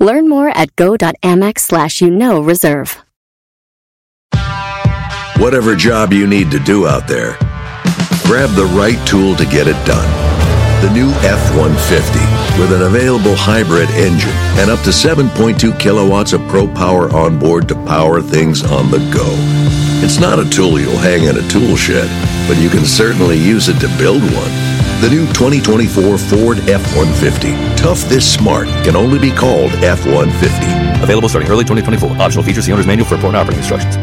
Learn more at go.amex slash you know reserve. Whatever job you need to do out there, grab the right tool to get it done. The new F-150 with an available hybrid engine and up to 7.2 kilowatts of pro power on board to power things on the go. It's not a tool you'll hang in a tool shed, but you can certainly use it to build one. The new 2024 Ford F-150. Tough this smart can only be called F-150. Available starting early 2024. Optional features. The owner's manual for important operating instructions.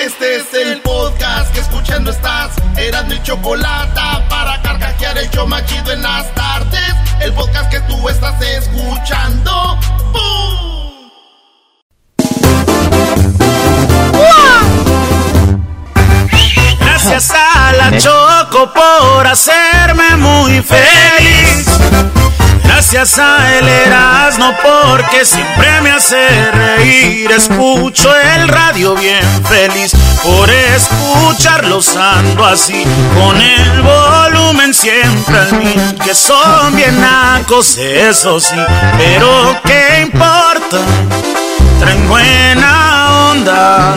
Este es el podcast que escuchando estás. Eran mi chocolate para carcajear el yo machido en las tardes. El podcast que tú estás escuchando. ¡Bum! Gracias a la Choco por hacerme muy feliz. Gracias a el Erasmo porque siempre me hace reír. Escucho el radio bien feliz por escucharlos ando así. Con el volumen siempre al mil. Que son bien nacos, eso sí. Pero qué importa, traen buena onda.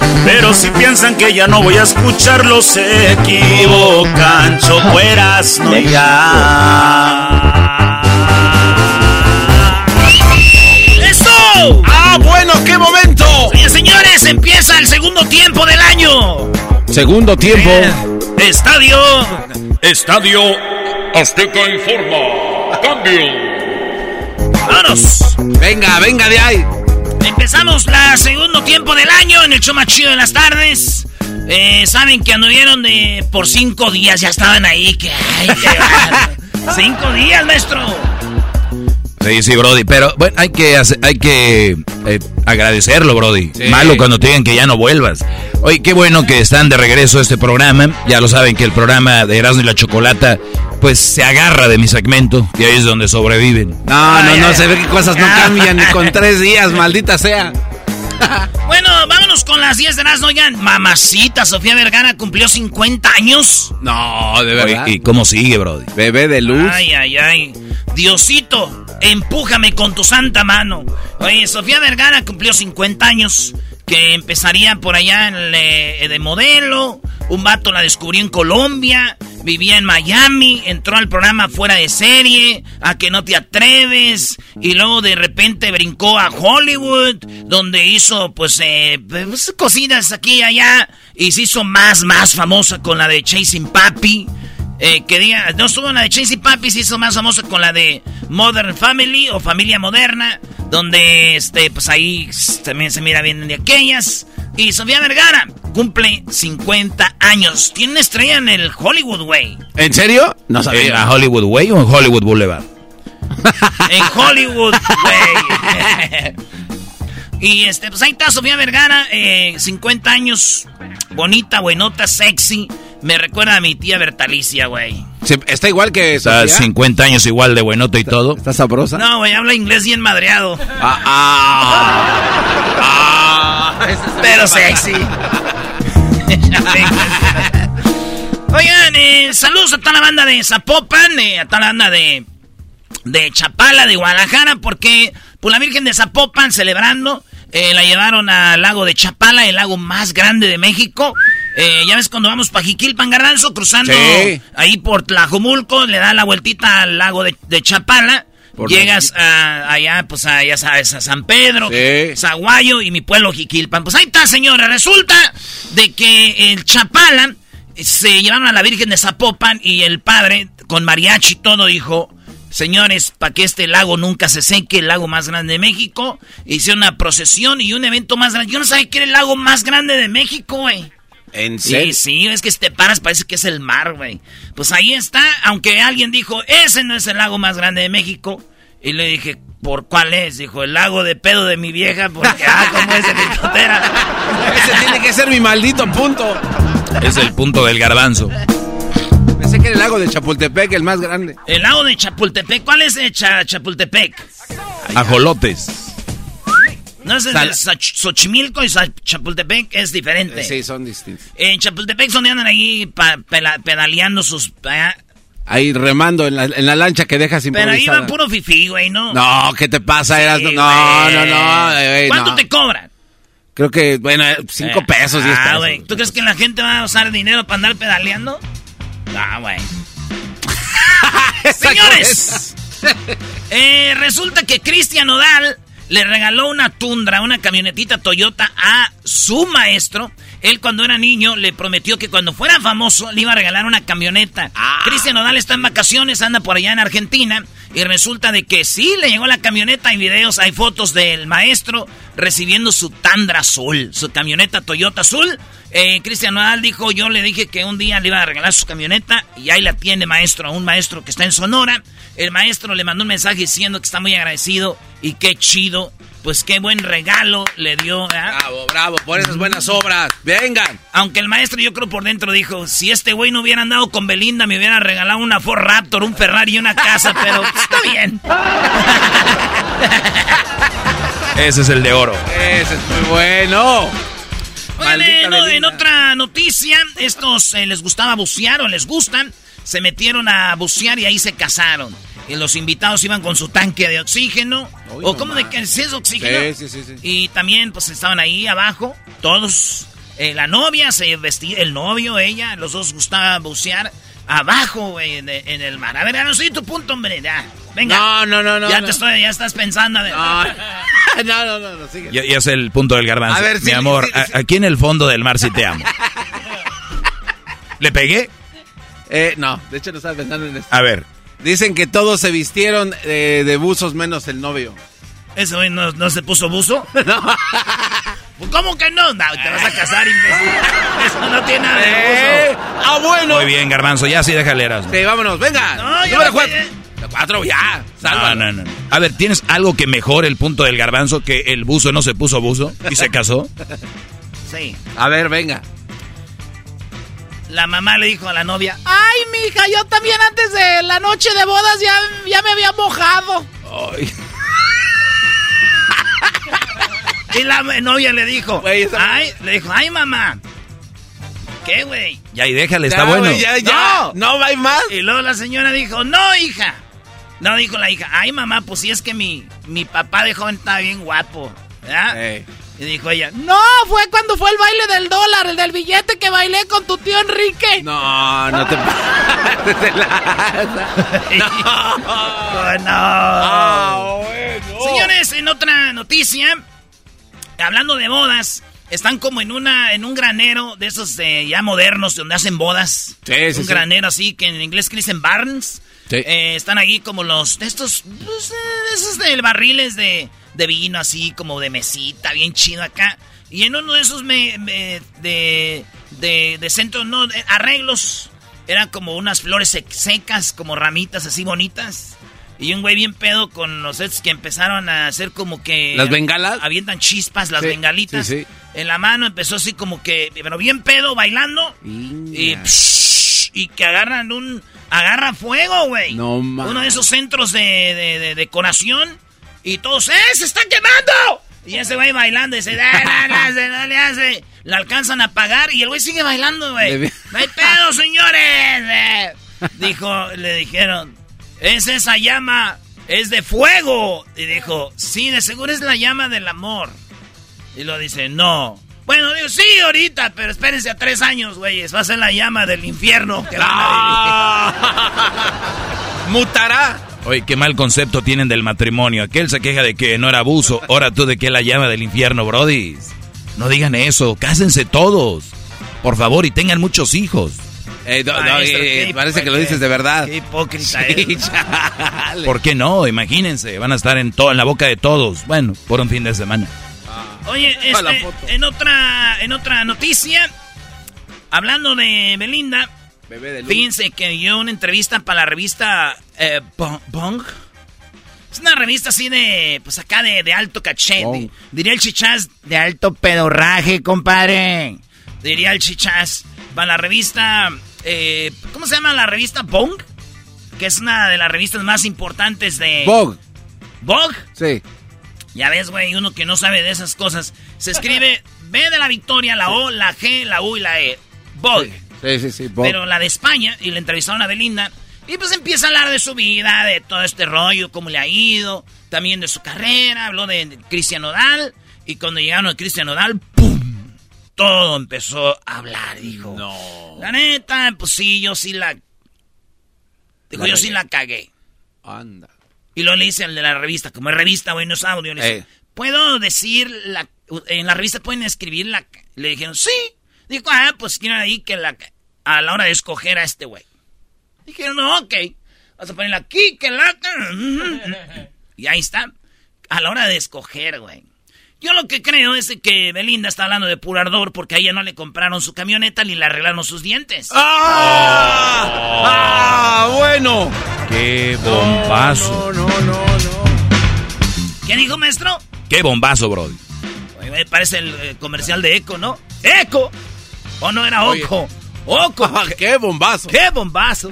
Pero si piensan que ya no voy a escucharlo, se equivocan. Chocueras, no ya. ¡Eso! ¡Ah, bueno, qué momento! Sí, señores, empieza el segundo tiempo del año. Segundo tiempo. Eh, estadio. Estadio Azteca informa. Cambio. ¡Vámonos! Venga, venga de ahí. Empezamos la segundo tiempo del año en el show más chido de las tardes. Eh, Saben que anduvieron de por cinco días, ya estaban ahí. Que, ay, qué bárbaro. cinco días, maestro. Sí, sí, Brody, pero bueno, hay que hacer- hay que eh, agradecerlo, Brody. Malo cuando te digan que ya no vuelvas. Oye, qué bueno que están de regreso a este programa. Ya lo saben que el programa de Erasmo y la Chocolata, pues se agarra de mi segmento y ahí es donde sobreviven. No, no, no, se ve que cosas no cambian ni con tres días, maldita sea. Bueno, vámonos con las 10 de las ya. Mamacita, Sofía Vergara cumplió 50 años. No, de verdad. Oye, ¿Y cómo sigue, Brody? Bebé de luz. Ay, ay, ay. Diosito, empújame con tu santa mano. Oye, Sofía Vergara cumplió 50 años. Que empezaría por allá en le- de modelo. Un vato la descubrió en Colombia. Vivía en Miami. Entró al programa fuera de serie. A que no te atreves. Y luego de repente brincó a Hollywood. Donde hizo, pues, eh, pues, cositas aquí y allá. Y se hizo más, más famosa con la de Chasing Papi. Eh, que diga, no estuvo en la de Chasey Papi, se hizo más famosa con la de Modern Family o Familia Moderna, donde este, pues ahí también se mira bien de aquellas. Y Sofía Vergara cumple 50 años. Tiene una estrella en el Hollywood, güey. ¿En serio? No Eh, sabía. ¿A Hollywood Way o en Hollywood Boulevard? En Hollywood, güey. y este, pues ahí está Sofía Vergara, eh, 50 años, bonita, buenota, sexy. Me recuerda a mi tía Bertalicia, güey. Se- Está igual que Está Sofía. 50 años igual de buenoto y todo. ¿Está sabrosa? No, güey, habla inglés bien madreado. Ah, ah, ah, Pero sexy. Oigan, eh, saludos a toda la banda de Zapopan, eh, a toda la banda de, de Chapala, de Guadalajara, porque por la Virgen de Zapopan celebrando, eh, la llevaron al lago de Chapala, el lago más grande de México. Eh, ya ves cuando vamos para Jiquilpan, Garranzo, cruzando Sí. ahí por Tlajomulco, le da la vueltita al lago de, de Chapala. Llegas a, allá, pues a, ya sabes, a San Pedro, Zaguayo y mi pueblo Jiquilpan. Pues ahí está, señora. Resulta de que el Chapala se llevaron a la Virgen de Zapopan y el padre, con mariachi y todo, dijo... Señores, para que este lago nunca se seque, el lago más grande de México, hicieron una procesión y un evento más grande. Yo no sabía que era el lago más grande de México, güey. ¿En serio? Sí, sí, es que si te paras parece que es el mar, güey. Pues ahí está, aunque alguien dijo, ese no es el lago más grande de México. Y le dije, ¿por cuál es? Dijo, el lago de pedo de mi vieja, porque, ah, como es de mi Ese tiene que ser mi maldito punto. Es el punto del garbanzo. Pensé que era el lago de Chapultepec, el más grande. El lago de Chapultepec, ¿cuál es el Chapultepec? Ajolotes. No es de Xochimilco y Chapultepec es diferente. Sí, son distintos. En Chapultepec son donde andan ahí pedaleando sus... Ahí remando en la, en la lancha que dejas improvisada. Pero ahí va puro fifí, güey, ¿no? No, ¿qué te pasa? Eras, no, no, no, no, ¿Cuánto te cobran? Creo que, bueno, cinco eh, pesos, diez ah, güey. ¿Tú crees que la gente va a usar dinero para andar pedaleando? Ah, güey. Señores, eh, resulta que Cristian Odal le regaló una tundra, una camionetita Toyota a su maestro. Él cuando era niño le prometió que cuando fuera famoso le iba a regalar una camioneta. Ah. Cristian Odal está en vacaciones, anda por allá en Argentina y resulta de que sí le llegó la camioneta, hay videos, hay fotos del maestro recibiendo su Tundra azul, su camioneta Toyota azul. Eh, Cristian Odal dijo, yo le dije que un día le iba a regalar su camioneta y ahí la tiene maestro, a un maestro que está en Sonora. El maestro le mandó un mensaje diciendo que está muy agradecido y qué chido. Pues qué buen regalo le dio. Bravo, bravo, por esas buenas obras. Vengan. Aunque el maestro yo creo por dentro dijo, si este güey no hubiera andado con Belinda, me hubiera regalado una Ford Raptor, un Ferrari y una casa, pero está bien. Ese es el de oro. Ese es muy bueno. en otra noticia, estos eh, les gustaba bucear o les gustan se metieron a bucear y ahí se casaron. Y los invitados iban con su tanque de oxígeno. ¿O cómo de qué es oxígeno? Sí, sí, sí, Y también pues estaban ahí abajo, todos. Eh, la novia se vestía, el novio, ella, los dos gustaba bucear abajo, en, el mar. A ver, no soy tu punto, hombre. Ya, venga. No, no, no, no. Ya te estoy, ya estás pensando. No, no, no, no, sigue. Ya, es el punto del garbanzo. A ver, Mi amor, aquí en el fondo del mar sí te amo. ¿Le pegué? Eh, no, de hecho no estaba pensando en eso. A ver. Dicen que todos se vistieron eh, de buzos menos el novio. ¿Ese güey no, se puso buzo? no. Pues, ¿Cómo que no? No, te vas a casar, imbécil. Eso no tiene nada de eh, buzo. Ah, bueno. Muy bien, Garbanzo, ya sí déjale eras. Sí, vámonos, venga. No, ya Número cuatro. cuatro, ya. No, no, no. A ver, ¿tienes algo que mejore el punto del Garbanzo que el buzo no se puso buzo y se casó? Sí. A ver, venga la mamá le dijo a la novia, ay, mija, yo también antes de la noche de bodas ya, ya me había mojado. Ay. y la novia le dijo, ay, le dijo, ay, mamá. ¿Qué, güey? Ya, y déjale, está bueno. ya, ya. No, no hay más. Y luego la señora dijo, no, hija. No, dijo la hija, ay, mamá, pues si es que mi, mi papá de joven está bien guapo. ¿verdad? Y dijo ella, no, fue cuando fue el baile del dólar, el del billete que bailé con tu tío Enrique. No, no te pases No. no. Ah, Señores, en otra noticia, hablando de bodas, están como en una en un granero de esos ya modernos donde hacen bodas. Sí, sí, un granero así que en inglés que dicen barns. Eh, están ahí como los de estos pues, eh, esos de barriles de de vino así como de mesita, bien chido acá. Y en uno de esos me, de, de, de centro, no, arreglos, eran como unas flores secas, como ramitas así bonitas. Y un güey bien pedo con los sets que empezaron a hacer como que... ¿Las bengalas? Avientan chispas, las bengalitas. En la mano empezó así como que... Pero bien pedo, bailando. Y, y que agarran un... Agarra fuego, güey. No Uno de esos centros de, de decoración y todos, ¡eh! ¡Se está quemando! Y ese güey bailando y dice, no le hace. La alcanzan a apagar y el güey sigue bailando, güey. No hay pedo, señores. Dijo, le dijeron, es esa llama, es de fuego. Y dijo, sí, de seguro es la llama del amor. Y lo dice, no. Bueno, digo, sí, ahorita, pero espérense a tres años, güeyes. Va a ser la llama del infierno. Que ¡Mutará! Oye, qué mal concepto tienen del matrimonio. Aquel se queja de que no era abuso. Ahora tú de que la llama del infierno, Brody. No digan eso. Cásense todos. Por favor, y tengan muchos hijos. Eh, no, eh, qué parece que lo dices de verdad. Qué hipócrita Sí. ¿Por qué no? Imagínense. Van a estar en, todo, en la boca de todos. Bueno, por un fin de semana. Oye, Ah, la este, foto. en otra, en otra noticia, hablando de Belinda, Bebé de luz. fíjense que dio una entrevista para la revista eh, Bong-. Es una revista así de, pues acá de, de alto. Bong. di- diría el chichás, de alto pedorraje, compadre. Diría el chichás. Para la revista, eh, ¿cómo se llama la revista Bong? Que es una de las revistas más importantes de... Bog. Bog. Sí. Ya ves, güey, uno que no sabe de esas cosas. Se escribe B de la Victoria, la O, la G, la U y la E. Sí, sí. Pero la de España, y le entrevistaron a Belinda. Y pues empieza a hablar de su vida, de todo este rollo, cómo le ha ido, también de su carrera, habló de Cristian Nodal. Y cuando llegaron a Cristian Nodal, ¡pum! Todo empezó a hablar, dijo. No. La neta, pues sí, yo sí la. Dijo, La yo sí la cagué. Anda. Y luego le dice al de la revista, como es revista, güey, no es audio, le dice, Eh. ¿puedo decir la... En la revista pueden escribir la... Le dijeron, sí. Dijo, ah, pues quieren ahí que la... A la hora de escoger a este güey. Dijeron, no, ok. Vas a ponerla aquí, que la... Y ahí está. A la hora de escoger, güey. Yo lo que creo es que Belinda está hablando de puro ardor porque a ella no le compraron su camioneta ni le arreglaron sus dientes. ¡Ah! ¡Ah! Bueno. ¡Qué bombazo! No, no, no, no. ¿Qué dijo, maestro? ¡Qué bombazo, Brody! Parece el eh, comercial de Eco, ¿no? ¡Eco! ¿O no era. Oco? ¡Oco! Ah, ¡Qué bombazo! ¡Qué bombazo!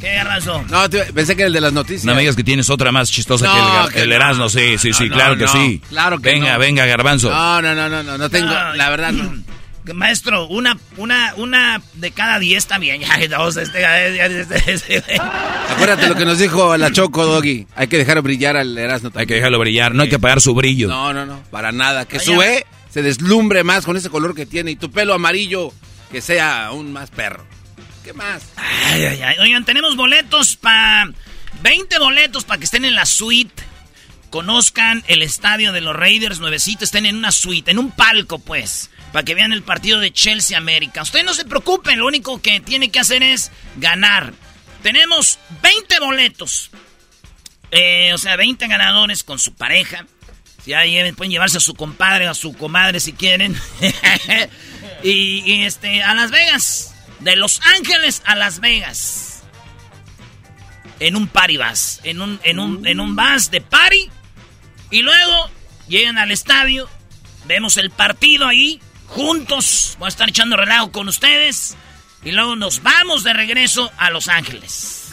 ¡Qué razón! No, pensé que era el de las noticias. No me digas que tienes otra más chistosa No, que el, el no. Erasmo. Sí, sí, sí, No, claro no, que no. sí. Claro que venga, no. venga, Garbanzo. No, no, no, no, no, no tengo, No. la verdad no. Maestro, una, una, una de cada diez está bien. Ya, dos, este, este, este, Acuérdate lo que nos dijo la Choco Doggy. Hay que dejar brillar al Erasmo. Hay que dejarlo brillar, no hay que apagar su brillo. No, no, no, para nada. Que Oye. su E se deslumbre más con ese color que tiene y tu pelo amarillo que sea aún más perro. ¿Qué más? Ay, ay, ay. Oigan, tenemos boletos para... 20 boletos para que estén en la suite. Conozcan el estadio de los Raiders nuevecito. Estén en una suite, en un palco, pues. Para que vean el partido de Chelsea América. Ustedes no se preocupen, lo único que tiene que hacer es ganar. Tenemos 20 boletos. Eh, o sea, 20 ganadores con su pareja. Ya lleven- pueden llevarse a su compadre o a su comadre si quieren. y, y, este, a Las Vegas. De Los Ángeles a Las Vegas. En un party bus. En un, en un, en un bus de party. Y luego llegan al estadio. Vemos el partido ahí. Juntos. Voy a estar echando relajo con ustedes. Y luego nos vamos de regreso a Los Ángeles.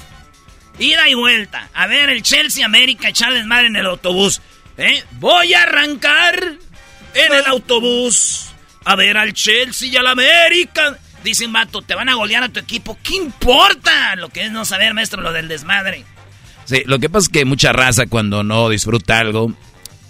Ida y vuelta. A ver el Chelsea América echar desmadre en el autobús. ¿Eh? Voy a arrancar en el autobús. A ver al Chelsea y al América. Dice un vato, te van a golear a tu equipo. ¿Qué importa? Lo que es no saber, maestro, lo del desmadre. Sí, lo que pasa es que mucha raza cuando no disfruta algo,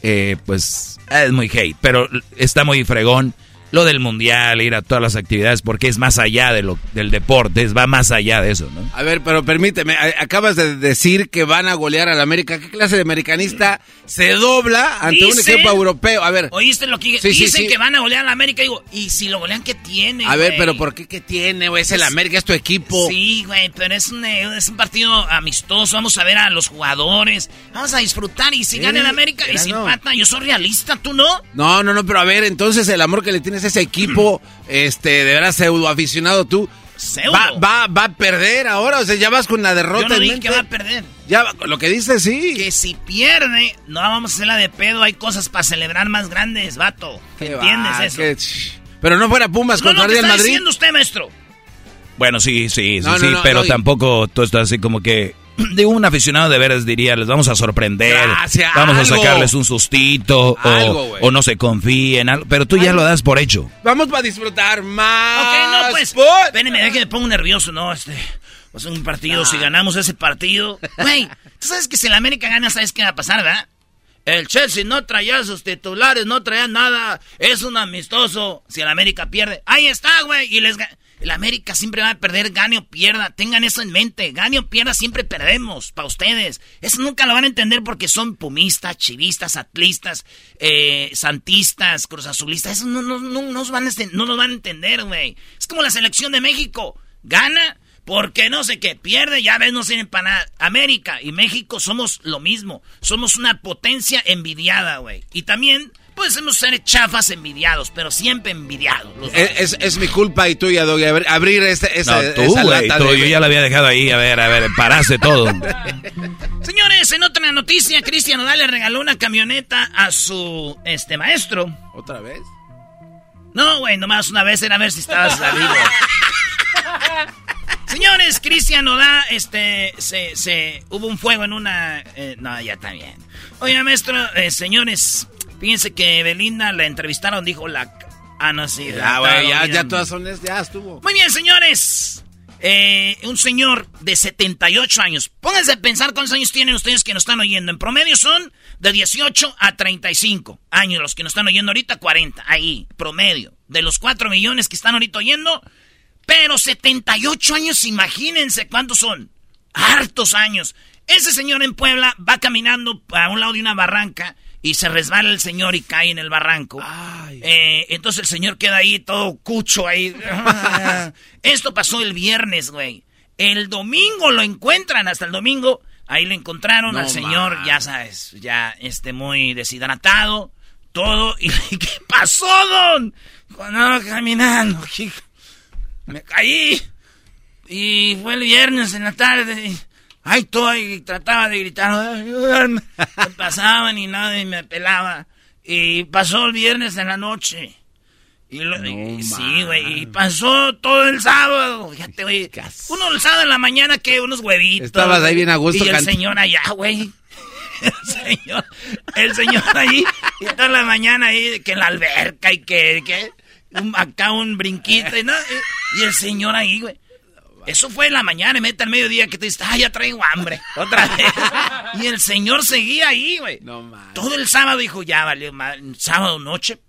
eh, pues es muy hate. Pero está muy fregón lo del mundial, ir a todas las actividades, porque es más allá de lo, del deporte, es, va más allá de eso, ¿no? A ver, pero permíteme, acabas de decir que van a golear al América. ¿Qué clase de americanista se dobla ante un equipo europeo? A ver, ¿Oíste lo que sí, dicen sí. que van a golear a la América? Digo, ¿y si lo golean qué tiene? a ver, pero ¿por qué qué tiene, güey? Es el Pues- América, es tu equipo. Sí, güey, pero es un, eh, es un partido amistoso. Vamos a ver a los jugadores. Vamos a disfrutar. Y si gana el América y si Erasmo. empata, yo soy realista, ¿tú no? No, no, no, pero a ver, entonces el amor que le tienes ese equipo, este, de verdad pseudo aficionado tú, Pseudo. va, va, va a perder ahora, o sea, ya vas con la derrota Yo no en dije mente. que va a perder. Ya, lo que dices, sí. Que si pierde, no vamos a hacerla de pedo. Hay cosas para celebrar más grandes, vato. Qué ¿Entiendes va, eso? qué Pero no fuera Pumas no, contra no, ¿qué Real está Madrid. diciendo usted, maestro? Bueno, sí, sí, sí, No, sí, no, pero no, y- tampoco tú estás así como que... De un aficionado de veras diría, les vamos a sorprender, Gracias, vamos a sacarles un sustito, Algo, o, no se confíen, algo, pero tú ya lo das por hecho. Vamos para disfrutar más. Ok, no, pues. Espérenme, que me pongo nervioso, ¿no? Este. Va a ser un partido, si ganamos ese partido. Güey, tú sabes que si el América gana, ¿sabes qué va a pasar, verdad? El Chelsea no traía sus titulares, no traía nada. Es un amistoso. Si el América pierde. Ahí está, güey. Y les ga- El América siempre va a perder, gane o pierda. Tengan eso en mente. Gane o pierda, siempre perdemos. Para ustedes. Eso nunca lo van a entender porque son pumistas, chivistas, atlistas, eh, santistas, cruzazulistas. Eso no, no, no, nos van a, no nos van a entender, güey. Es como la selección de México. Gana porque no sé qué. Pierde, ya ves, no sirven para nada. América y México somos lo mismo. Somos una potencia envidiada, güey. Y también Podemos ser chafas envidiados, pero siempre envidiados. Es, es, mi culpa y tuya, Doggy, abrir este, esa, no, tú, güey, yo ya la había dejado ahí. A ver, a ver, paraste todo. Señores, en otra noticia, Cristian Odal le regaló una camioneta a su este maestro. ¿Otra vez? No, güey, nomás una vez era a ver si estabas vivo. Señores, Cristian Odal, este, se, se, hubo un fuego en una... Eh, no, ya está bien. Oye, maestro, eh, señores, Fíjense que Belinda la entrevistaron, dijo la... Ah, no, sí. Ya, güey, ya, ya todas son... Ya estuvo. Muy bien, señores. Eh, un señor de 78 años. Pónganse a pensar cuántos años tienen ustedes que nos están oyendo. En promedio son de 18 a 35 años. Los que nos están oyendo ahorita, 40. Ahí, promedio. De los 4 millones que están ahorita oyendo. Pero 78 años, imagínense cuántos son. Hartos años. Ese señor en Puebla va caminando a un lado de una barranca y se resbala el señor y cae en el barranco. Eh, entonces el señor queda ahí todo cucho ahí. Esto pasó el viernes, güey. El domingo lo encuentran, hasta el domingo. Ahí le encontraron al señor, ya sabes, ya este muy deshidratado, todo. ¿Y qué pasó, don? Cuando caminando, me caí. Y fue el viernes en la tarde. Ay, todo, y trataba de gritar, ayúdame. pasaban y nadie me pelaba. Y pasó el viernes en la noche. Y, sí, güey, y pasó todo el sábado. Fíjate, güey. Uno el sábado en la mañana que unos huevitos. Estabas ahí bien a gusto. Y el señor allá, güey. El señor, el señor ahí, y toda la mañana ahí, que en la alberca y que, que acá un brinquito y, no, y el señor ahí, güey. Eso fue en la mañana, y mete al mediodía que te dices, ah, ya traigo hambre. Otra vez. y el señor seguía ahí, güey. No mames. Todo el sábado dijo, ya valió, sábado noche.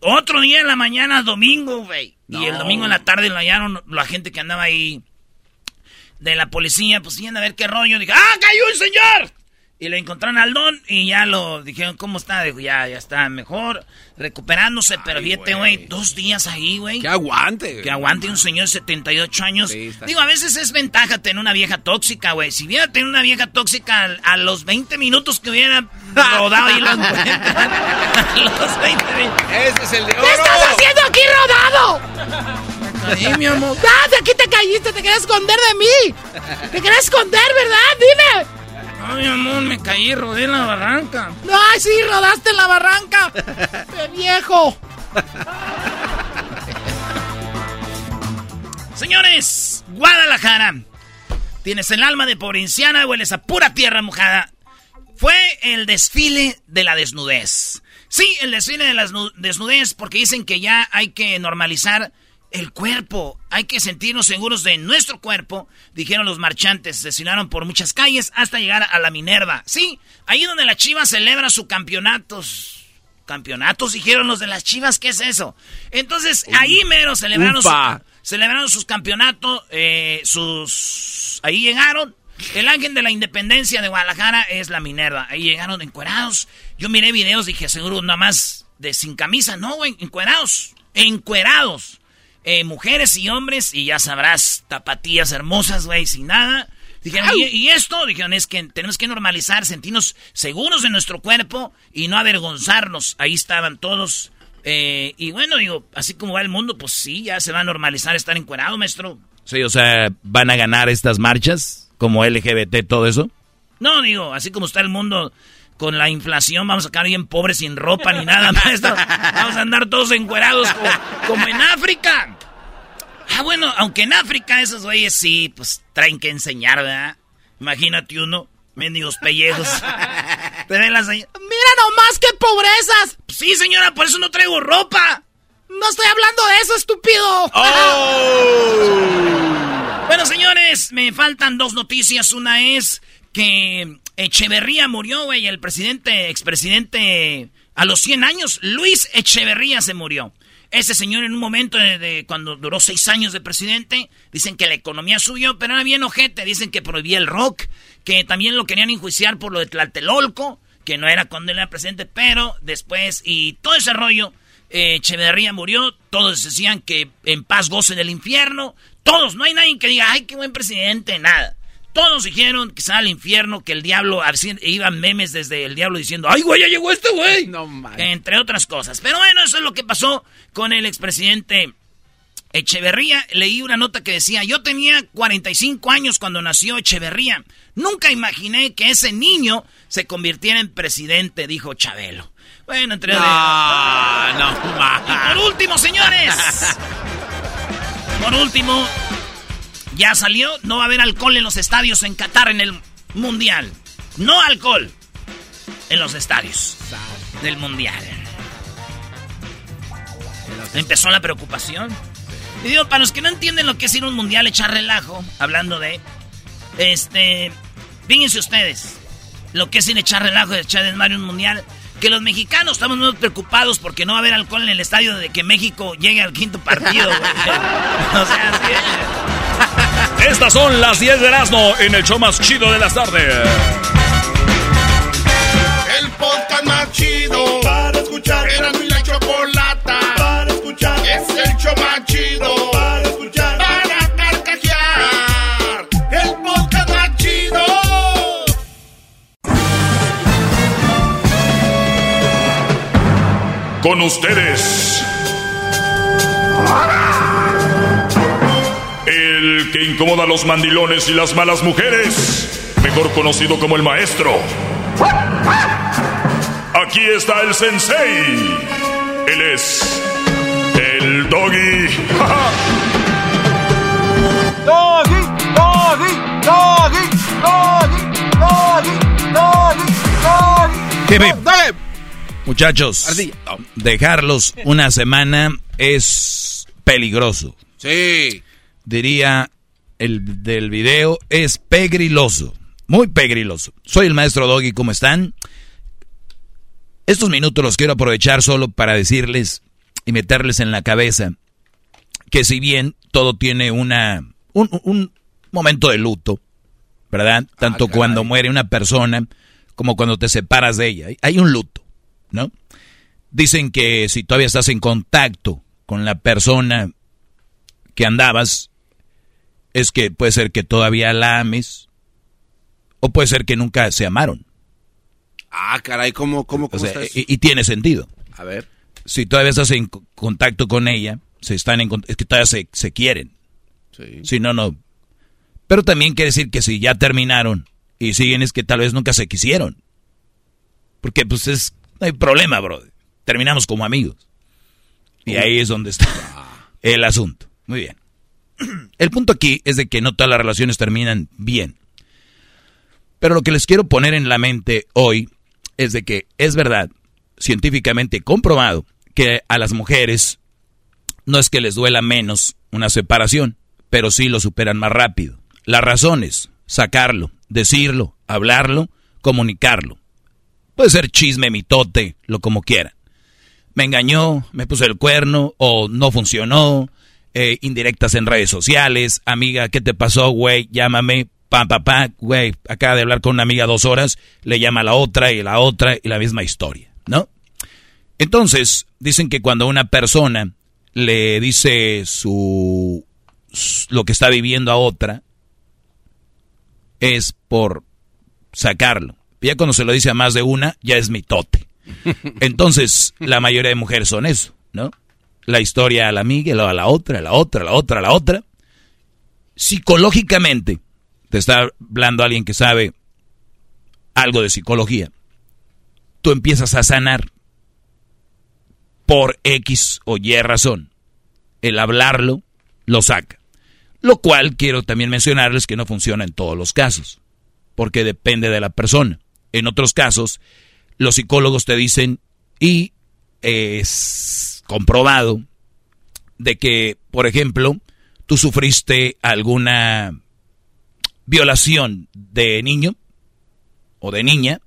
Otro día en la mañana, domingo, güey. Y el domingo en la tarde lo hallaron la gente que andaba ahí de la policía, pues iban a ver qué rollo. Dije, ¡ah, cayó un señor! Y le encontraron al don y ya lo dijeron, ¿cómo está? Dijo, ya, ya está mejor, recuperándose, pero fíjate, güey, dos días ahí, güey. Que aguante. Que aguante un señor de 78 años. Digo, a veces es ventaja tener una vieja tóxica, güey. Si hubiera tenido una vieja tóxica a, los 20 minutos que hubiera rodado y lo encuentran. a los 20 minutos. Ese es el de oro. ¿Qué estás haciendo aquí rodado? Ahí, mi amor. Ah, de aquí te caíste, te querías esconder de mí. Te querías esconder, ¿verdad? Dime. Ay, amor, me caí, rodé en la barranca. ¡Ay, sí, rodaste en la barranca! ¡Qué viejo! Señores, Guadalajara. Tienes el alma de provinciana, hueles a pura tierra mojada. Fue el desfile de la desnudez. Sí, el desfile de la desnudez, porque dicen que ya hay que normalizar el cuerpo. Hay que sentirnos seguros de nuestro cuerpo, dijeron los marchantes. Desfilaron por muchas calles hasta llegar a la Minerva. Sí, ahí donde la Chivas celebra sus campeonatos. ¿Campeonatos? Dijeron los de las Chivas, ¿qué es eso? Entonces, ahí mero celebraron, celebraron sus campeonatos, eh, sus... Ahí llegaron. El ángel de la independencia de Guadalajara es la Minerva. Ahí llegaron encuerados. Yo miré videos, dije, seguro nada más de sin camisa. No, güey, encuerados. Encuerados. Eh, mujeres y hombres, y ya sabrás, tapatías hermosas, güey, sin nada. Dijeron, ¿y, esto? Dijeron, es que tenemos que normalizar, sentirnos seguros de nuestro cuerpo y no avergonzarnos. Ahí estaban todos. Eh, y bueno, digo, así como va el mundo, pues sí, ya se va a normalizar estar encuerado, maestro. Sí, o sea, ¿van a ganar estas marchas como LGBT, todo eso? No, digo, así como está el mundo, con la inflación vamos a quedar bien pobres sin ropa ni nada, maestro. Vamos a andar todos encuerados como, en África. Ah, bueno, aunque en África esos güeyes sí, pues traen que enseñar, ¿verdad? Imagínate uno, mendigos pellejos. Te ven las Mira nomás qué pobrezas. Sí, señora, por eso no traigo ropa. No estoy hablando de eso, estúpido. Oh. bueno, señores, me faltan dos noticias. Una es que Echeverría murió, güey, el presidente, expresidente A los 100 años, Luis Echeverría se murió. Ese señor en un momento de, cuando duró seis años de presidente, dicen que la economía subió, pero era bien ojete. Dicen que prohibía el rock, que también lo querían enjuiciar por lo de Tlatelolco, que no era cuando él era presidente, pero después, y todo ese rollo, eh, Echeverría murió, todos decían que en paz goce del infierno, todos, no hay nadie que diga, ay, qué buen presidente, nada. Todos dijeron que sale al infierno, que el diablo, iban memes desde el diablo diciendo, ¡ay, güey, ya llegó este güey! No Entre otras cosas. Pero bueno, eso es lo que pasó con el expresidente Echeverría. Leí una nota que decía, yo tenía 45 años cuando nació Echeverría. Nunca imaginé que ese niño se convirtiera en presidente, dijo Chabelo. Bueno, entre... No, no, y por último, señores. por último, ya salió, no va a haber alcohol en los estadios en Qatar en el Mundial. No alcohol en los estadios del Mundial. Empezó la preocupación. Y digo, para los que no entienden lo que es ir a un mundial, echar relajo, hablando de. Este. Fíjense ustedes. Lo que es ir a echar relajo, echar desmadre un mundial. Que los mexicanos estamos muy preocupados porque no va a haber alcohol en el estadio de que México llegue al quinto partido, o sea, así estas son las 10 de Erasmo en el show más chido de las tardes. El podcast más chido para escuchar. Era mi la chocolata para escuchar. Es el show más chido para escuchar. Para carcajear. El podcast más chido. Con ustedes. El que incomoda a los mandilones y las malas mujeres, mejor conocido como el maestro. Aquí está el sensei. Él es el doggy. doggy, doggy, doggy, doggy, doggy, doggy, doggy. Muchachos, dejarlos una semana es peligroso. Sí diría el del video, es pegriloso. Muy pegriloso. Soy el maestro Doggy, ¿cómo están? Estos minutos los quiero aprovechar solo para decirles y meterles en la cabeza que si bien todo tiene una un, momento de luto, ¿verdad? Tanto ah, cuando muere una persona como cuando te separas de ella. Hay un luto, ¿no? Dicen que si todavía estás en contacto con la persona que andabas, es que puede ser que todavía la ames o puede ser que nunca se amaron. Ah, caray, ¿cómo, cómo, cómo y, tiene sentido. A ver. Si todavía estás en contacto con ella, se están en, es que todavía se, se quieren. Sí. Si no, no. Pero también quiere decir que si ya terminaron y siguen es que tal vez nunca se quisieron. Porque pues es, no hay problema, bro. Terminamos como amigos. Y ahí es donde está ah. el asunto. Muy bien. El punto aquí es de que no todas las relaciones terminan bien. Pero lo que les quiero poner en la mente hoy es de que es verdad, científicamente comprobado, que a las mujeres no es que les duela menos una separación, pero sí lo superan más rápido. Las razones, sacarlo, decirlo, hablarlo, comunicarlo. Puede ser chisme, mitote, lo como quieran. Me engañó, me puso el cuerno o no funcionó, eh, indirectas en redes sociales. Amiga, ¿qué te pasó, güey? Llámame. Pa, pa, pa, güey. Acaba de hablar con una amiga dos horas, le llama a la otra y la otra y la misma historia, ¿no? Entonces, dicen que cuando una persona le dice su, lo que está viviendo a otra, es por sacarlo. Ya cuando se lo dice a más de una, ya es mitote. Entonces, la mayoría de mujeres son eso, ¿no? La historia a la amiga, a la otra, a la otra, a la otra, a la otra. Psicológicamente, te está hablando alguien que sabe algo de psicología. Tú empiezas a sanar por X o Y razón. El hablarlo lo saca. Lo cual quiero también mencionarles que no funciona en todos los casos, porque depende de la persona. En otros casos, los psicólogos te dicen, y es comprobado de que, por ejemplo, tú sufriste alguna violación de niño o de niña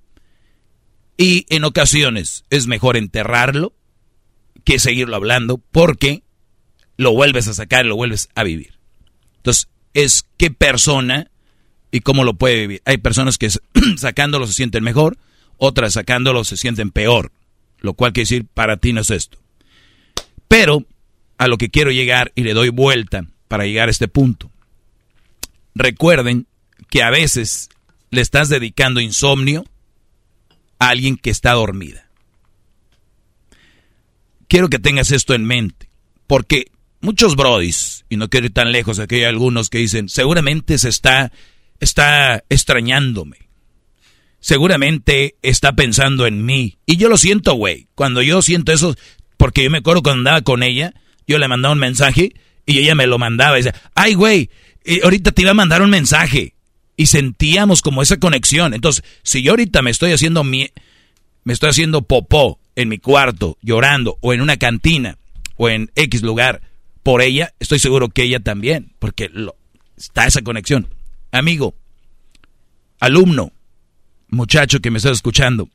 Y en ocasiones es mejor enterrarlo que seguirlo hablando porque lo vuelves a sacar lo vuelves a vivir. Entonces, es qué persona y cómo lo puede vivir. Hay personas que sacándolo se sienten mejor, otras sacándolo se sienten peor, lo cual quiere decir para ti no es esto. Pero a lo que quiero llegar y le doy vuelta para llegar a este punto. Recuerden que a veces le estás dedicando insomnio a alguien que está dormida. Quiero que tengas esto en mente, porque muchos brodis, y no quiero ir tan lejos, aquí hay algunos que dicen, seguramente se está, está extrañándome. Seguramente está pensando en mí. Y yo lo siento, güey. Cuando yo siento eso, porque yo me acuerdo cuando andaba con ella, yo le mandaba un mensaje y ella me lo mandaba y decía, ay, güey, ahorita te iba a mandar un mensaje. Y sentíamos como esa conexión. Entonces, si yo ahorita me estoy haciendo mi, me estoy haciendo popó en mi cuarto, llorando, o en una cantina, o en X lugar, por ella, estoy seguro que ella también, porque está esa conexión. Amigo, alumno, muchacho que me estás escuchando,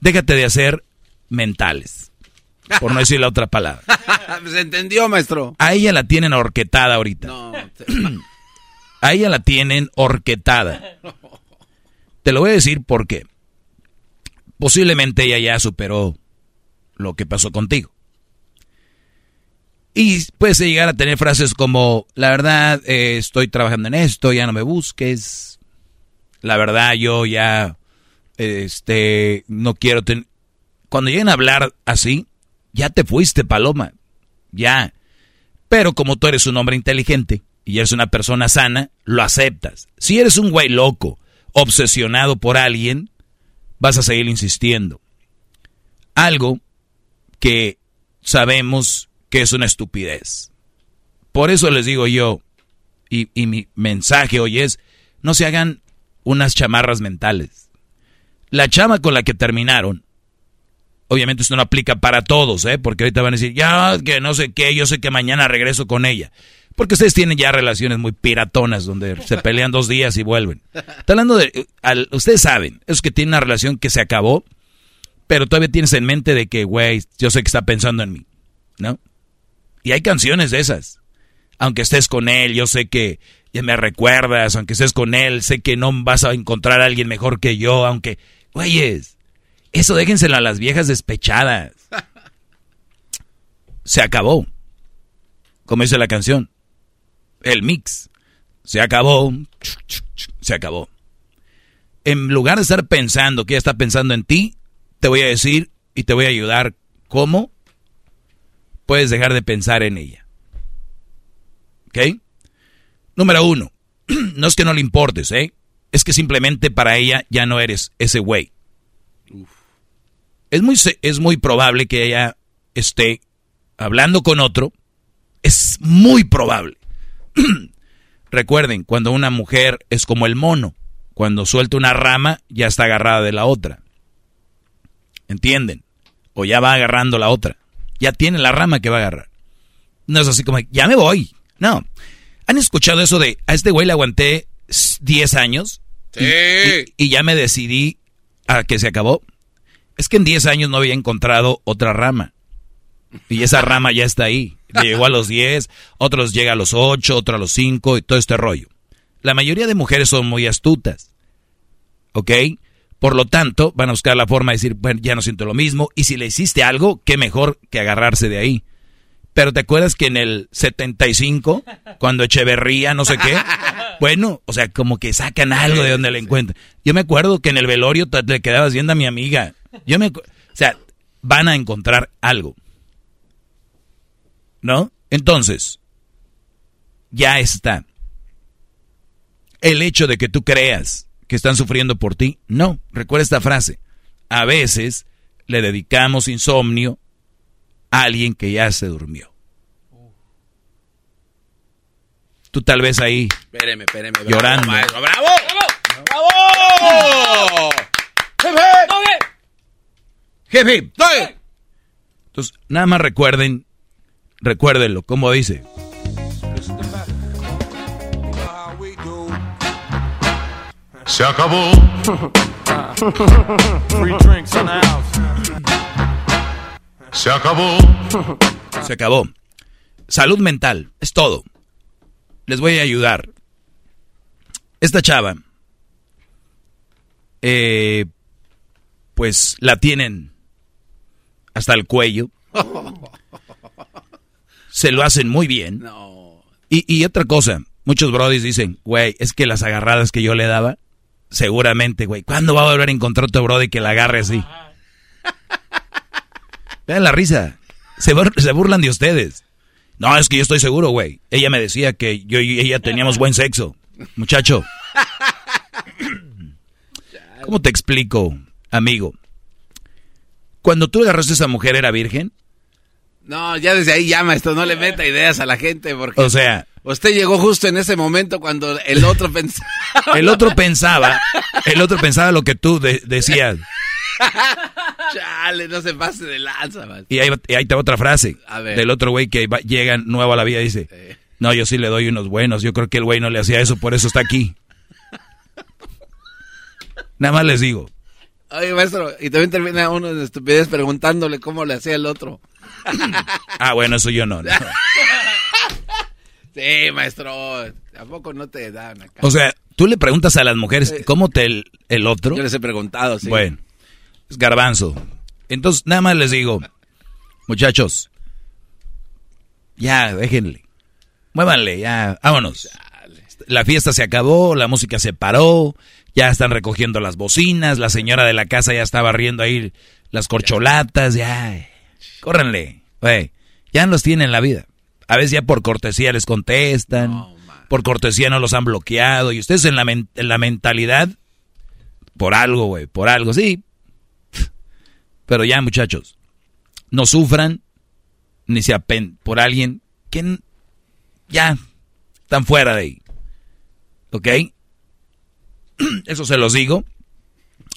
déjate de hacer mentales, por no decir la otra palabra. Se entendió, maestro. A ella la tienen orquetada ahorita. A ella la tienen orquetada. Te lo voy a decir porque posiblemente ella ya superó lo que pasó contigo. Y puedes llegar a tener frases como, la verdad, eh, estoy trabajando en esto, ya no me busques. La verdad, yo ya, este, no quiero tener... Cuando lleguen a hablar así, ya te fuiste, Paloma. Ya. Pero como tú eres un hombre inteligente y eres una persona sana, lo aceptas. Si eres un güey loco, obsesionado por alguien, vas a seguir insistiendo. Algo que sabemos que es una estupidez. Por eso les digo yo, y, mi mensaje hoy es, no se hagan unas chamarras mentales. La chama con la que terminaron, obviamente esto no aplica para todos, ¿eh? porque ahorita van a decir, ya, que no sé qué, yo sé que mañana regreso con ella. Porque ustedes tienen ya relaciones muy piratonas donde se pelean dos días y vuelven. Está hablando de, ustedes saben, es que tiene una relación que se acabó, pero todavía tienes en mente de que, güey, yo sé que está pensando en mí, ¿no? Y hay canciones de esas. Aunque estés con él, yo sé que ya me recuerdas, aunque estés con él, sé que no vas a encontrar a alguien mejor que yo, aunque, güeyes, eso déjenselo a las viejas despechadas. Se acabó. Como dice la canción. El mix. Se acabó. Se acabó. En lugar de estar pensando que ella está pensando en ti, te voy a decir y te voy a ayudar cómo puedes dejar de pensar en ella. ¿Ok? Número uno, no es que no le importes, ¿eh? Es que simplemente para ella ya no eres ese güey. Es muy, es muy probable que ella esté hablando con otro. Es muy probable. Recuerden, cuando una mujer es como el mono, cuando suelta una rama ya está agarrada de la otra. ¿Entienden? O ya va agarrando la otra ya tiene la rama que va a agarrar. No es así como, ya me voy. No. ¿Han escuchado eso de, a este güey le aguanté 10 años? Sí. Y, ya me decidí a que se acabó. Es que en 10 años no había encontrado otra rama. Y esa rama ya está ahí. llegó a los 10, otros llega a los 8, otro a los 5 y todo este rollo. La mayoría de mujeres son muy astutas. ¿Ok? Por lo tanto, van a buscar la forma de decir, bueno, ya no siento lo mismo. Y si le hiciste algo, qué mejor que agarrarse de ahí. Pero ¿te acuerdas que en el 75, cuando Echeverría, no sé qué? Bueno, o sea, como que sacan algo de donde le encuentran. Yo me acuerdo que en el velorio le quedabas viendo a mi amiga. Yo me, o sea, van a encontrar algo. ¿No? Entonces, ya está. El hecho de que tú creas que están sufriendo por ti. No, recuerda esta frase. A veces le dedicamos insomnio a alguien que ya se durmió. Tú tal vez ahí espéreme, espéreme, llorando. ¡Bravo! ¡Bravo! ¡Jefe! Entonces, nada más recuerden, recuérdenlo, como dice. Se acabó. Free drinks in the house. Se acabó. Se acabó. Salud mental, es todo. Les voy a ayudar. Esta chava, eh, pues la tienen hasta el cuello. Se lo hacen muy bien. Y, y otra cosa, muchos brodis dicen, güey, es que las agarradas que yo le daba, seguramente, güey, ¿cuándo va a volver a encontrar otro brody que la agarre así? Vean la risa. Se, bur- se burlan de ustedes. No, es que yo estoy seguro, güey. Ella me decía que yo y ella teníamos buen sexo. Muchacho. ¿Cómo te explico, amigo? Cuando tú agarraste a esa mujer, ¿era virgen? No, ya desde ahí llama esto, no le meta ideas a la gente porque... O sea... Usted llegó justo en ese momento cuando el otro pensaba... El otro pensaba, el otro pensaba lo que tú de- decías. Chale, no se pase de lanza, man. Y ahí, y ahí va otra frase A ver. del otro güey que va- llega nuevo a la vida y dice, no, yo sí le doy unos buenos, yo creo que el güey no le hacía eso, por eso está aquí. Nada más les digo. Oye, maestro, y también termina uno de estupidez preguntándole cómo le hacía el otro. Ah, bueno, eso yo no. no. Sí, maestro, tampoco no te dan acá. O sea, tú le preguntas a las mujeres, ¿cómo te el, el otro? Yo les he preguntado, sí. Bueno, es garbanzo. Entonces, nada más les digo, muchachos, ya, déjenle. Muévanle, ya, vámonos. La fiesta se acabó, la música se paró, ya están recogiendo las bocinas, la señora de la casa ya estaba riendo ahí las corcholatas, ya. Córranle, güey. Ya los tienen en la vida. A veces ya por cortesía les contestan, por cortesía no los han bloqueado, y ustedes en la, men- en la mentalidad, por algo, güey, por algo, sí. Pero ya, muchachos, no sufran, ni se apen por alguien que ya están fuera de ahí. ¿Ok? Eso se los digo.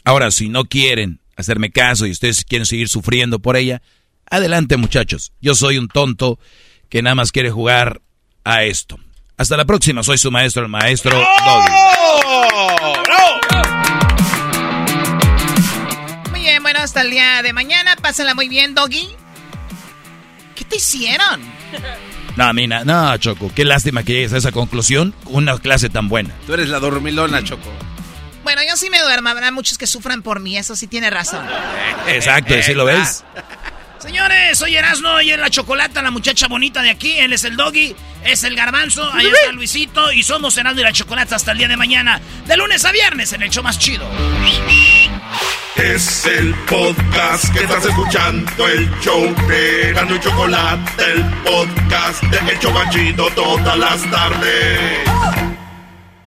Ahora, si no quieren hacerme caso y ustedes quieren seguir sufriendo por ella, adelante muchachos. Yo soy un tonto que nada más quiere jugar a esto. Hasta la próxima, soy su maestro, el maestro Doggy. Muy bien, bueno, hasta el día de mañana. Pásenla muy bien, Doggy. ¿Qué te hicieron? No, Mina, no, Choco, qué lástima que llegues a esa conclusión con una clase tan buena. Tú eres la dormilona, Choco. Bueno, yo sí me duermo. Habrá muchos que sufran por mí. Eso sí tiene razón. Exacto, ¿sí lo ves? Señores, soy Erasno y es la chocolata, la muchacha bonita de aquí. Él es el doggy, es el garbanzo, ahí está Luisito y somos Erasno y la chocolata hasta el día de mañana, de lunes a viernes en el show más chido. Es el podcast que estás escuchando, el show de Erasmo y Chocolate, el podcast de El Chobachito todas las tardes.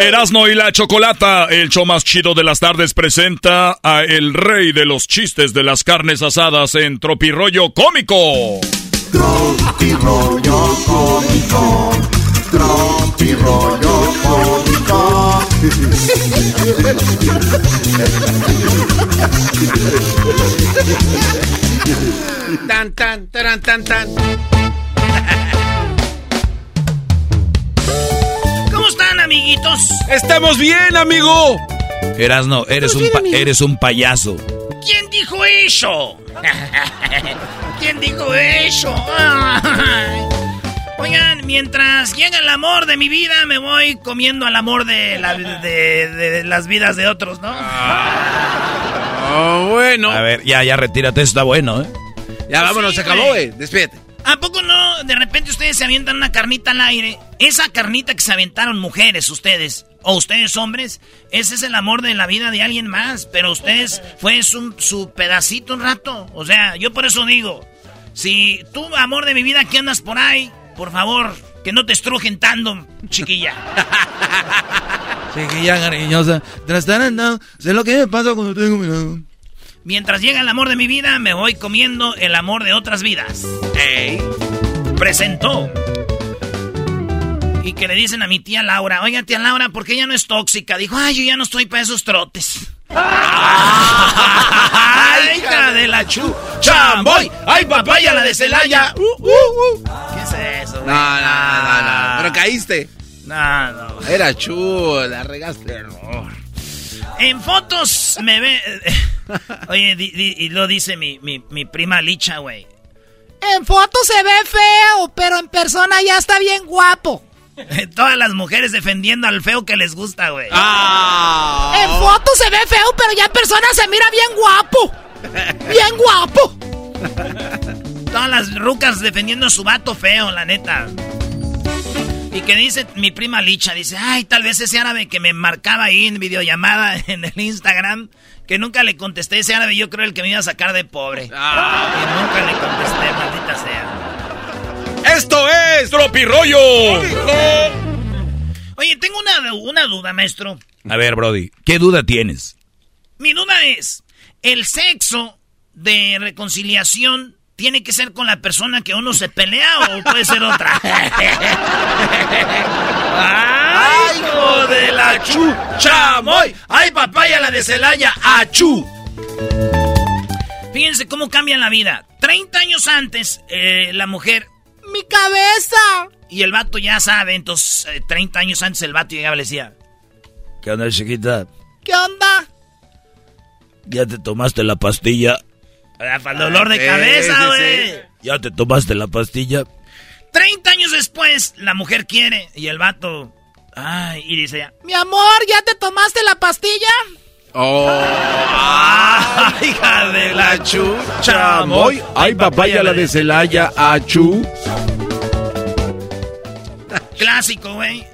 Erasno y la Chocolata, el show más chido de las tardes, presenta a el rey de los chistes de las carnes asadas en Tropirollo Cómico. Tropi rollo cómico, tropi rollo cómico. Tan, tan, tan, tan, tan. amiguitos? Estamos bien, amigo. Erasno, eres un, pa- eres un payaso. ¿Quién dijo eso? ¿Quién dijo eso? Oigan, mientras llega el amor de mi vida, me voy comiendo al amor de, la- de- de las vidas de otros, ¿no? Oh, bueno. A ver, ya, ya retírate, eso está bueno, ¿eh? Ya vámonos, Sí, se acabó, güey. güey. Despídete. ¿A poco no? De repente ustedes se avientan una carnita al aire. Esa carnita que se aventaron mujeres, ustedes, o ustedes hombres, ese es el amor de la vida de alguien más. Pero ustedes fue su, su pedacito un rato. O sea, yo por eso digo, si tú, amor de mi vida, que andas por ahí, por favor, que no te estrujen tanto, chiquilla. Chiquilla cariñosa, trastarando, sé lo que me pasa cuando tengo mi lado. Mientras llega el amor de mi vida, me voy comiendo el amor de otras vidas. Presentó. Y que le dicen a mi tía Laura, oiga tía Laura, ¿por qué ella no es tóxica? Dijo, ay, yo ya no estoy para esos trotes. ¡Ay, hija de la chu! ¡Chamboy! ¡Ay, papaya, la de Celaya! Uh, uh, uh. ¿Qué es eso? No, no, no, no. Pero caíste. No, no. Era chulo, la regaste. En fotos me ve... Oye, di- di- y lo dice mi, mi, mi prima Licha, güey. En foto se ve feo, pero en persona ya está bien guapo. Todas las mujeres defendiendo al feo que les gusta, güey. Ah. En foto se ve feo, pero ya en persona se mira bien guapo. Bien guapo. Todas las rucas defendiendo a su vato feo, la neta. Y que dice mi prima Licha, dice, ay, tal vez ese árabe que me marcaba ahí en videollamada en el Instagram, que nunca le contesté ese árabe, yo creo el que me iba a sacar de pobre. Ah. Y nunca le contesté, maldita sea. Esto es Tropirollo. Oye, tengo una, una duda, maestro. A ver, Brody, ¿qué duda tienes? Mi duda es, ¿el sexo de reconciliación tiene que ser con la persona que uno se pelea o puede ser otra? ¡Ay, hijo de la chu! ¡Chamoy! ¡Ay, papaya, la de Celaya! ¡Achú! Fíjense cómo cambia la vida. 30 años antes, eh, la mujer... ¡Mi cabeza! Y el vato ya sabe, entonces, eh, 30 años antes el vato llegaba y le decía... ¿Qué onda, chiquita? ¿Qué onda? ¿Ya te tomaste la pastilla? Para el dolor de Sí, cabeza, sí, güey. sí. ¿Ya te tomaste la pastilla? 30 años después, la mujer quiere y el vato. Ay, y dice ella. Mi amor, ¿ya te tomaste la pastilla? Oh. ¡Ay, hija de la chucha! Moy, ay papaya la de Celaya, achú. Clásico, güey.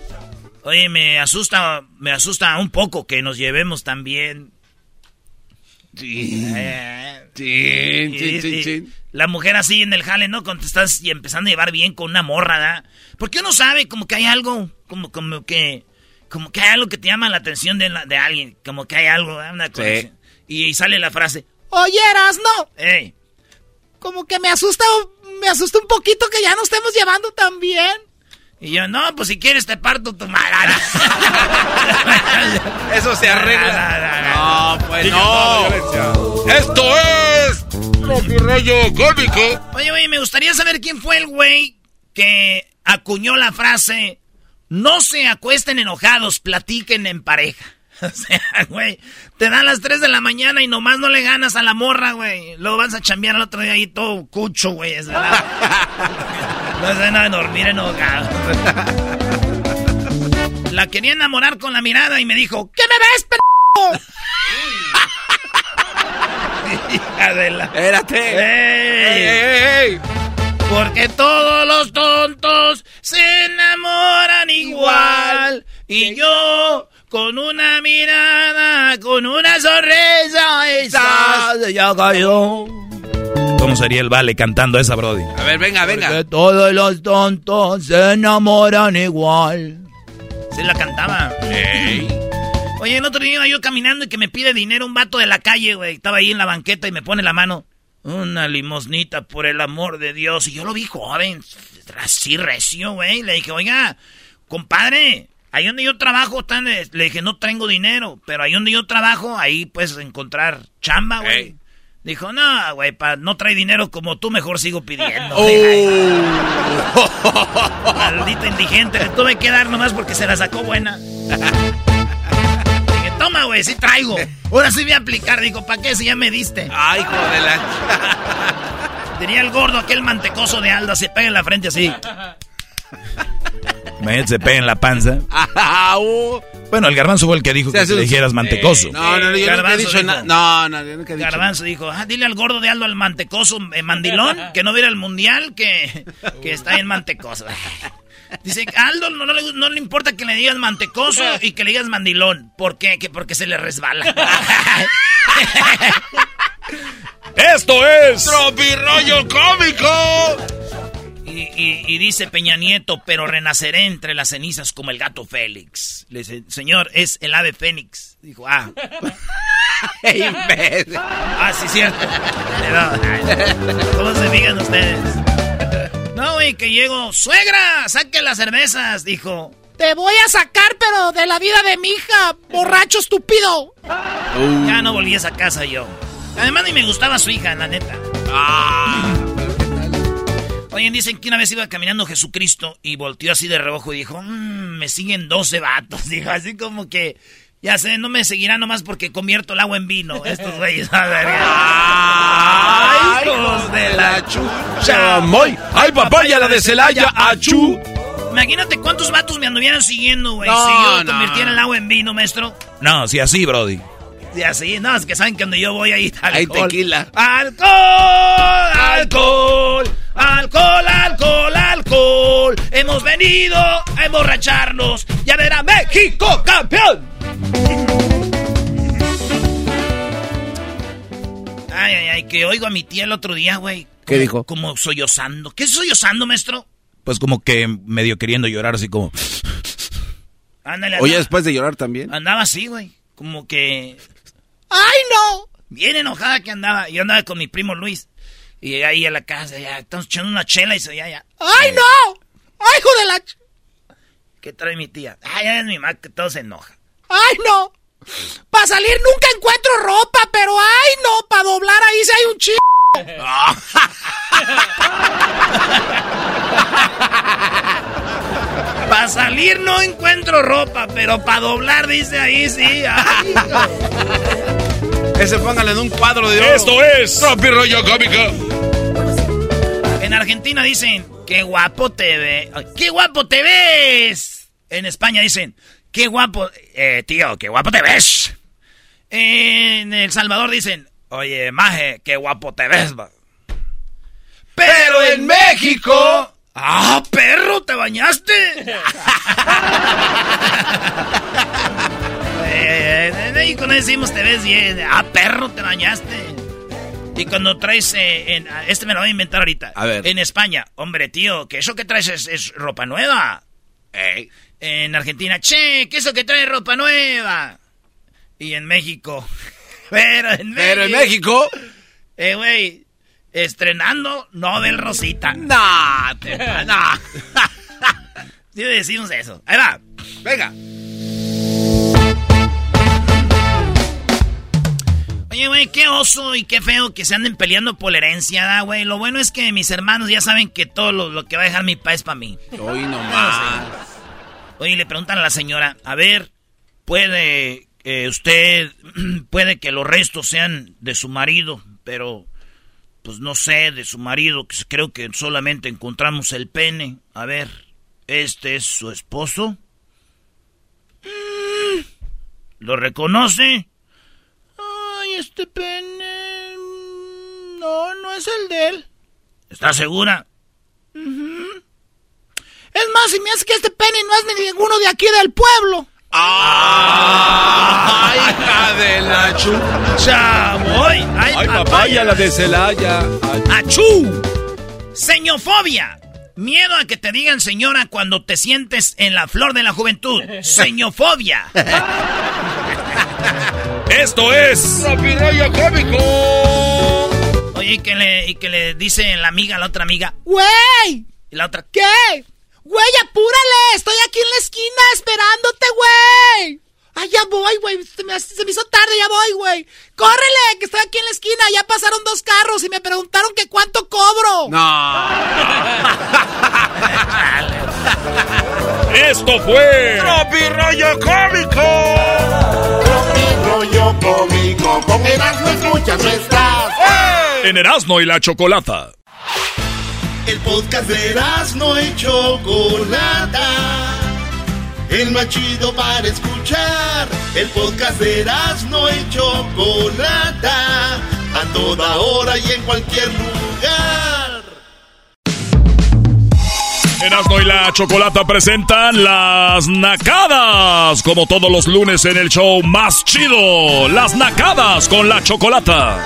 Oye, me asusta, me asusta un poco que nos llevemos también. Sí. Eh, Chin, y- chin, chin, y- chin. La mujer así en el jale, ¿no? Cuando te estás y empezando a llevar bien con una morra, ¿da? Porque uno sabe como que hay algo, como, como que, como que hay algo que te llama la atención de, la- de alguien, como que hay algo. Una conexión. Y, y sale la frase, Oye, Erasno, hey, como que me asusta, me asusta un poquito que ya nos estemos llevando tan bien. Y yo, no, pues si quieres te parto tu madre. Eso se arregla. No, pues no. Esto es Tropirollo Cómico. Oye, oye, me gustaría saber quién fue el güey que acuñó la frase, no se acuesten enojados, platiquen en pareja. O sea, güey, te dan las 3 de la mañana y nomás no le ganas a la morra, güey. Luego vas a chambear al otro día ahí todo cucho, güey. Es verdad. No de nada de dormir enojado. La quería enamorar con la mirada y me dijo, ¿qué me ves, p***? Hija de la... Espérate. ¡Ey! ¡Ey, ey, Porque todos los tontos se enamoran igual. Y yo, con una mirada, con una sonrisa, esa ya cayó. ¿Cómo sería el vale cantando esa, Brody? A ver, venga, venga. todos los tontos se enamoran igual. Se la cantaba. Oye, el otro día iba yo caminando y que me pide dinero un vato de la calle, güey. Estaba ahí en la banqueta y me pone la mano. Una limosnita, por el amor de Dios. Y yo lo vi joven, así recio, güey. Le dije, oiga, compadre, ahí donde yo trabajo, tan, le dije, no tengo dinero, pero ahí donde yo trabajo, ahí puedes encontrar chamba, güey. Dijo, no, güey, pa, no trae dinero como tú, mejor sigo pidiendo. Oh. Maldito indigente, le tuve que dar nomás porque se la sacó buena. Dije, toma, güey, sí traigo. Ahora sí voy a aplicar. Digo, ¿para qué si ya me diste? Ay, hijo de la... Diría el gordo, aquel mantecoso de Alda, se pega en la frente así. Imagínate, se pega en la panza. Bueno, el garbanzo fue el que dijo que un- dijeras mantecoso. No, no, no, yo nunca he Garbanzo dicho dijo- nada. No, no, yo nunca he dicho Garbanzo dijo, ah, dile al gordo de Aldo al mantecoso eh, mandilón que no viera el mundial, que, que está en mantecoso. Dice, Aldo no, no le, no le importa que le digas mantecoso y que le digas mandilón. ¿Por qué? Que porque se le resbala. Esto es... ¡Tropirollo cómico! Y, y- y dice Peña Nieto, pero renaceré entre las cenizas como el gato Félix. Le dice, señor, es el ave fénix. Dijo, ah. imbécil. ah, sí, cierto. ¿Cómo se fijan ustedes? No, güey, que llego. ¡Suegra! ¡Saque las cervezas! Dijo. Te voy a sacar, pero de la vida de mi hija, borracho estúpido. Ya no volví a esa casa yo. Además, ni me gustaba su hija, la neta. Oye, dicen que una vez iba caminando Jesucristo y volteó así de reojo y dijo, "Mm, me siguen 12 vatos. Dijo, así como que, ya sé, no me seguirán nomás porque convierto el agua en vino. Estos güeyes. a ver, ¡Ay, hijos de la ¡Chamoy! ¡Ay, papaya, la de Celaya! ¡Achú! Imagínate cuántos vatos me anduvieran siguiendo, güey. No, si yo no. convirtiera el agua en vino, maestro. No, si así, Brody. Y así, no, es que saben que donde yo voy ahí está Hay alcohol. tequila. ¡Alcohol! ¡Alcohol! ¡Alcohol, alcohol, alcohol! Hemos venido a emborracharnos y a ver a México campeón. Ay, ay, ay, que oigo a mi tía el otro día, güey. ¿Qué dijo? Como sollozando. ¿Qué es sollozando, maestro? Pues como que medio queriendo llorar, así como... Ándale, Oye, después de llorar también. Andaba así, güey. Como que ¡Ay, no! bien enojada que andaba. Yo andaba con mi primo Luis. Y llegué ahí a la casa, ya estamos echando una chela y se ya, ya. ¡Ay, no! ¡Ay, hijo de la... ch- ¿Qué trae mi tía? Ay, ya es mi mamá que todo se enoja. ¡Ay, no! Para salir nunca encuentro ropa, pero ¡ay, no! Para doblar ahí sí hay un chico. Para salir no encuentro ropa, pero para doblar dice ahí sí. Ay, Ese póngale en un cuadro de oro. Esto es... ¡Tropirollo cómico! En Argentina dicen, qué guapo te ves. ¡Qué guapo te ves! En España dicen, qué guapo... Eh, tío, qué guapo te ves. En El Salvador dicen, oye, maje, qué guapo te ves. va". Pero en México... ¡Ah, perro, te bañaste! Eh, en México no decimos te ves bien. ¡Ah, perro, te bañaste! Y cuando traes, eh, en- este me lo voy a inventar ahorita. A ver. En España, hombre, tío, que eso que traes es, es ropa nueva. En Argentina, che, que eso que traes es ropa nueva. Y en México, pero en México. Pero en México... Eh, güey, estrenando Nobel Rosita. No, te... No. Sí decimos eso. Ahí va. Venga. Oye, güey, qué oso y qué feo que se anden peleando por la herencia, ¿da, güey. Lo bueno es que mis hermanos ya saben que todo lo, lo que va a dejar mi papá es para mí. Hoy nomás. Oye, le preguntan a la señora, a ver, puede eh, usted, puede que los restos sean de su marido, pero pues no sé, de su marido, que creo que solamente encontramos el pene. A ver, ¿este es su esposo? Mm, ¿Lo reconoce? Ay, este pene... No, no es el de él. ¿Está segura? Es más, si me hace que este pene no es ni ninguno de aquí del pueblo. ¡Ay, hija de la chu! ¡Chamoy! ¡Ay, ¡Ay, papaya, la de Celaya! Ay. ¡Achú! Señofobia. Miedo a que te digan señora cuando te sientes en la flor de la juventud. Señofobia. Esto es... ¡Tropirollo cómico! Oye, y que le, y que le dice la amiga a la otra amiga. ¡Güey! Y la otra. ¿Qué? Güey, apúrale. Estoy aquí en la esquina esperándote, güey. Ay, ya voy, güey. Se me, se me hizo tarde, ya voy, güey. ¡Córrele! Que estoy aquí en la esquina. Ya pasaron dos carros y me preguntaron que cuánto cobro. No. Esto fue. ¡Tropi rollo cómico! ¡Tropi rollo cómico! Con Erasmo escuchas no estás. En Erasmo y la Chocolata. El podcast de Erasmo y Chocolata. El más chido para escuchar. El podcast de Erasmo y Chocolata. A toda hora y en cualquier lugar. Erasmo y la Chocolata presentan las nacadas. Como todos los lunes en el show más chido. Las nacadas con la Chocolata.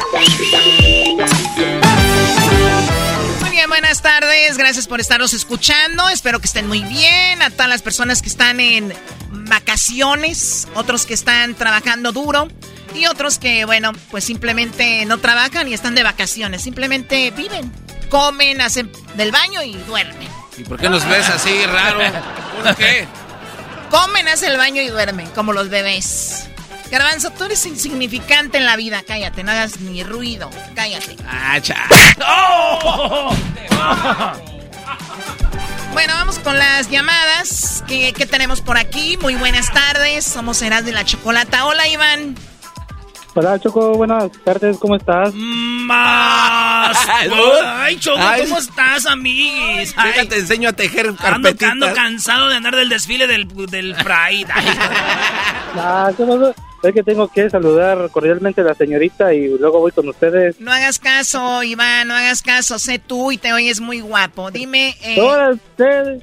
Bien, buenas tardes. Gracias por estarnos escuchando. Espero que estén muy bien. A todas las personas que están en vacaciones, otros que están trabajando duro y otros que, bueno, pues simplemente no trabajan y están de vacaciones. Simplemente viven, comen, hacen del baño y duermen. ¿Y por qué nos ves así raro? ¿Por qué? Comen, hacen el baño y duermen, como los bebés. Garbanzo, tú eres insignificante en la vida. Cállate, no hagas ni ruido. Cállate. Ah, cha. Bueno, vamos con las llamadas que, que tenemos por aquí. Muy buenas tardes. Somos Eras de la Chocolata. Hola, Iván. Hola, Choco. Buenas tardes. ¿Cómo estás? Más. Ay, Choco, Ay. ¿cómo estás, amiguis? Ay, Déjate, enseño a tejer ando, carpetitas. ando cansado de andar del desfile del, del Pride. Ay, Ah, ¿qué pasó? Es que tengo que saludar cordialmente a la señorita y luego voy con ustedes. No hagas caso, Iván, no hagas caso. Sé tú y te oyes muy guapo. Dime, eh, Hola, ustedes.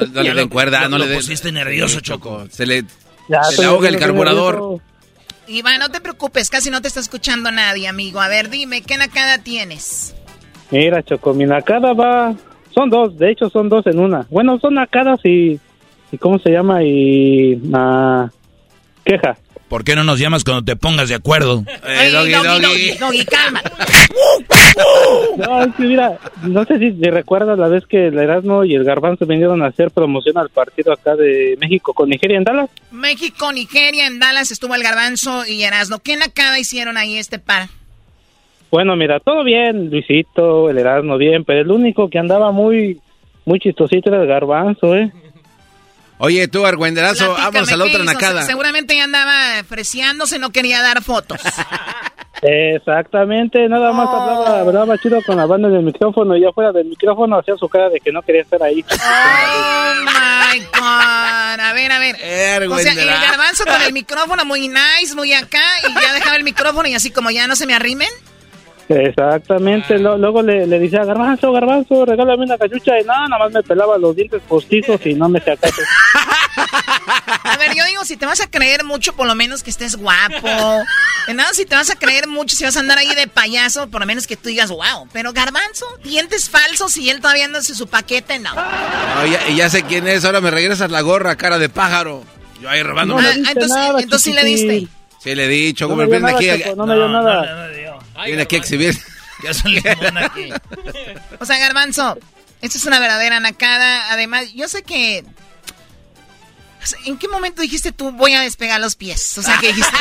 No, no le den cuerda, no lo le den. pusiste nervioso, Choco. Se le, Ya, se le ahoga el nervioso. carburador. Iván, no te preocupes, casi no te está escuchando nadie, amigo. A ver, dime, ¿qué nacada tienes? Mira, Choco, mi nacada va... Son dos, de hecho son dos en una. Bueno, son nacadas y... ¿Y cómo se llama? Y... ah, queja. ¿Por qué no nos llamas cuando te pongas de acuerdo? Eh, doggy, doggy. doggy, doggy, calma. No, es que mira, no sé si, si recuerdas la vez que el Erasmo y el Garbanzo vinieron a hacer promoción al partido acá de México con Nigeria en Dallas. México, Nigeria, en Dallas estuvo el Garbanzo y Erasmo. ¿Qué nacada hicieron ahí este par? Bueno, mira, todo bien, Luisito, el Erasmo bien, pero el único que andaba muy, muy chistosito era el Garbanzo, ¿eh? Oye, tú, argüenderazo, vamos a la ¿qué otra nacada. Se- Seguramente ya andaba freseándose, no quería dar fotos. Exactamente, nada más Oh. hablaba, hablaba chido con la banda del micrófono y ya fuera del micrófono hacía su cara de que no quería estar ahí. Oh my God. A ver, a ver. O sea, el garbanzo con el micrófono muy nice, muy acá, y ya dejaba el micrófono y así como ya no se me arrimen. Exactamente, lo- luego le, le decía, Garbanzo, Garbanzo, regálame una cachucha y nada, nada más me pelaba los dientes postizos y no me hacía caso. A ver, yo digo, si te vas a creer mucho, por lo menos que estés guapo. De nada, si te vas a creer mucho, si vas a andar ahí de payaso, por lo menos que tú digas, wow. Pero garbanzo, dientes falsos y él todavía anda en su paquete, no. No, ya, y ya sé quién es, ahora me regresas la gorra, cara de pájaro. Yo ahí robando. No le Ah, entonces, nada, entonces sí le diste. Sí, le he dicho, No como me nada, aquí, Choco, no me dio nada. No me dio. viene aquí a exhibir. ¿Qué el limón aquí? O sea, Garbanzo, esto es una verdadera nacada. Además, yo sé que. o sea, ¿En qué momento dijiste tú voy a despegar los pies? O sea, que dijiste.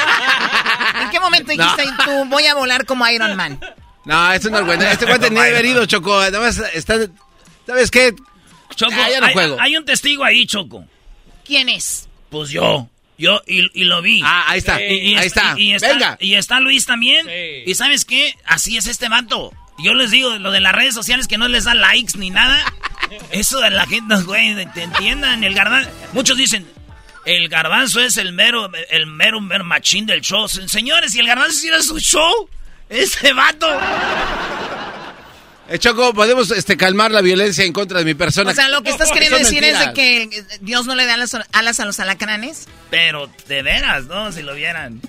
¿En qué momento dijiste tú voy a volar como Iron Man? No, esto no es bueno. Este cuate ni ha herido, Choco. Además, está. ¿Sabes qué? Choco, Ah, ya no hay, juego. hay un testigo ahí, Choco. ¿Quién es? Pues yo. Yo, y, y lo vi. Ah, ahí está. Y, y ahí está. Y, y está Venga. y está Luis también. Y ¿sabes qué? Así es este vato. Yo les digo, lo de las redes sociales que no les da likes ni nada. Eso de la gente, güey, te entiendan. El garbanzo. Muchos dicen, el garbanzo es el mero, el mero, mero machín del show. Señores, si el garbanzo hiciera su show, este vato. Eh, Choco, podemos este, calmar la violencia en contra de mi persona. O sea, lo que estás queriendo decir es de que eh, Dios no le da las alas a los alacranes. Pero de veras, ¿no? Si lo vieran.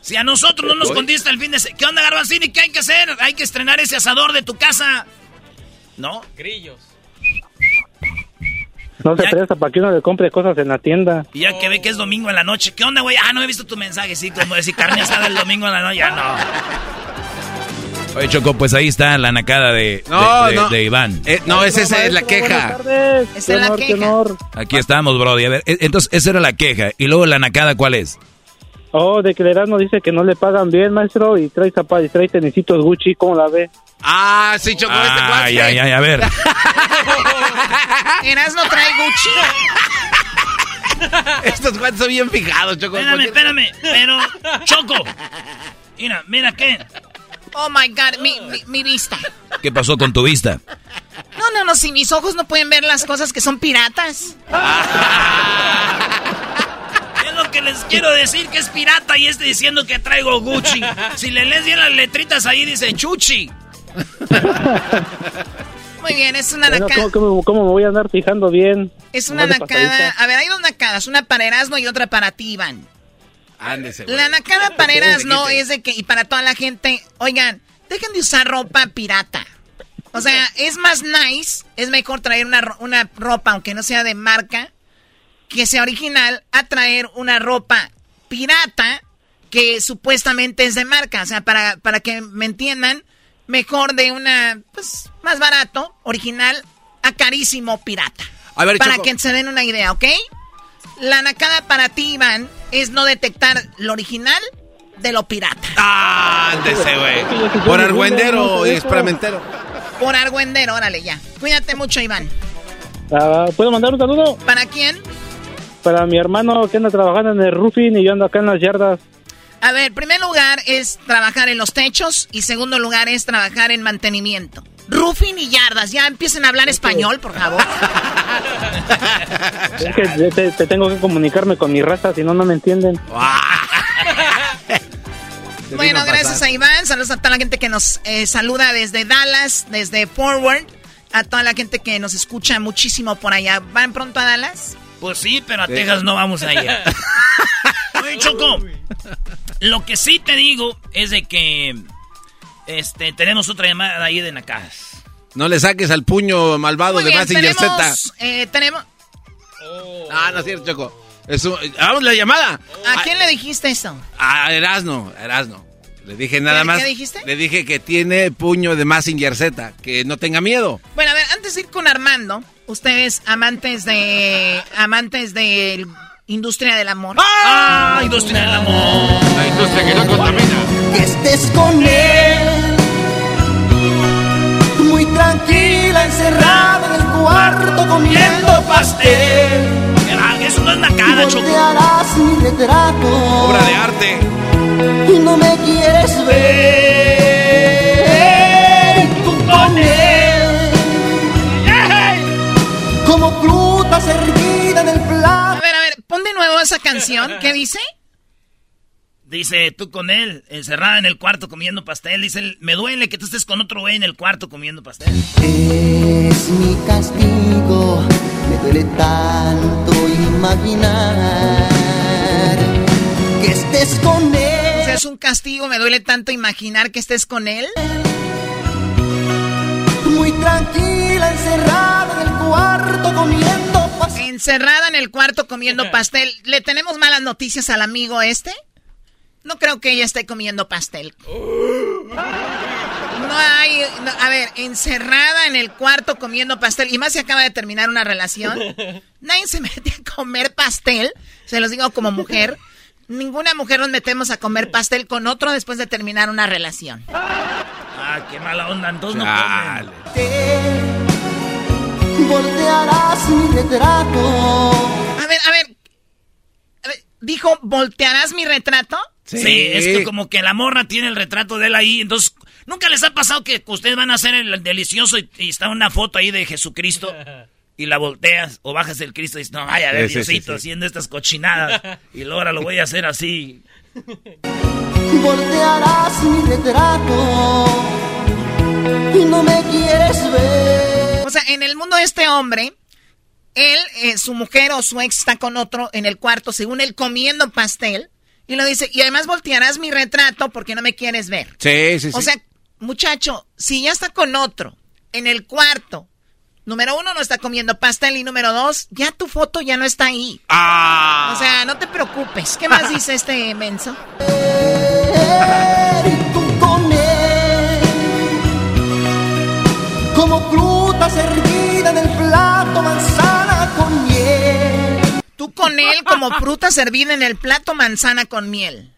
Si a nosotros no nos contesta el fin de semana. ¿Qué onda, Garbanzini? ¿Qué hay que hacer? Hay que estrenar ese asador de tu casa. ¿No? Grillos. No se presta para que uno le compre cosas en la tienda. Y ya que ve que es domingo en la noche. ¿Qué onda, güey? Ah, no he visto tu mensaje. Sí, como decir carne asada el domingo en la noche. Ya no. Oye, Choco, pues ahí está la nacada de, No, de, de- no. de Iván. Eh, no, esa esa es la queja. Esa es la queja. Aquí estamos, Brody. A ver, e- entonces esa era la queja. Y luego la nacada, ¿cuál es? Oh, de que el Erasmo dice que no le pagan bien, maestro, y trae zapatos, y trae tenisitos Gucci, ¿cómo la ve? Ah, sí, Choco, este cuate. Ay, ay, ay, a ver. Erasmo trae Gucci. Estos cuates son bien fijados, Choco. Espérame, espérame. Pero, Choco. Mira, mira qué. Oh my God, mi, mi, mi vista. ¿Qué pasó con tu vista? No, no, no, si mis ojos no pueden ver las cosas que son piratas. Es lo que les quiero decir que es pirata y este diciendo que traigo Gucci. Si le lees bien las letritas ahí dice Chuchi. Muy bien, es una Bueno, nacada. ¿cómo, cómo, cómo me voy a andar fijando bien? Es una nacada. A ver, hay dos nacadas, una para Erasmo y otra para ti, Iván. Ándese, güey. La nacada para quite. es de que, y para toda la gente, oigan, dejen de usar ropa pirata. O sea, es más nice, es mejor traer una, una ropa, aunque no sea de marca, que sea original, a traer una ropa pirata que supuestamente es de marca. O sea, para, para que me entiendan, mejor de una, pues, más barato, original, a carísimo pirata. A ver, para Choco. que se den una idea, ¿ok? La nacada para ti, Iván, es no detectar lo original de lo pirata. Ándese, güey. Por argüendero y experimentero. Por argüendero, órale ya. Cuídate mucho, Iván. Ah, ¿Puedo mandar un saludo? ¿Para quién? Para mi hermano que anda trabajando en el roofing y yo ando acá en las yardas. A ver, primer lugar es trabajar en los techos y segundo lugar es trabajar en mantenimiento. Roofing y yardas, ya empiecen a hablar español, por favor. Es que te, te- te tengo que comunicarme con mi raza, si no, no me entienden. Bueno, gracias a Iván, saludos a toda la gente que nos eh, saluda desde Dallas, desde Forward, a toda la gente que nos escucha muchísimo por allá. ¿Van pronto a Dallas? Pues sí, pero a Texas no vamos allá. Oye, Choco, lo que sí te digo es de que este tenemos otra llamada ahí de Nacadas. No le saques al puño malvado Muy de bien, Massinger Z. tenemos, eh, tenemos... Ah, no es cierto, Choco. Es un- Vamos la llamada. ¿A quién le dijiste eso? A Erasno, a Erasno. Le dije nada ¿Qué- más. qué dijiste? Le dije que tiene puño de Massinger Z, que no tenga miedo. Bueno, a ver, antes de ir con Armando, ustedes amantes de amantes de industria del amor. ¡Ah! Industria del amor. La industria que no contamina. que estés con él. Tranquila, encerrada en el cuarto comiendo pastel. Eso no es Nacada, Choco. Voltearás mi retrato. Obra de arte. Y no me quieres ver. Y tú con él. Como fruta servida en el plato. A ver, a ver, pon de nuevo esa canción. ¿Qué dice? Dice, tú con él, encerrada en el cuarto comiendo pastel. Dice, me duele que tú estés con otro güey en el cuarto comiendo pastel. Es mi castigo, me duele tanto imaginar que estés con O él. sea, es un castigo, me duele tanto imaginar que estés con él. Muy tranquila, encerrada en el cuarto comiendo pastel. Encerrada en el cuarto comiendo pastel. ¿Le tenemos malas noticias al amigo este? No creo que ella esté comiendo pastel. No hay... no, a ver, encerrada en el cuarto comiendo pastel. Y más si acaba de terminar una relación. Nadie se mete a comer pastel. Se los digo como mujer. Ninguna mujer nos metemos a comer pastel con otro después de terminar una relación. Ah, qué mala onda, entonces no Chale. Voltearás mi retrato. A ver. A ver, Dijo, ¿voltearás mi retrato? Sí. es que como que la morra tiene el retrato de él ahí, entonces nunca les ha pasado que ustedes van a hacer el delicioso y, y está una foto ahí de Jesucristo y la volteas o bajas el Cristo y dices, no, vaya a ver, Sí, sí, sí, Diosito, sí. haciendo estas cochinadas y ahora lo voy a hacer así. Voltearás mi retrato. Y no me quieres ver. O sea, en el mundo de este hombre, él, eh, su mujer o su ex está con otro en el cuarto, según él comiendo pastel. Y lo dice, y además voltearás mi retrato porque no me quieres ver. Sí, sí, sí. O sea, muchacho, si ya está con otro, en el cuarto, número uno, no está comiendo pastel y número dos, ya tu foto ya no está ahí. Ah. O sea, no te preocupes. ¿Qué más dice este menso? como frutas con él. como fruta servida en el plato manzana con miel.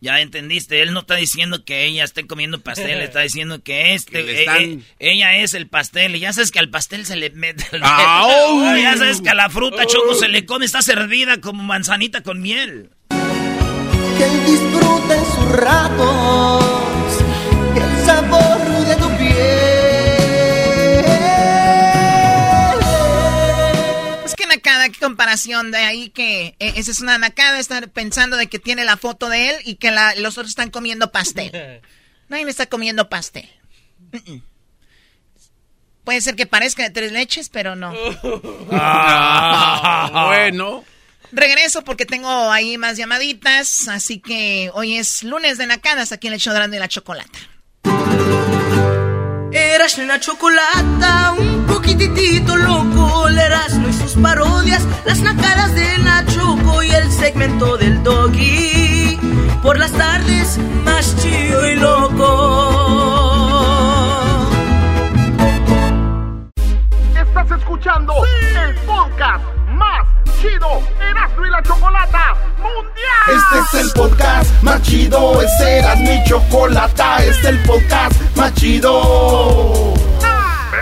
Ya entendiste, él no está diciendo que ella esté comiendo pastel, está diciendo que este, Que eh, están- eh, ella es el pastel. Y ya sabes que al pastel se le mete. el- Ah, Oh, ya sabes que a la fruta choco se le come, está servida como manzanita con miel. que él disfruta en sus ratos comparación de ahí que eh, esa es una nacada estar pensando de que tiene la foto de él y que la- los otros están comiendo pastel. Nadie está comiendo pastel. Mm, mm. Puede ser que parezca de tres leches, pero no. Ah, bueno. Regreso porque tengo ahí más llamaditas, así que hoy es lunes de nacadas aquí en el show de la chocolata. Eras la chocolata, un poquitito loco, Erasmo y sus parodias, las nacadas de la Choco y el segmento del Doggy. Por las tardes, más chido y loco. Estás escuchando el podcast más chido Erasmo y la Chocolata Mundial. Este es el podcast más chido, es Eras mi chocolata, este es el podcast más chido.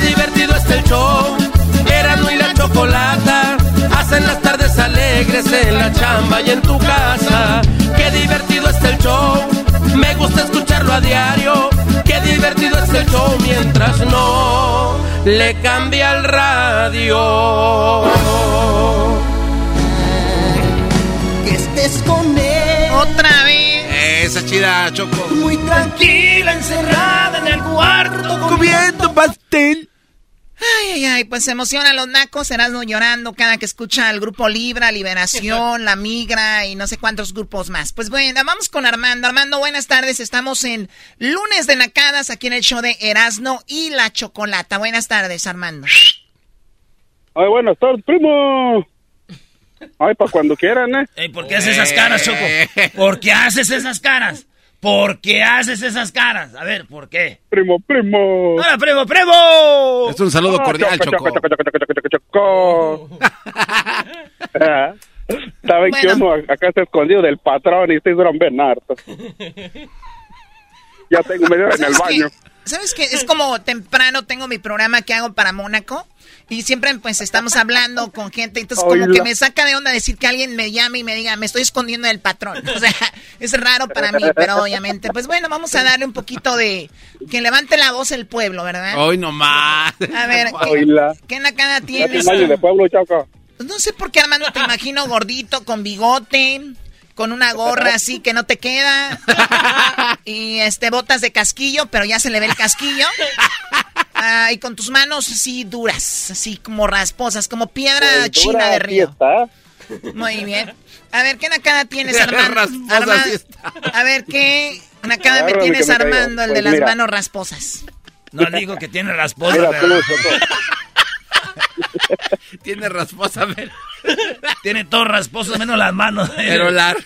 Qué divertido está el show. Erasmo y la chocolata. Hacen las tardes alegres en la chamba y en tu casa. Qué divertido está el show. Me gusta escucharlo a diario. Qué divertido está el show mientras no le cambia el radio. Que estés con él. Otra vez. Esa chida, Choco. Muy tranquila, encerrada en el cuarto. Comiendo pastel. Ay, ay, ay, pues se emocionan los nacos, Erasmo llorando cada que escucha el grupo Libra, Liberación, La Migra y no sé cuántos grupos más. Pues bueno, vamos con Armando. Armando, buenas tardes. Estamos en lunes de nacadas aquí en el show de Erasmo y la Chocolata. Buenas tardes, Armando. Ay, buenas tardes, primo. Ay, para cuando quieran, ¿eh? Ey, ¿Por qué haces esas caras, Choco? ¿Por qué haces esas caras? ¿Por qué haces esas caras? A ver, ¿por qué? Primo, primo. ¡Hola, primo, primo! Es un saludo Ah, cordial, choco, Choco. choco, choco, choco, choco, choco. Ah, Saben que uno acá está escondido del patrón y duran bien hartos. Ya tengo media hora en el baño. ¿Sabes qué? Es como temprano tengo mi programa que hago para Mónaco y siempre pues estamos hablando con gente, entonces como que me saca de onda decir que alguien me llame y me diga, me estoy escondiendo del patrón. O sea, es raro para mí, pero obviamente, pues bueno, vamos a darle un poquito de que levante la voz el pueblo, ¿verdad? Hoy nomás. A ver, ¿qué, Oíla. qué nacada tienes? de pueblo, Choco. No sé por qué Armando te imagino gordito, con bigote, con una gorra así que no te queda. Y este botas de casquillo, pero ya se le ve el casquillo. Ah, y con tus manos así duras, así como rasposas, como piedra Pues, china dura, de río. está. Muy bien. A ver, ¿qué nacada tienes, Armando? Arma-. A ver, ¿qué nacada me tienes, me. Armando, el de Pues las mira. manos rasposas? No digo que tiene rasposa, Mira, pero. Tiene rasposa, pero, tiene todo rasposo menos las manos. pero la...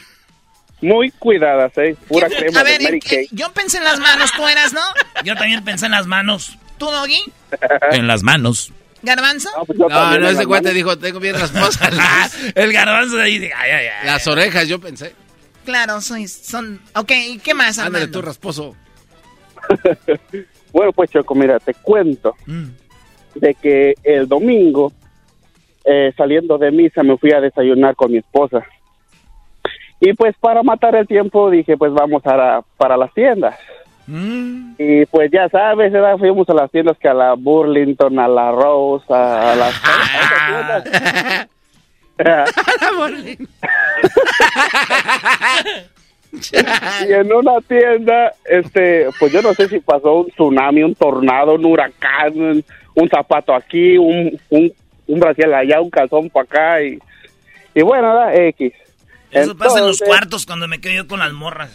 Muy cuidadas, ¿eh? Pura crema A ver, de Mary ¿en qué- Kay. yo pensé en las manos, tú eras, ¿no? Yo también pensé en las manos. ¿Tú, Doggy? En las manos. ¿Garbanzo? No, pues No, ese cuate manos. dijo, tengo bien rasposas las, El garbanzo de ahí dice, ay, ay, ay. las orejas, yo pensé. Claro, soy, son... Ok, ¿y qué más, Ándale tú, rasposo. Bueno, pues Choco, mira, te cuento Mm. de que el domingo, eh, saliendo de misa, me fui a desayunar con mi esposa. Y pues para matar el tiempo dije, pues vamos a la- para las tiendas. Mm. Y pues ya sabes, ¿verdad? fuimos a las tiendas que a la Burlington, a la Rose, a, a las... a esas tiendas. y en una tienda, este, pues yo no sé si pasó un tsunami, un tornado, un huracán, un, zapato aquí, un, un, un brasil allá, un calzón para acá y, y bueno, da X. Eso pasa en los Entonces- cuartos cuando me quedo yo con las morras.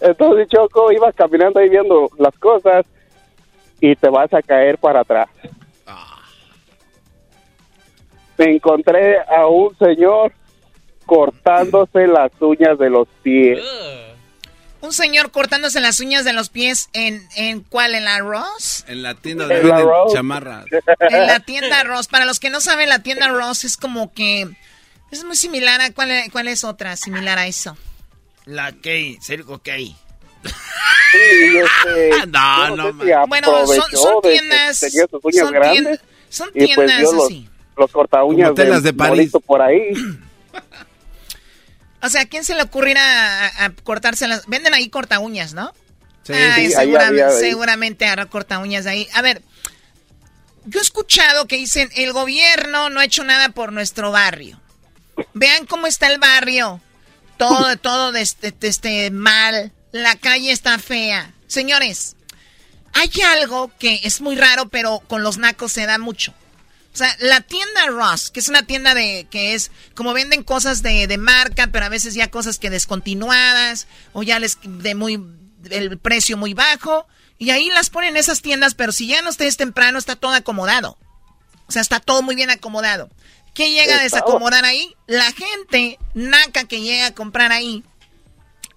Entonces, Choco, ibas caminando ahí viendo las cosas y te vas a caer para atrás. Me encontré a un señor cortándose las uñas de los pies. Un señor cortándose las uñas de los pies en, en ¿cuál? ¿En la Ross? En la tienda de la venden Rose. chamarras. En la tienda Ross. Para los que no saben, la tienda Ross es como que... Es muy similar a... ¿Cuál, cuál es otra similar a eso? La Key, Circo Key. Sí, este, No, no, sé si Bueno, son- son de que tiendas- Tenía sus uñas son grandes. tiendas- son y pues tiendas los, así. los corta uñas telas de París. por ahí. O sea, ¿a quién se le ocurrirá a, a cortarse las... Venden ahí corta uñas, ¿no? Sí, Ay, sí, ahí segura- había ahí. seguramente hará corta uñas ahí. A ver, yo he escuchado que dicen, el gobierno no ha hecho nada por nuestro barrio. Vean cómo está el barrio. Todo, todo de este, de este mal. La calle está fea. Señores, hay algo que es muy raro, pero con los nacos se da mucho. O sea, la tienda Ross, que es una tienda de que es como venden cosas de, de marca, pero a veces ya cosas que descontinuadas o ya les de muy el precio muy bajo y ahí las ponen en esas tiendas, pero si llegan ustedes temprano está todo acomodado. O sea, está todo muy bien acomodado. ¿Qué llega a desacomodar ahí? La gente naca que llega a comprar ahí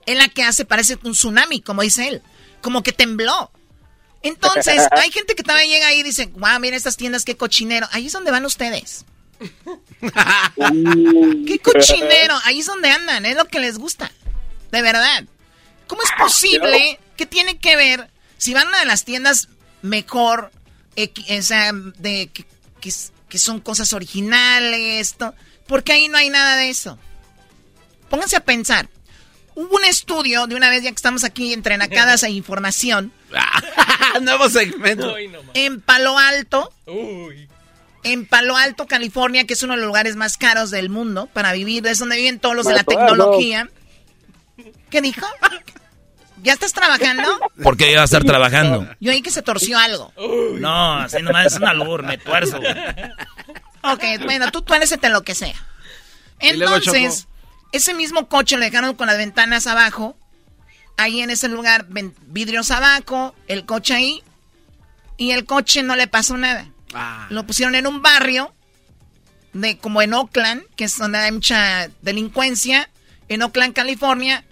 es la que hace, parece un tsunami, como dice él. Como que tembló. Entonces, hay gente que también llega ahí y dice, wow, mira estas tiendas, qué cochinero. Ahí es donde van ustedes. ¿Qué cochinero? Ahí es donde andan, es lo que les gusta. De verdad. ¿Cómo es posible que tiene que ver si van a una de las tiendas mejor, o sea, de que, que s- que son cosas originales, to- porque ahí no hay nada de eso? Pónganse a pensar. Hubo un estudio, de una vez ya que estamos aquí entre nacadas e información, Nuevo segmento. en Palo Alto, en Palo Alto, California, que es uno de los lugares más caros del mundo para vivir, es donde viven todos los de la tecnología. ¿Qué dijo? ¿Ya estás trabajando? ¿Por qué iba a estar trabajando? Yo oí que se torció algo. No, así nomás es un albur, me tuerzo. Ok, bueno, tú tuércete lo que sea. Entonces, ese mismo coche lo dejaron con las ventanas abajo. Ahí en ese lugar, vidrios abajo, el coche ahí. Y el coche no le pasó nada. Ah. Lo pusieron en un barrio, de como en Oakland, que es donde hay mucha delincuencia, en Oakland, California.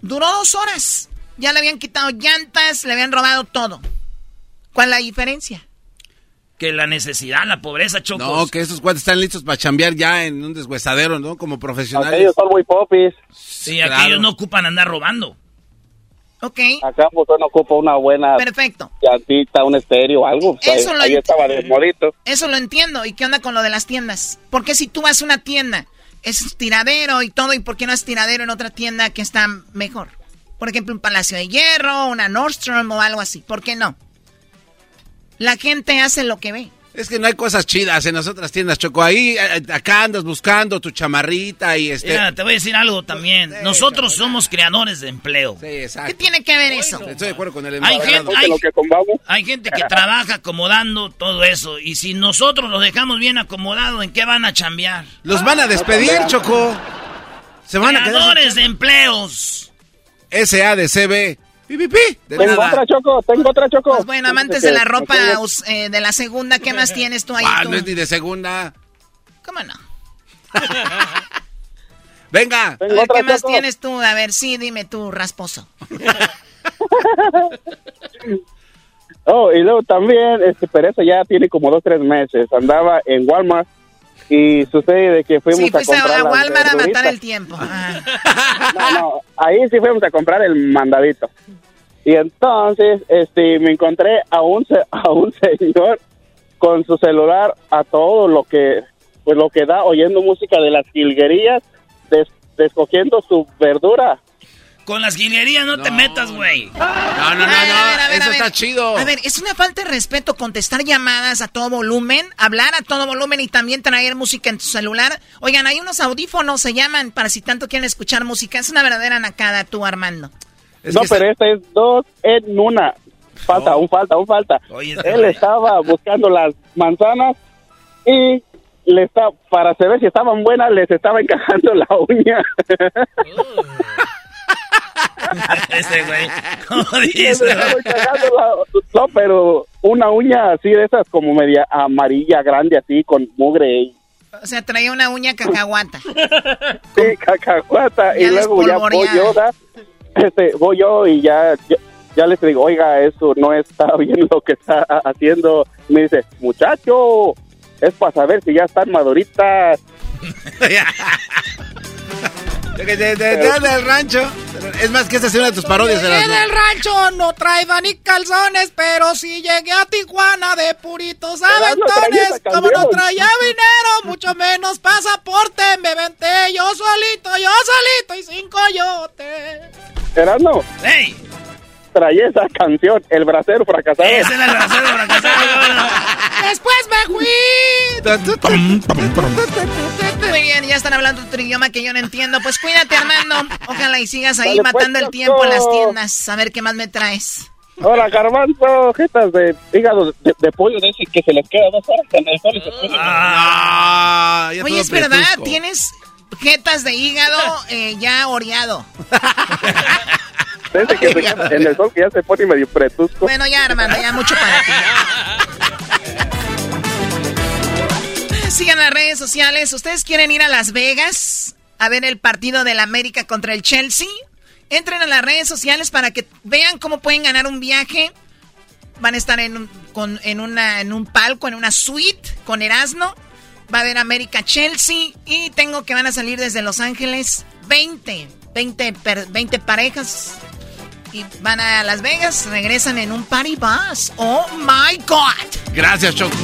Duró dos horas. Ya le habían quitado llantas, le habían robado todo. ¿Cuál es la diferencia? Que la necesidad, la pobreza, chocos. No, que esos cuates están listos para chambear ya en un deshuesadero, ¿no? Como profesionales. Ellos son muy popis. Sí, claro. aquellos no ocupan andar robando. Ok, Acá pues uno ocupa una buena perfecto. llantita, un estéreo, algo. Eso ahí, lo ahí estaba desmodito. Eso lo entiendo. ¿Y qué onda con lo de las tiendas? ¿Por qué si tú vas a una tienda es tiradero y todo, y por qué no es tiradero en otra tienda que está mejor? Por ejemplo, un Palacio de Hierro, una Nordstrom o algo así. ¿Por qué no? La gente hace lo que ve. Es que no hay cosas chidas en las otras tiendas, Choco. Ahí, eh, acá andas buscando tu chamarrita y este... Mira, te voy a decir algo también. Nosotros somos creadores de empleo. Sí, exacto. ¿Qué tiene que ver eso? Estoy de acuerdo con el Hay gente, hay, Lo que tomamos. hay gente que trabaja acomodando todo eso. Y si nosotros los dejamos bien acomodados, ¿en qué van a chambear? Los van a despedir, Choco. Se van a quedar... Creadores de empleos. SADCB. Pi, pi, pi. De Tengo nada. otra choco, tengo otra choco. Pues bueno, amantes de la ropa eh, de la segunda, ¿qué más tienes tú ahí? Ah, tú? no es ni de segunda. ¿Cómo no? Venga. A Tengo ver, otra ¿qué más choco. tienes tú? A ver, sí, dime tú, rasposo. Oh, y luego también, este, pero eso ya tiene como dos, tres meses. Andaba en Walmart y sucede de que fuimos Sí, a comprar a Walmart a matar el tiempo. Ah. No, no, ahí sí fuimos a comprar el mandadito. Y entonces, este, me encontré a un, a un señor con su celular a todo lo que, pues lo que da, oyendo música de las jilguerías, des- escogiendo su verdura. Con las guinerías no, te metas, güey. No, no, no, no. Eso está chido. A ver, es una falta de respeto contestar llamadas a todo volumen, hablar a todo volumen y también traer música en tu celular. Oigan, hay unos audífonos, se llaman, para si tanto quieren escuchar música. Es una verdadera nacada tú, Armando. no, pero esta es dos en una. Falta, un falta, un falta. Él estaba buscando las manzanas y le está, para saber si estaban buenas, les estaba encajando la uña. Ese güey, ¿cómo dice? No, pero una uña así de esas como media amarilla, grande, así, con mugre. O sea, traía una uña cacahuata. Sí, cacahuata. y luego ya voy yo, este, voy yo y ya, ya, les digo, oiga, eso no está bien lo que está haciendo. Me dice, muchacho, es para saber si ya están maduritas. De, del rancho. Es más que esta es una de tus parodias. Llegué del rancho, no traía ni calzones, pero si llegué a Tijuana de puritos aventones. Como no traía dinero, mucho menos pasaporte, me venté yo solito, yo solito y sin coyote. Erasmo. ¡Ey! Traía esa canción, El Bracero Fracasado. Ese era el Bracero Fracasado. Después me fui. Muy bien, ya están hablando otro idioma que yo no entiendo. Pues cuídate, Armando. Ojalá y sigas ahí Dale, matando pues, el tiempo en las tiendas. A ver qué más me traes. Hola, garbanzo, jetas de hígado de, de pollo de ese que se les queda dos horas en el sol y se ponen- Ah, ya Oye, es verdad, tienes jetas de hígado eh, ya oreado. de ese que se en el sol que ya se pone medio pretusco. Bueno, ya, Armando, ya mucho para ti. Sigan las redes sociales. ¿Ustedes quieren ir a Las Vegas a ver el partido del América contra el Chelsea? Entren a las redes sociales para que vean cómo pueden ganar un viaje. Van a estar en un, con- en una, en un palco, en una suite con Erasmo. Va a haber América Chelsea. Y tengo que van a salir desde Los Ángeles 20, 20, per- 20 parejas. Y van a Las Vegas, regresan en un party bus. ¡Oh, my God! Gracias, Choco.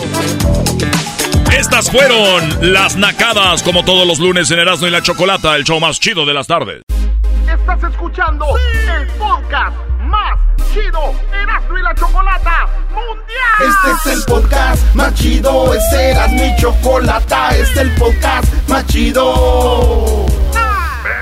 Estas fueron las nacadas, como todos los lunes en Erasmo y la Chocolata, el show más chido de las tardes. Estás escuchando el podcast más chido Erasmo y la Chocolata Mundial. Este es el podcast más chido, este era mi chocolata, este es el podcast más chido.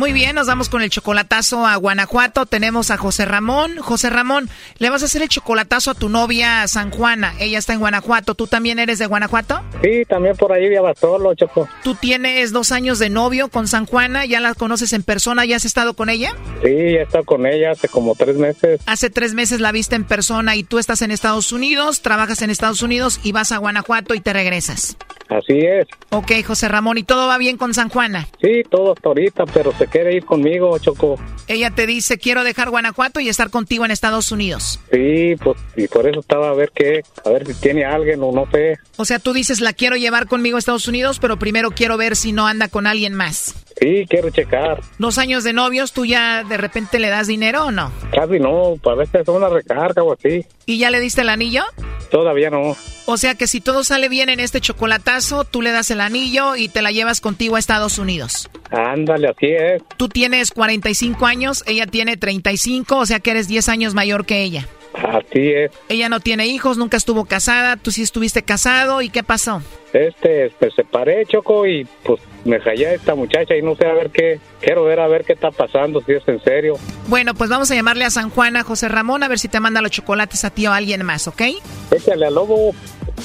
Muy bien, nos vamos con el chocolatazo a Guanajuato. Tenemos a José Ramón. José Ramón, le vas a hacer el chocolatazo a tu novia San Juana. Ella está en Guanajuato. ¿Tú también eres de Guanajuato? Sí, también por ahí viajaba solo, Choco. ¿Tú tienes dos años de novio con San Juana? ¿Ya la conoces en persona? ¿Ya has estado con ella? Sí, he estado con ella hace como tres meses. Hace tres meses la viste en persona y tú estás en Estados Unidos, trabajas en Estados Unidos y vas a Guanajuato y te regresas. Así es. Ok, José Ramón, ¿y todo va bien con San Juana? Sí, todo hasta ahorita, pero se quiere ir conmigo, Choco. Ella te dice, quiero dejar Guanajuato y estar contigo en Estados Unidos. Sí, pues, y por eso estaba a ver qué, a ver si tiene alguien o no sé. O sea, tú dices, la quiero llevar conmigo a Estados Unidos, pero primero quiero ver si no anda con alguien más. Sí, quiero checar. Dos años de novios, ¿tú ya de repente le das dinero o no? Casi no, para ver si es una recarga o así. ¿Y ya le diste el anillo? Todavía no. O sea que si todo sale bien en este chocolatazo, tú le das el anillo y te la llevas contigo a Estados Unidos. Ándale, así es. Tú tienes 45 años, ella tiene 35, o sea que eres 10 años mayor que ella. Así es. Ella no tiene hijos, nunca estuvo casada, tú sí estuviste casado, ¿y qué pasó? Este, me separé, Choco, y pues me callé a esta muchacha y no sé a ver qué, quiero ver a ver qué está pasando, si es en serio. Bueno, pues vamos a llamarle a San Juan, a José Ramón, a ver si te manda los chocolates a ti o a alguien más, ¿ok? Échale al lobo,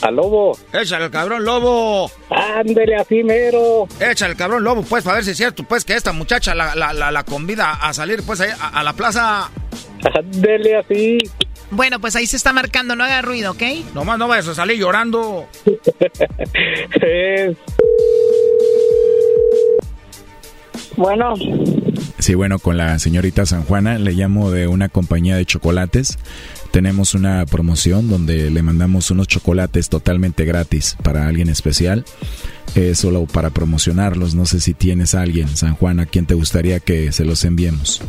al lobo. Échale al cabrón lobo. Ándele así, mero. Échale al cabrón lobo, pues, para ver si es cierto, pues, que esta muchacha la, la, la, convida a salir, pues, a, a la plaza. Ándele así. Bueno, pues ahí se está marcando, no haga ruido, ¿ok? Nomás no vayas a salir llorando. Bueno. Sí, bueno, con la señorita San Juana le llamo de una compañía de chocolates. Tenemos una promoción donde le mandamos unos chocolates totalmente gratis para alguien especial. Eh, solo para promocionarlos. No sé si tienes a alguien, San Juana, a quien te gustaría que se los enviemos.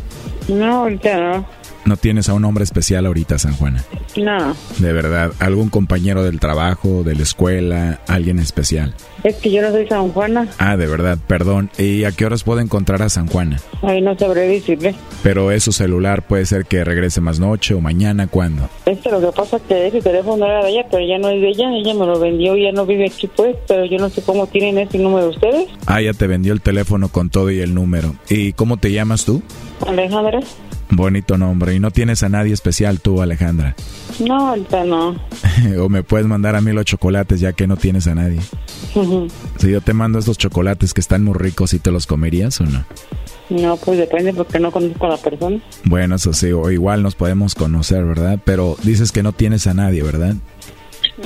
No, ahorita no. ¿No tienes a un hombre especial ahorita, San Juana? No. De verdad, algún compañero del trabajo, de la escuela, alguien especial. Es que yo no soy San Juana. Ah, de verdad, perdón. ¿Y a qué horas puedo encontrar a San Juana? Ay, no sabré decirle. Pero es su celular, puede ser que regrese más noche o mañana, ¿cuándo? Es que lo que pasa es que ese teléfono era de ella, pero ya no es de ella. Ella me lo vendió y ya no vive aquí, pues. Pero yo no sé cómo tienen ese número ustedes. Ah, ya te vendió el teléfono con todo y el número. ¿Y cómo te llamas tú? Alejandra. Bonito nombre. ¿Y no tienes a nadie especial tú, Alejandra? No, ahorita no. o me puedes mandar a mí los chocolates ya que no tienes a nadie. Si yo te mando estos chocolates que están muy ricos, ¿y te los comerías o no? No, pues depende porque no conozco a la persona. Bueno, eso sí, o igual nos podemos conocer, ¿verdad? Pero dices que no tienes a nadie, ¿verdad?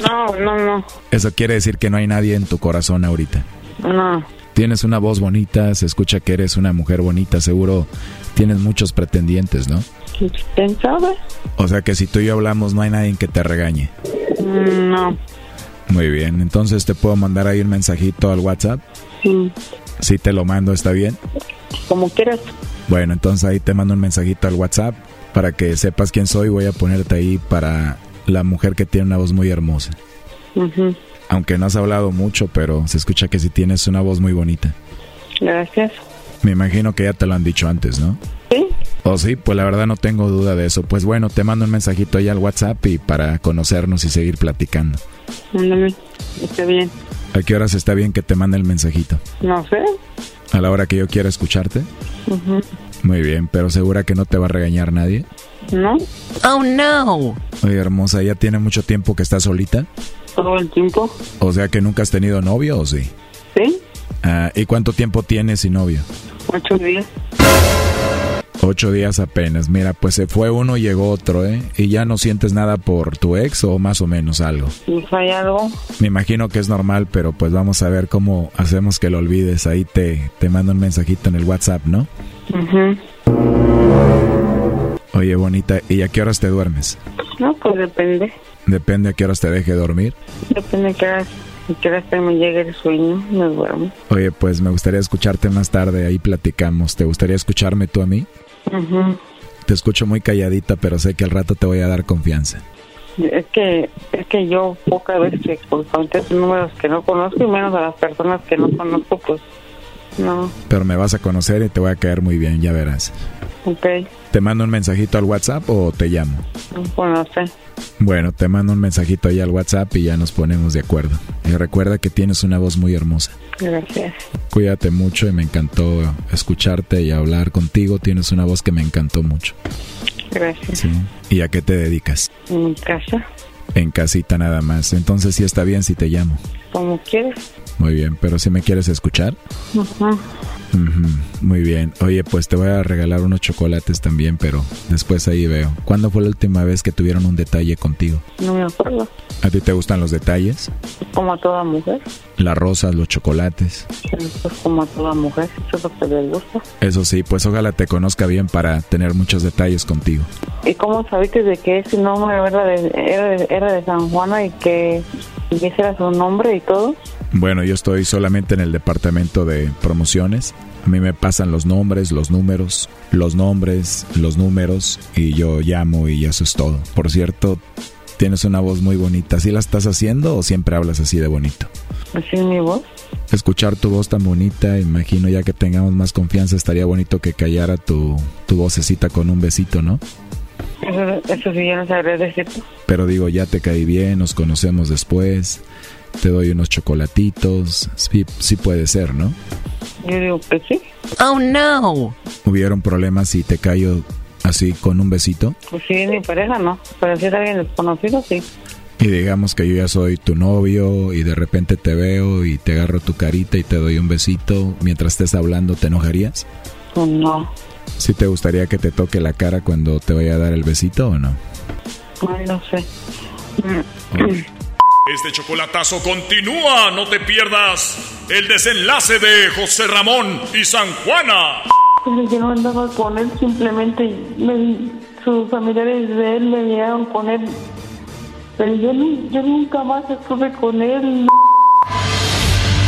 No, no, no. Eso quiere decir que no hay nadie en tu corazón ahorita. No. Tienes una voz bonita, se escucha que eres una mujer bonita, seguro tienes muchos pretendientes, ¿no? ¿Quién sabe? O sea que si tú y yo hablamos no hay nadie que te regañe. Mm, no. Muy bien, entonces te puedo mandar ahí un mensajito al WhatsApp. Sí. Si te lo mando, ¿está bien? Como quieras. Bueno, entonces ahí te mando un mensajito al WhatsApp para que sepas quién soy. Voy a ponerte ahí para la mujer que tiene una voz muy hermosa. Aunque no has hablado mucho, pero se escucha que sí tienes una voz muy bonita. Gracias. Me imagino que ya te lo han dicho antes, ¿no? Sí. Oh, sí, pues la verdad no tengo duda de eso. Pues bueno, te mando un mensajito ahí al WhatsApp y para conocernos y seguir platicando. Mándame. Está bien. ¿A qué horas está bien que te mande el mensajito? No sé. ¿A la hora que yo quiera escucharte? Muy bien, pero segura que no te va a regañar nadie. No. Oh, no. Oye, hermosa, ¿ya tiene mucho tiempo que estás solita? Todo el tiempo. O sea que nunca has tenido novio o sí? Sí. Ah, ¿Y cuánto tiempo tienes sin novio? Ocho días. Ocho días apenas. Mira, pues se fue uno y llegó otro, ¿eh? ¿Y ya no sientes nada por tu ex o más o menos algo? ¿Hay algo? Me imagino que es normal, pero pues vamos a ver cómo hacemos que lo olvides. Ahí te, te mando un mensajito en el WhatsApp, ¿no? Oye, bonita, ¿y a qué horas te duermes? No, pues depende. Depende a qué horas te deje dormir. Depende a qué horas, a qué horas me llegue el sueño, me duermo. Oye, pues me gustaría escucharte más tarde, ahí platicamos. ¿Te gustaría escucharme tú a mí? Te escucho muy calladita, pero sé que al rato te voy a dar confianza. Es que, es que yo pocas veces pues, contesto números que no conozco y menos a las personas que no conozco, pues No. Pero me vas a conocer y te voy a caer muy bien, ya verás. Ok. ¿Te mando un mensajito al WhatsApp o te llamo? Bueno, sé. Bueno, te mando un mensajito ahí al WhatsApp y ya nos ponemos de acuerdo. Y recuerda que tienes una voz muy hermosa. Gracias. Cuídate mucho y me encantó escucharte y hablar contigo. Tienes una voz que me encantó mucho. Gracias. Sí. ¿Y a qué te dedicas? En casa. En casita nada más. Entonces sí está bien si te llamo. Como quieres. Muy bien, pero si me quieres escuchar. Ajá. Muy bien. Oye, pues te voy a regalar unos chocolates también, pero después ahí veo. ¿Cuándo fue la última vez que tuvieron un detalle contigo? No me acuerdo. ¿A ti te gustan los detalles? Como a toda mujer. Las rosas, los chocolates. Pues como a toda mujer, eso es lo que les gusta. Eso sí, pues ojalá te conozca bien para tener muchos detalles contigo. ¿Y cómo sabiste de que ese nombre era de, era de, era de San Juana y que, y ese era su nombre y todo? Bueno, yo estoy solamente en el departamento de promociones. A mí me pasan los nombres, los números, los nombres, los números y yo llamo y eso es todo. Por cierto, tienes una voz muy bonita. ¿Sí la estás haciendo o siempre hablas así de bonito? ¿Así es mi voz? Escuchar tu voz tan bonita, imagino ya que tengamos más confianza, estaría bonito que callara tu, tu vocecita con un besito, ¿no? Eso, eso sí, ya no decirte. Pero digo, ya te caí bien, nos conocemos después, te doy unos chocolatitos, sí, sí puede ser, ¿no? Yo digo que sí. Oh, no. ¿Hubieron problemas si te callo así con un besito? Pues sí, mi pareja no, pero si es alguien desconocido, sí. Y digamos que yo ya soy tu novio y de repente te veo y te agarro tu carita y te doy un besito mientras estés hablando, ¿te enojarías? Pues no. ¿Sí te gustaría que te toque la cara cuando te vaya a dar el besito o no? Ay, no sé. Este chocolatazo continúa, no te pierdas el desenlace de José Ramón y San Juana. Pero yo no andaba con él, simplemente me- sus familiares de él me llegaron con él. Pero yo, yo nunca más estuve con él.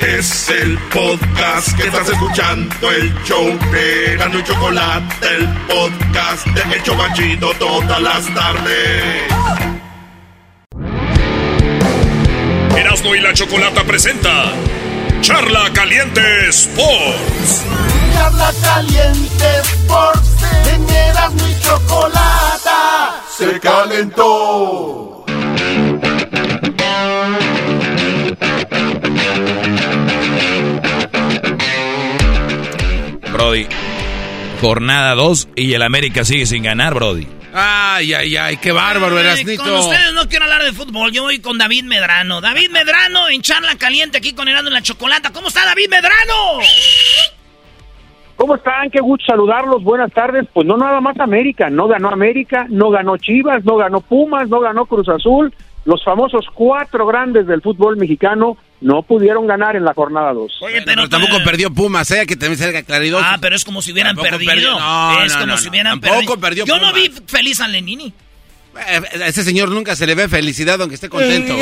Es el podcast que estás escuchando, el show de Gano y Chocolate, el podcast de El Chobachito todas las tardes. Erasno y la chocolata presenta Charla Caliente Sports. Charla caliente Sports. En Erasmo y Chocolata. Se calentó. Brody. Jornada 2 y el América sigue sin ganar, Brody. Ay, ay, ay, qué bárbaro, Erasnito. Con ustedes no quiero hablar de fútbol, yo voy con David Medrano. David Medrano en charla caliente aquí con Herando en la Chocolata. ¿Cómo está David Medrano? ¿Cómo están? Qué gusto saludarlos. Buenas tardes. Pues no nada más América. No ganó América, no ganó Chivas, no ganó Pumas, no ganó Cruz Azul. Los famosos cuatro grandes del fútbol mexicano no pudieron ganar en la jornada 2. Oye, Pero tampoco perdió Pumas, ¿eh? Que también salga claridad. Ah, pero es como si hubieran Tampoco perdido. perdió. No, es no, como no, si no. hubieran Tampoco perdido. perdió Yo no vi feliz a Lenini. Eh, A ese señor nunca se le ve felicidad aunque esté contento.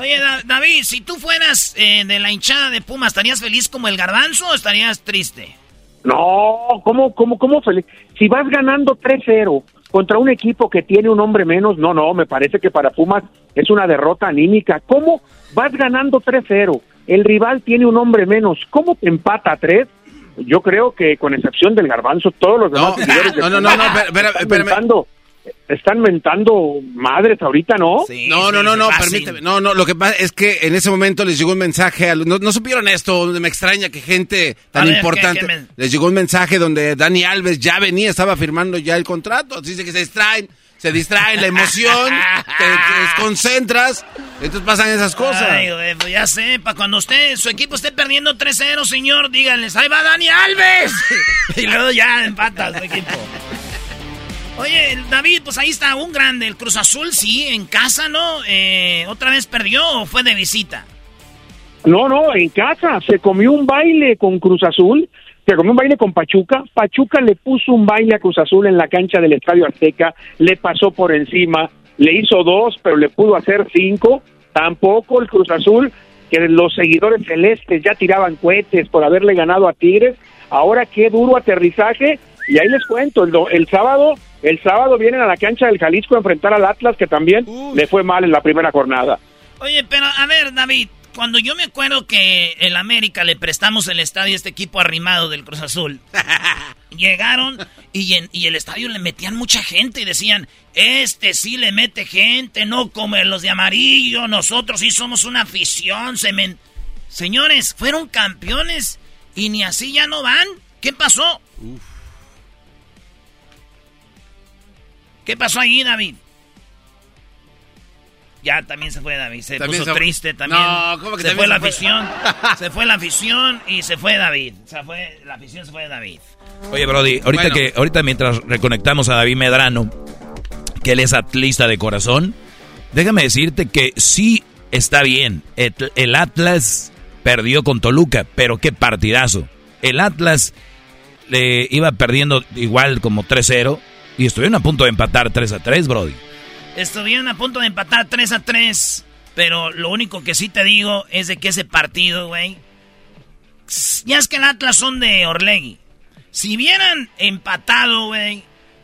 Oye, Da- David, si tú fueras eh, de la hinchada de Pumas, ¿estarías feliz como el garbanzo o estarías triste? No, ¿cómo, cómo, cómo feliz? Si vas ganando 3-0 contra un equipo que tiene un hombre menos, no, no, me parece que para Pumas es una derrota anímica. ¿Cómo vas ganando 3-0? El rival tiene un hombre menos. ¿Cómo te empata a 3? Yo creo que con excepción del garbanzo, todos los demás No, no, no, no, espérame. Están mentando madres ahorita, ¿no? no, no, no, no, fácil. permíteme. No, no, lo que pasa es que en ese momento les llegó un mensaje. a los- no, no supieron esto, me extraña que gente tan A ver, ¿qué- importante. qué Les llegó un mensaje donde Dani Alves ya venía, estaba firmando ya el contrato. Dice que se distraen, se distraen, la emoción, te, te desconcentras, entonces pasan esas cosas. Ay, güey, pues ya sé, para cuando usted, su equipo esté perdiendo 3-0, señor, díganles, ahí va Dani Alves. y luego ya empata su equipo. Oye, David, pues ahí está un grande, el Cruz Azul, sí, en casa, ¿no? Eh, ¿Otra vez perdió o fue de visita? No, no, en casa se comió un baile con Cruz Azul que con un baile con Pachuca, Pachuca le puso un baile a Cruz Azul en la cancha del Estadio Azteca, le pasó por encima, le hizo dos, pero le pudo hacer cinco. Tampoco el Cruz Azul, que los seguidores celestes ya tiraban cohetes por haberle ganado a Tigres. Ahora qué duro aterrizaje. Y ahí les cuento, el, el sábado, el sábado vienen a la cancha del Jalisco a enfrentar al Atlas, que también le fue mal en la primera jornada. Oye, pero a ver, David, cuando yo me acuerdo que el América le prestamos el estadio a este equipo arrimado del Cruz Azul, llegaron y, en- y el estadio le metían mucha gente y decían, este sí le mete gente, no como los de amarillo, nosotros sí somos una afición. semen-". Señores, fueron campeones y ni así ya no van. ¿Qué pasó? ¿Qué pasó ahí, David? Ya también se fue David, se También puso se- triste también. No, ¿cómo que se también fue se la fue? afición, se fue la afición y se fue David. Se fue, la afición se fue David. Oye, Brody, ahorita Bueno. que ahorita mientras reconectamos a David Medrano, que él es atlista de corazón, déjame decirte que sí está bien. El, el Atlas perdió con Toluca, pero qué partidazo. El Atlas le iba perdiendo igual como 3-0 y estuvieron a punto de empatar 3-3, Brody. Estuvieron a punto de empatar 3 a 3, pero lo único que sí te digo es de que ese partido, güey, ya es que el Atlas son de Orlegui. Si hubieran empatado, güey,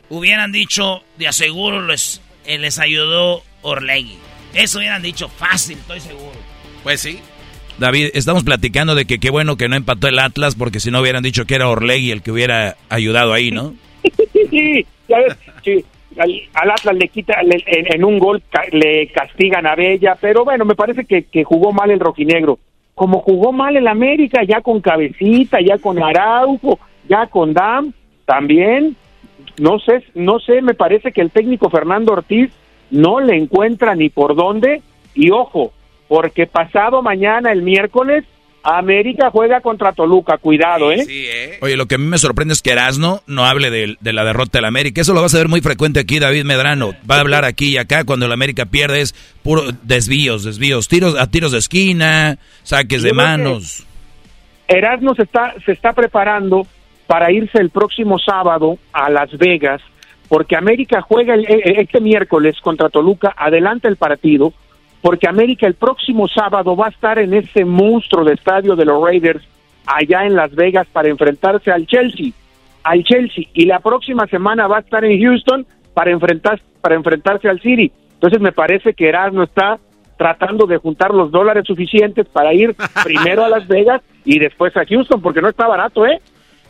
hubieran dicho, de aseguro les, eh, les ayudó Orlegui. Eso hubieran dicho fácil, estoy seguro. Pues sí. David, estamos platicando de que qué bueno que no empató el Atlas porque si no hubieran dicho que era Orlegui el que hubiera ayudado ahí, ¿no? sí, ya ves, sí, al, Atlas le quita, le- en, en un gol ca- le castigan a Bella, pero bueno, me parece que, que jugó mal el rojinegro. Como jugó mal el América, ya con Cabecita, ya con Araujo, ya con Dam, también, no sé, no sé, me parece que el técnico Fernando Ortiz no le encuentra ni por dónde, y ojo, porque pasado mañana, el miércoles, América juega contra Toluca, cuidado, ¿eh? Oye, lo que a mí me sorprende es que Erasno no hable de, de la derrota del América. Eso lo vas a ver muy frecuente aquí, David Medrano. Va a hablar aquí y acá cuando el América pierde es puro desvíos, desvíos, tiros a tiros de esquina, saques de manos. Erasmo se está, se está preparando para irse el próximo sábado a Las Vegas, porque América juega el- e- este miércoles contra Toluca, adelanta el partido, porque América el próximo sábado va a estar en ese monstruo de estadio de los Raiders allá en Las Vegas para enfrentarse al Chelsea, al Chelsea, y la próxima semana va a estar en Houston para enfrentar, para enfrentarse al City. Entonces me parece que Erasmo está tratando de juntar los dólares suficientes para ir primero a Las Vegas y después a Houston, porque no está barato, ¿eh?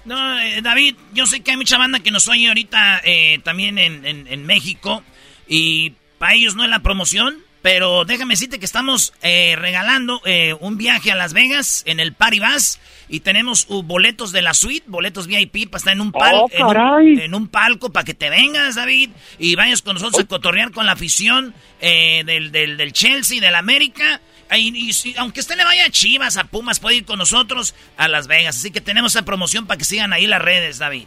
No, eh, David, yo sé que hay mucha banda que nos oye ahorita eh, también en, en- en México y para ellos no es la promoción, pero déjame decirte que estamos eh, regalando eh, un viaje a Las Vegas en el Paribas y tenemos uh, boletos de la suite, boletos VIP para estar en un, pal- ¡Oh, en un- caray! en un palco para que te vengas, David, y vayas con nosotros a cotorrear con la afición eh, del, del, del Chelsea, del América. Y, y aunque usted le vaya a Chivas, a Pumas, puede ir con nosotros a Las Vegas. Así que tenemos esa promoción para que sigan ahí las redes, David.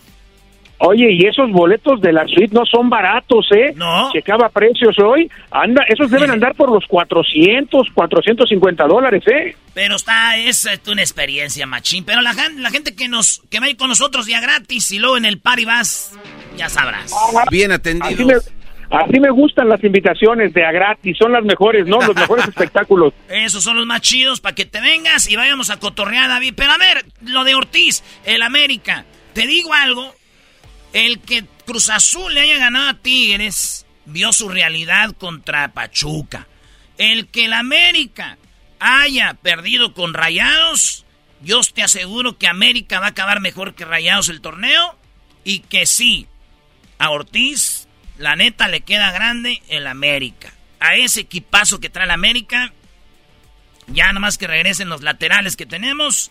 Oye, y esos boletos de la suite no son baratos, ¿eh? No. Checaba precios hoy. Anda, esos deben andar por los 400, 450 dólares, ¿eh? Pero está, es eh, una experiencia, machín. Pero la, gen- la gente que nos que va a ir con nosotros día gratis y luego en el party vas, ya sabrás. Bien Así me, atendidos. así me gustan las invitaciones de a gratis, son las mejores, ¿no? Los mejores espectáculos. Esos son los más chidos para que te vengas y vayamos a cotorrear, David. Pero a ver, lo de Ortiz, el América. Te digo algo, el que Cruz Azul le haya ganado a Tigres vio su realidad contra Pachuca. El que el América haya perdido con Rayados, yo te aseguro que América va a acabar mejor que Rayados el torneo y que sí, a Ortiz, la neta le queda grande el América. A ese equipazo que trae el América, ya nada más que regresen los laterales que tenemos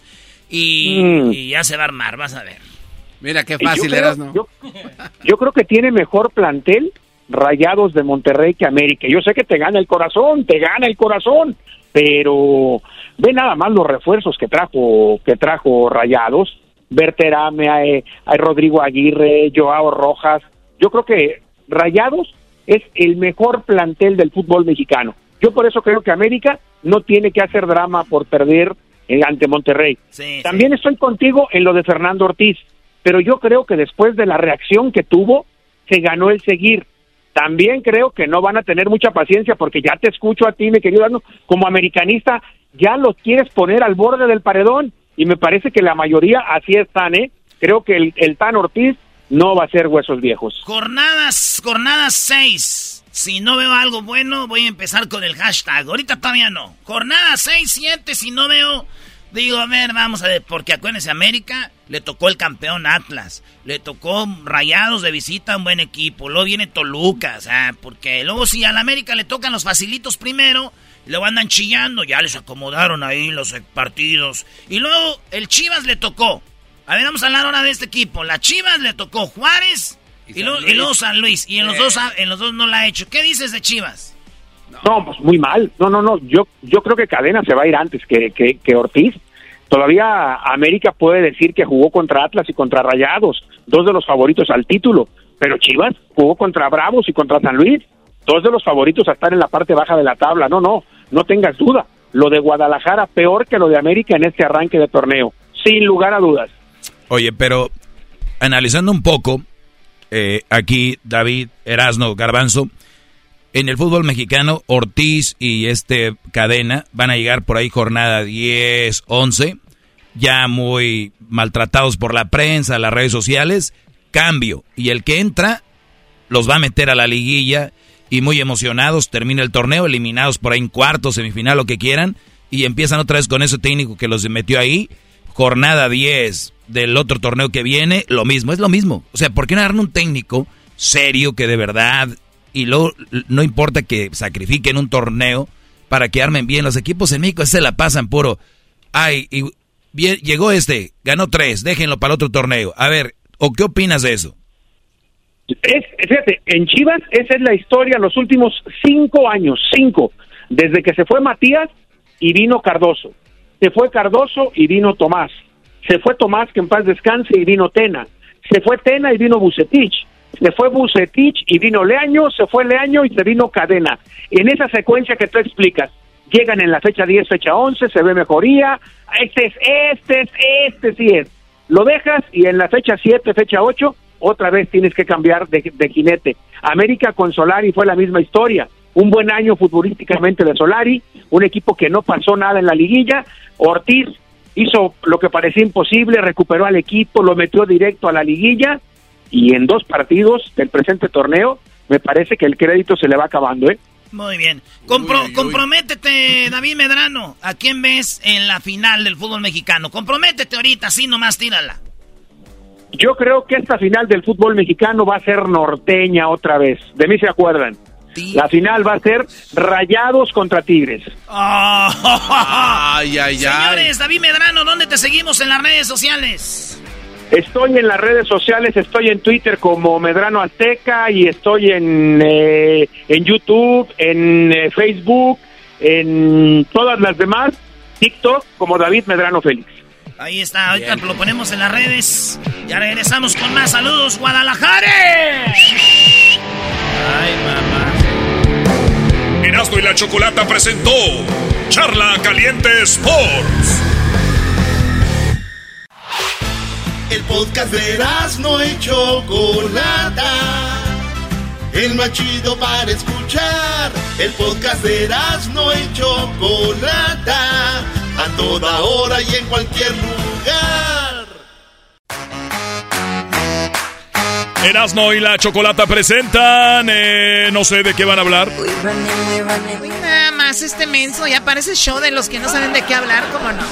y, Mm. y ya se va a armar, vas a ver. Mira qué Y yo fácil creo- ¿no? Yo, yo creo que tiene mejor plantel Rayados de Monterrey que América. Yo sé que te gana el corazón, te gana el corazón, pero ve nada más los refuerzos que trajo que trajo Rayados. Berterame, hay, hay Rodrigo Aguirre, Joao Rojas. Yo creo que Rayados es el mejor plantel del fútbol mexicano. Yo por eso creo que América no tiene que hacer drama por perder eh, ante Monterrey. También estoy contigo en lo de Fernando Ortiz, pero yo creo que después de la reacción que tuvo, se ganó el seguir. También creo que no van a tener mucha paciencia porque ya te escucho a ti, mi querido Arno, como americanista, ya los quieres poner al borde del paredón y me parece que la mayoría así están, ¿eh? Creo que el, el Tan Ortiz no va a ser huesos viejos. Jornadas, jornadas 6. Si no veo algo bueno, voy a empezar con el hashtag. Ahorita todavía no. Jornada 6, 7, si no veo... Digo, a ver, vamos a ver, porque acuérdense, América le tocó el campeón Atlas, le tocó Rayados de visita un buen equipo, luego viene Toluca, o sea, porque luego si a la América le tocan los facilitos primero, luego andan chillando, ya les acomodaron ahí los partidos, y luego el Chivas le tocó a ver, vamos a hablar ahora de este equipo. La Chivas le tocó Juárez y, luego, San Luis. Y en los, dos, en los dos no la ha hecho. ¿Qué dices de Chivas? No, pues muy mal. No, no, no. Yo, yo creo que Cadena se va a ir antes que, que, Ortiz. Todavía América puede decir que jugó contra Atlas y contra Rayados, dos de los favoritos al título. Pero Chivas jugó contra Bravos y contra San Luis, dos de los favoritos a estar en la parte baja de la tabla. No, no, no tengas duda. Lo de Guadalajara peor que lo de América en este arranque de torneo, sin lugar a dudas. Oye, pero analizando un poco, eh, aquí David Erasno Garbanzo, en el fútbol mexicano, Ortiz y este Cadena van a llegar por ahí jornada 10, 11, ya muy maltratados por la prensa, las redes sociales, cambio. Y el que entra los va a meter a la liguilla y muy emocionados, termina el torneo, eliminados por ahí en cuarto, semifinal, lo que quieran, y empiezan otra vez con ese técnico que los metió ahí, jornada 10, del otro torneo que viene, lo mismo, es lo mismo. O sea, ¿por qué no darle un técnico serio que de verdad, y luego no importa que sacrifiquen un torneo para que armen bien los equipos en México, se la pasan puro. Ay, y llegó este, ganó tres, déjenlo para otro torneo. A ver, ¿o qué opinas de eso? Es, fíjate, en Chivas esa es la historia los últimos cinco años, cinco, desde que se fue Matías y vino Cardoso. Se fue Cardoso y vino Tomás se fue Tomás, que en paz descanse, y vino Tena. Se fue Tena y vino Bucetich. Se fue Bucetich y vino Leaño, se fue Leaño y se vino Cadena. En esa secuencia que tú explicas, llegan en la fecha 10, fecha 11, se ve mejoría, este es, este es, este sí es. Lo dejas y en la fecha 7, fecha 8, otra vez tienes que cambiar de, de jinete. América con Solari fue la misma historia. Un buen año futbolísticamente de Solari, un equipo que no pasó nada en la liguilla. Ortiz hizo lo que parecía imposible, recuperó al equipo, lo metió directo a la liguilla y en dos partidos del presente torneo me parece que el crédito se le va acabando, ¿eh? Muy bien. Comprométete, David Medrano. ¿A quién ves en la final del fútbol mexicano? Comprométete ahorita, así nomás tírala. Yo creo que esta final del fútbol mexicano va a ser norteña otra vez. De mí se acuerdan. La final va a ser Rayados contra Tigres. ay, ay, ay. Señores, David Medrano, ¿dónde te seguimos en las redes sociales? Estoy en las redes sociales, estoy en Twitter como Medrano Azteca y estoy en, eh, en YouTube, en eh, Facebook, en todas las demás, TikTok como David Medrano Félix. Ahí está, ahorita lo ponemos en las redes. Ya regresamos con más saludos, Guadalajara. Ay, mamá. Erasmo y la Chocolata presentó Charla Caliente Sports. El podcast de Erasmo y Chocolata. El más chido para escuchar. El podcast de Erasmo y Chocolata. A toda hora y en cualquier lugar. Erasmo y la Chocolata presentan. Eh, no sé de qué van a hablar. Nada más este menso. Ya parece show de los que no saben de qué hablar, ¿cómo no?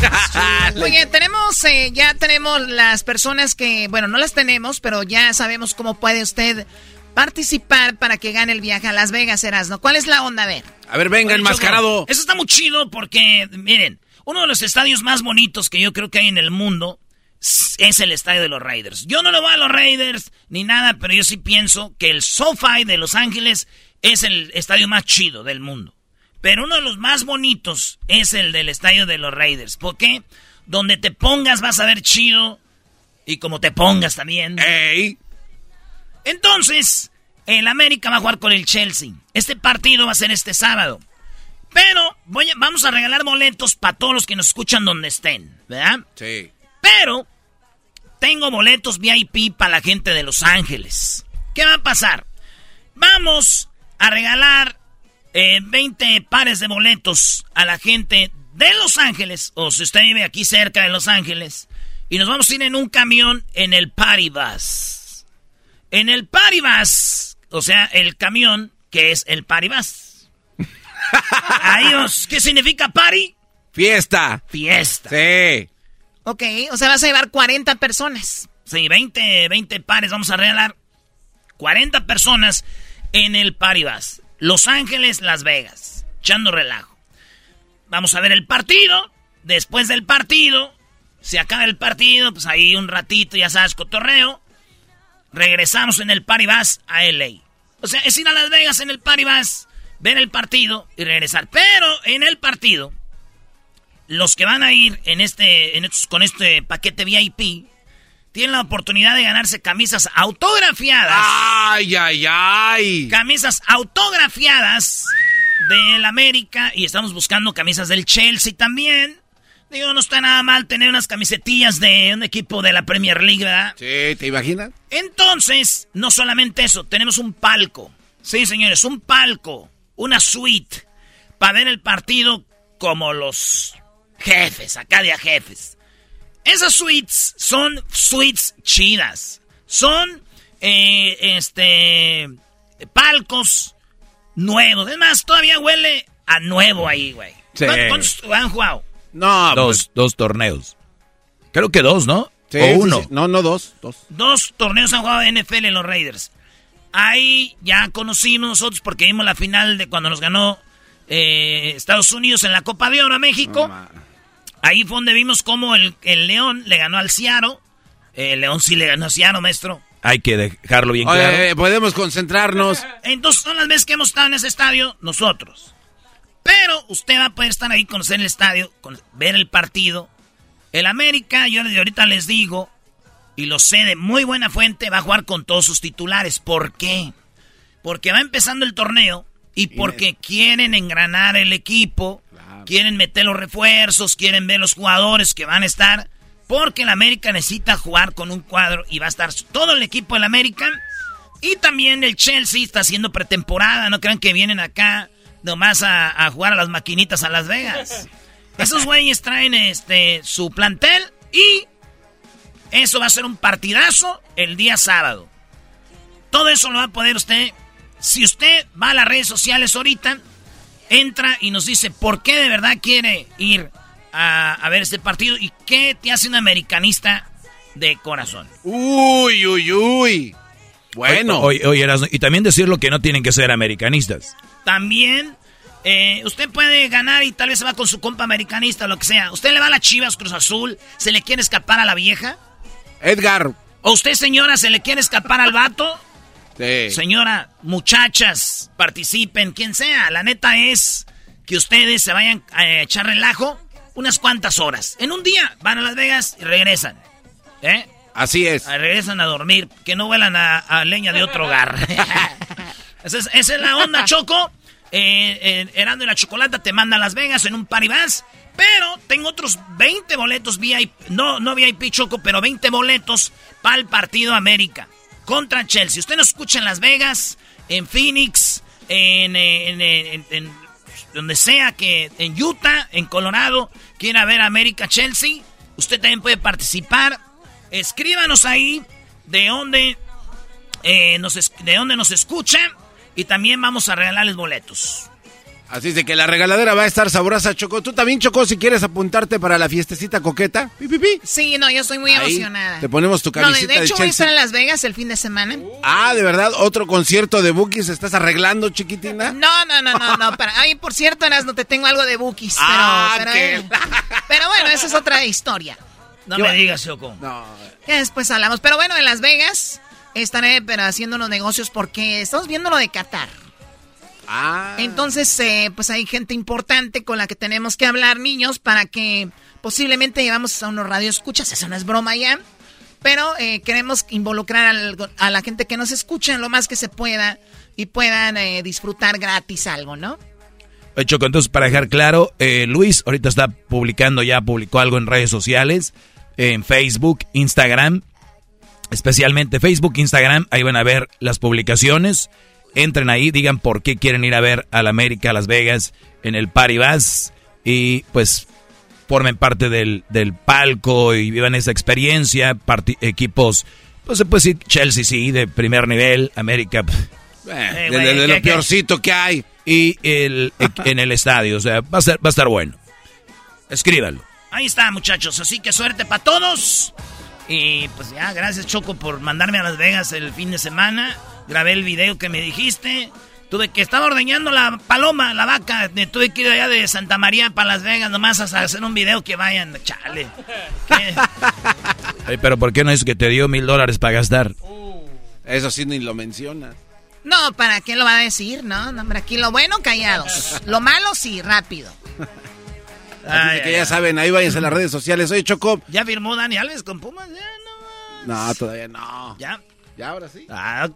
Oye, tenemos, eh, ya tenemos las personas que, bueno, no las tenemos, pero ya sabemos cómo puede usted participar para que gane el viaje a Las Vegas, Erasmo. ¿Cuál es la onda? A ver. A ver, venga, enmascarado. Eso está muy chido porque, miren, uno de los estadios más bonitos que yo creo que hay en el mundo es el estadio de los Raiders. Yo no lo voy a los Raiders ni nada, pero yo sí pienso que el SoFi de Los Ángeles es el estadio más chido del mundo. Pero uno de los más bonitos es el del estadio de los Raiders. ¿Por qué? Donde te pongas vas a ver chido y como te pongas también. ¡Ey! Entonces, el América va a jugar con el Chelsea. Este partido va a ser este sábado. Pero voy a- vamos a regalar boletos para todos los que nos escuchan donde estén, ¿verdad? Sí. Pero tengo boletos VIP para la gente de Los Ángeles. ¿Qué va a pasar? Vamos a regalar eh, 20 pares de boletos a la gente de Los Ángeles, o si usted vive aquí cerca de Los Ángeles, y nos vamos a ir en un camión en el Party Bus. En el Party Bus, o sea, el camión que es el Party Bus. Os- ¿Qué significa party? Fiesta. Fiesta. Sí. Ok, o sea, vas a llevar 40 personas. Sí, 20, 20 pares. Vamos a regalar 40 personas en el Party Bus. Los Ángeles, Las Vegas. Echando relajo. Vamos a ver el partido. Después del partido, se acaba el partido, pues ahí un ratito, ya sabes, cotorreo. Regresamos en el Party Bus a LA. O sea, es ir a Las Vegas en el Party Bus, ver el partido y regresar. Pero en el partido, los que van a ir en este, en con este paquete VIP tienen la oportunidad de ganarse camisas autografiadas. ¡Ay, ay, ay! Camisas autografiadas del América y estamos buscando camisas del Chelsea también. Digo, no está nada mal tener unas camisetillas de un equipo de la Premier League, ¿verdad? Sí, ¿te imaginas? Entonces, no solamente eso, tenemos un palco. Sí, señores, un palco, una suite para ver el partido como los jefes, acá de a jefes. Esas suites son suites chidas. Son, eh, este, palcos nuevos. Es más, todavía huele a nuevo ahí, güey. Sí. ¿Cuántos- ¿Cuántos han jugado? No, dos, dos torneos. Creo que dos, ¿no? Sí, o uno. sí. No, no, dos. Dos. Dos torneos han jugado de NFL en los Raiders. Ahí ya conocimos nosotros porque vimos la final de cuando nos ganó eh, Estados Unidos en la Copa de Oro a México. Ahí fue donde vimos cómo el, el León le ganó al Ciaro. El León sí le ganó a Ciaro, maestro. Hay que dejarlo bien Oye, claro. eh, podemos concentrarnos. Entonces son las veces que hemos estado en ese estadio nosotros. Pero usted va a poder estar ahí, conocer el estadio, con- ver el partido. El América, yo desde ahorita les digo, y lo sé de muy buena fuente, va a jugar con todos sus titulares. ¿Por qué? Porque va empezando el torneo y porque quieren engranar el equipo, quieren meter los refuerzos, quieren ver los jugadores que van a estar. Porque el América necesita jugar con un cuadro y va a estar todo el equipo del América. Y también el Chelsea está haciendo pretemporada. No crean que vienen acá nomás a, a jugar a las maquinitas a Las Vegas. Esos güeyes traen este su plantel y eso va a ser un partidazo el día sábado. Todo eso lo va a poder usted. Si usted va a las redes sociales ahorita, entra y nos dice por qué de verdad quiere ir a, a ver este partido y qué te hace un americanista de corazón. Uy, uy, uy. Bueno. Oye, oye, Erasmo, y también decirlo que no tienen que ser americanistas. También eh, usted puede ganar y tal vez se va con su compa americanista o lo que sea. ¿Usted le va a las Chivas Cruz Azul? ¿Se le quiere escapar a la vieja? Edgar. ¿O usted, señora, se le quiere escapar al vato? Sí. Señora, muchachas, participen, quien sea. La neta es que ustedes se vayan a echar relajo unas cuantas horas. En un día van a Las Vegas y regresan. ¿Eh? Así es. Ah, Regresan a dormir, que no vuelan a, a leña de otro hogar. esa, es, esa es la onda, Choco. Eh, eh, Herando y la Chocolata te manda a Las Vegas en un paribás. Pero tengo otros 20 boletos VIP, no, no VIP Choco, pero 20 boletos para el partido América contra Chelsea. Usted nos escucha en Las Vegas, en Phoenix, en, eh, eh, en- donde sea que, en Utah, en Colorado, quiera ver América Chelsea. Usted también puede participar. Escríbanos ahí de dónde, eh, nos, de dónde nos escucha y también vamos a regalarles boletos. Así es de que la regaladera va a estar sabrosa, Choco. Tú también, Choco, si quieres apuntarte para la fiestecita coqueta. Pi, pi, pi. Sí, no, yo estoy muy Ahí emocionada. te ponemos tu No, de, camiseta de de hecho voy a estar en Las Vegas el fin de semana. Ah, ¿de verdad? ¿Otro concierto de Bookies estás arreglando, chiquitina? No, no, no, no, no. Para, ay, por cierto, no te tengo algo de bookies. Pero, Ah, pero, qué- eh, pero bueno, esa es otra historia. No Yo- me digas, Choco. No. Ya después hablamos. Pero bueno, en Las Vegas estaré pero haciendo los negocios porque estamos viendo lo de Qatar. Ah. Entonces, eh, pues hay gente importante con la que tenemos que hablar, niños, para que posiblemente llevamos a unos radioescuchas. Eso no es broma ya. Pero eh, queremos involucrar al- a la gente que nos escucha lo más que se pueda y puedan eh, disfrutar gratis algo, ¿no? Oye, Choco, entonces para dejar claro, eh, Luis ahorita está publicando, ya publicó algo en redes sociales, en Facebook, Instagram, especialmente Facebook, Instagram, ahí van a ver las publicaciones. Entren ahí, digan por qué quieren ir a ver al América, a Las Vegas, en el Paribas y pues formen parte del, del palco y vivan esa experiencia, equipos, pues se puede decir Chelsea sí, de primer nivel, América... Eh, de, lo peorcito que hay. Y el, en el estadio, o sea, va a, ser, va a estar bueno. Escríbalo. Ahí está, muchachos. Así que suerte para todos. Y pues ya, gracias Choco por mandarme a Las Vegas el fin de semana. Grabé el video que me dijiste. Tuve que estaba ordeñando la paloma, la vaca. Tuve que ir allá de Santa María para Las Vegas nomás a hacer un video que vayan. Chale. Ay, pero ¿por qué no es que te dio mil dólares para gastar? Eso sí ni lo mencionas. No, ¿para qué lo va a decir? No, no, hombre, aquí lo bueno, callados. Lo malo, sí, rápido. Así que ya saben, ahí váyanse a las redes sociales. Oye, Choco. ¿Ya firmó Dani Alves con Pumas? Ya, no. No, todavía no. ¿Ya? ¿Ya ahora sí? Ah,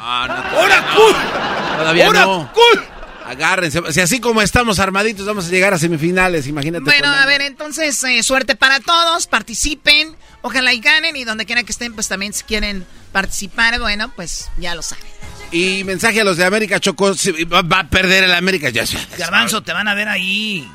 ah no, ¡Hora cool! Todavía ¡Hora no. cool! Agárrense. Si así como estamos armaditos, vamos a llegar a semifinales, imagínate. Bueno, a ver, entonces, eh, suerte para todos. Participen. Ojalá y ganen. Y donde quiera que estén, pues también si quieren participar, bueno, pues ya lo saben. Y mensaje a los de América, Choco. Va a perder el América, ya. Garbanzo, te van a ver ahí.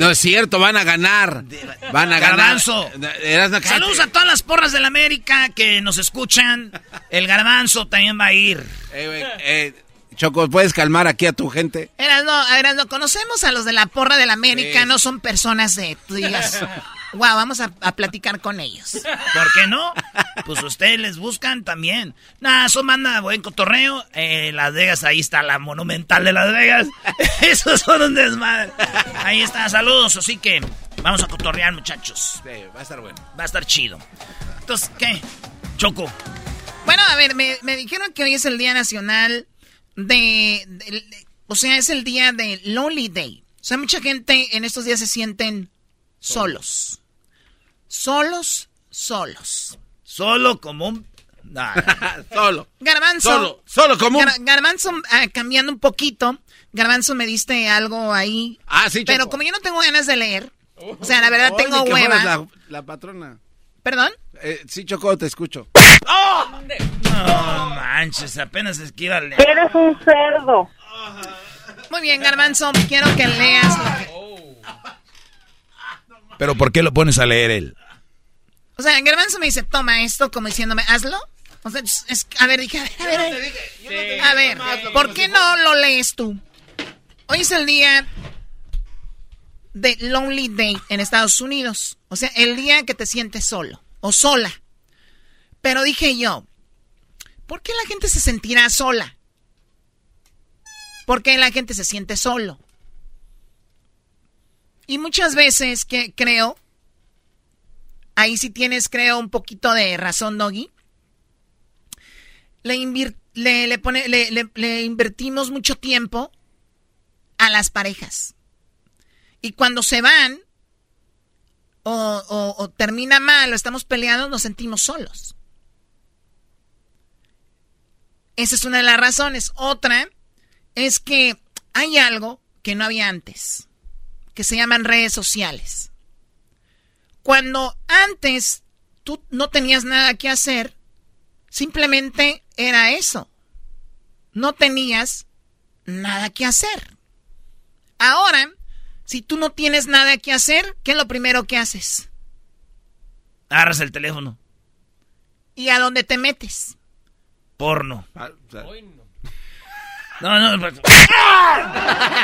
No es cierto, van a ganar. Van a garbanzo. ganar. Saludos a todas las porras del América que nos escuchan. El garbanzo también va a ir. Eh, eh, Choco, ¿puedes calmar aquí a tu gente? Eras no, conocemos a los de la porra del América, no son personas de, tú digas, wow, vamos a, platicar con ellos. ¿Por qué no? Pues ustedes les buscan también. Nada, eso manda buen cotorreo. Eh, Las Vegas, ahí está la monumental de Las Vegas. Esos son un desmadre. Ahí está, saludos, así que vamos a cotorrear, muchachos. Sí, va a estar bueno. Va a estar chido. Entonces, ¿qué? Choco. Bueno, a ver, me, me dijeron que hoy es el Día Nacional de, o sea, es el día de Lonely Day. O sea, mucha gente en estos días se sienten solos. Solos, solos. Solo como un... solo. Garbanzo. Solo, solo como un... Garbanzo, ah, cambiando un poquito. Garbanzo me diste algo ahí. Ah, sí, Pero como yo no tengo ganas de leer, o sea, la verdad tengo hueva. La, patrona. ¿Perdón? Eh, sí, Choco, te escucho. ¡Oh! No manches, apenas esquiva Eres un cerdo. Muy bien, Garbanzo, quiero que leas lo que... Pero ¿por qué lo pones a leer él? O sea, Garbanzo me dice, toma esto, como diciéndome, hazlo. O sea, es, a ver, dije, a ver, a ver, a ver, ¿por qué no lo lees tú? Hoy es el día de Lonely Day en Estados Unidos. O sea, el día que te sientes solo o sola. Pero dije yo, ¿por qué la gente se sentirá sola? ¿Por qué la gente se siente solo? Y muchas veces que creo, ahí sí tienes, creo, un poquito de razón, Doggy. Le, le, pone, le, invertimos mucho tiempo a las parejas. Y cuando se van, o, o, termina mal, o estamos peleando, nos sentimos solos. Esa es una de las razones. Otra es que hay algo que no había antes, que se llaman redes sociales. Cuando antes tú no tenías nada que hacer, simplemente era eso. No tenías nada que hacer. Ahora, si tú no tienes nada que hacer, ¿qué es lo primero que haces? Agarras el teléfono. ¿Y a dónde te metes? porno. No, no. Pues,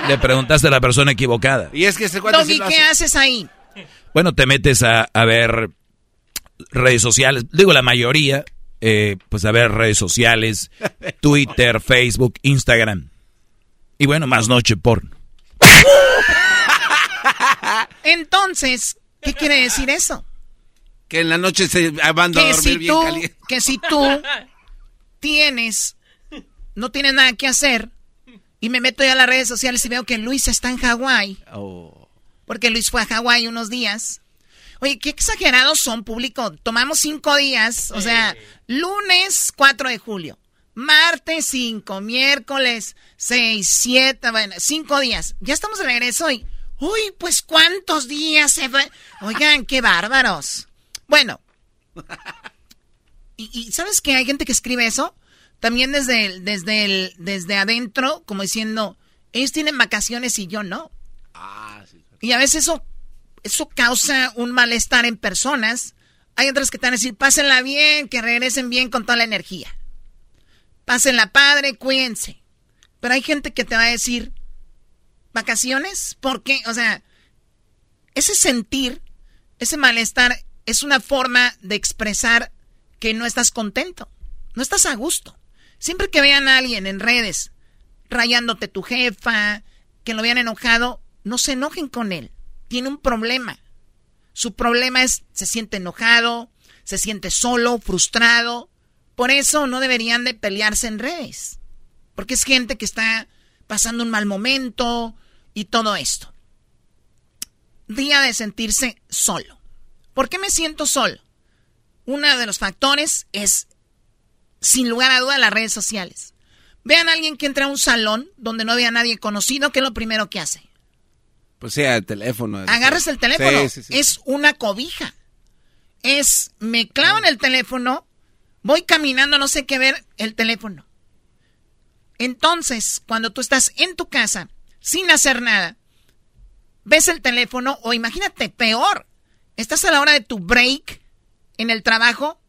Le preguntaste a la persona equivocada. Y es que se ¿Y qué haces ahí? Bueno, te metes a, ver redes sociales. Digo, la mayoría, eh, pues a ver redes sociales, Twitter, Facebook, Instagram. Y bueno, más noche porno. Entonces, ¿qué quiere decir eso? Que en la noche se van a dormir bien caliente. Que si tú tienes, no tienes nada que hacer, y me meto ya a las redes sociales y veo que Luis está en Hawái. Oh. Porque Luis fue a Hawái unos días. Oye, qué exagerados son, público. Tomamos cinco días, o sea, lunes 4 de julio, Martes 5, miércoles 6, 7, bueno, 5 días. Ya estamos de regreso hoy. Uy, pues cuántos días se fue. Oigan, qué bárbaros. Bueno. Y, ¿sabes que hay gente que escribe eso? También desde el, desde el, desde adentro, como diciendo, ellos tienen vacaciones y yo no. Ah, sí. Y a veces eso, eso causa un malestar en personas. Hay otras que te van a decir, pásenla bien, que regresen bien con toda la energía. Pásenla padre, cuídense. Pero hay gente que te va a decir, ¿vacaciones? ¿Por qué? O sea, ese sentir, ese malestar, es una forma de expresar que no estás contento, no estás a gusto. Siempre que vean a alguien en redes rayándote tu jefa, que lo vean enojado, no se enojen con él. Tiene un problema. Su problema es, se siente enojado, se siente solo, frustrado, por eso no deberían de pelearse en redes. Porque es gente que está pasando un mal momento y todo esto. Día de sentirse solo. ¿Por qué me siento solo? Uno de los factores es, sin lugar a duda, las redes sociales. Vean a alguien que entra a un salón donde no había nadie conocido, ¿qué es lo primero que hace? Pues sea el teléfono. Agarras el teléfono. Es una cobija. Es, me clavo en el teléfono Voy caminando, no sé qué ver, el teléfono. Entonces, cuando tú estás en tu casa, sin hacer nada, ves el teléfono, o imagínate, peor, estás a la hora de tu break en el trabajo,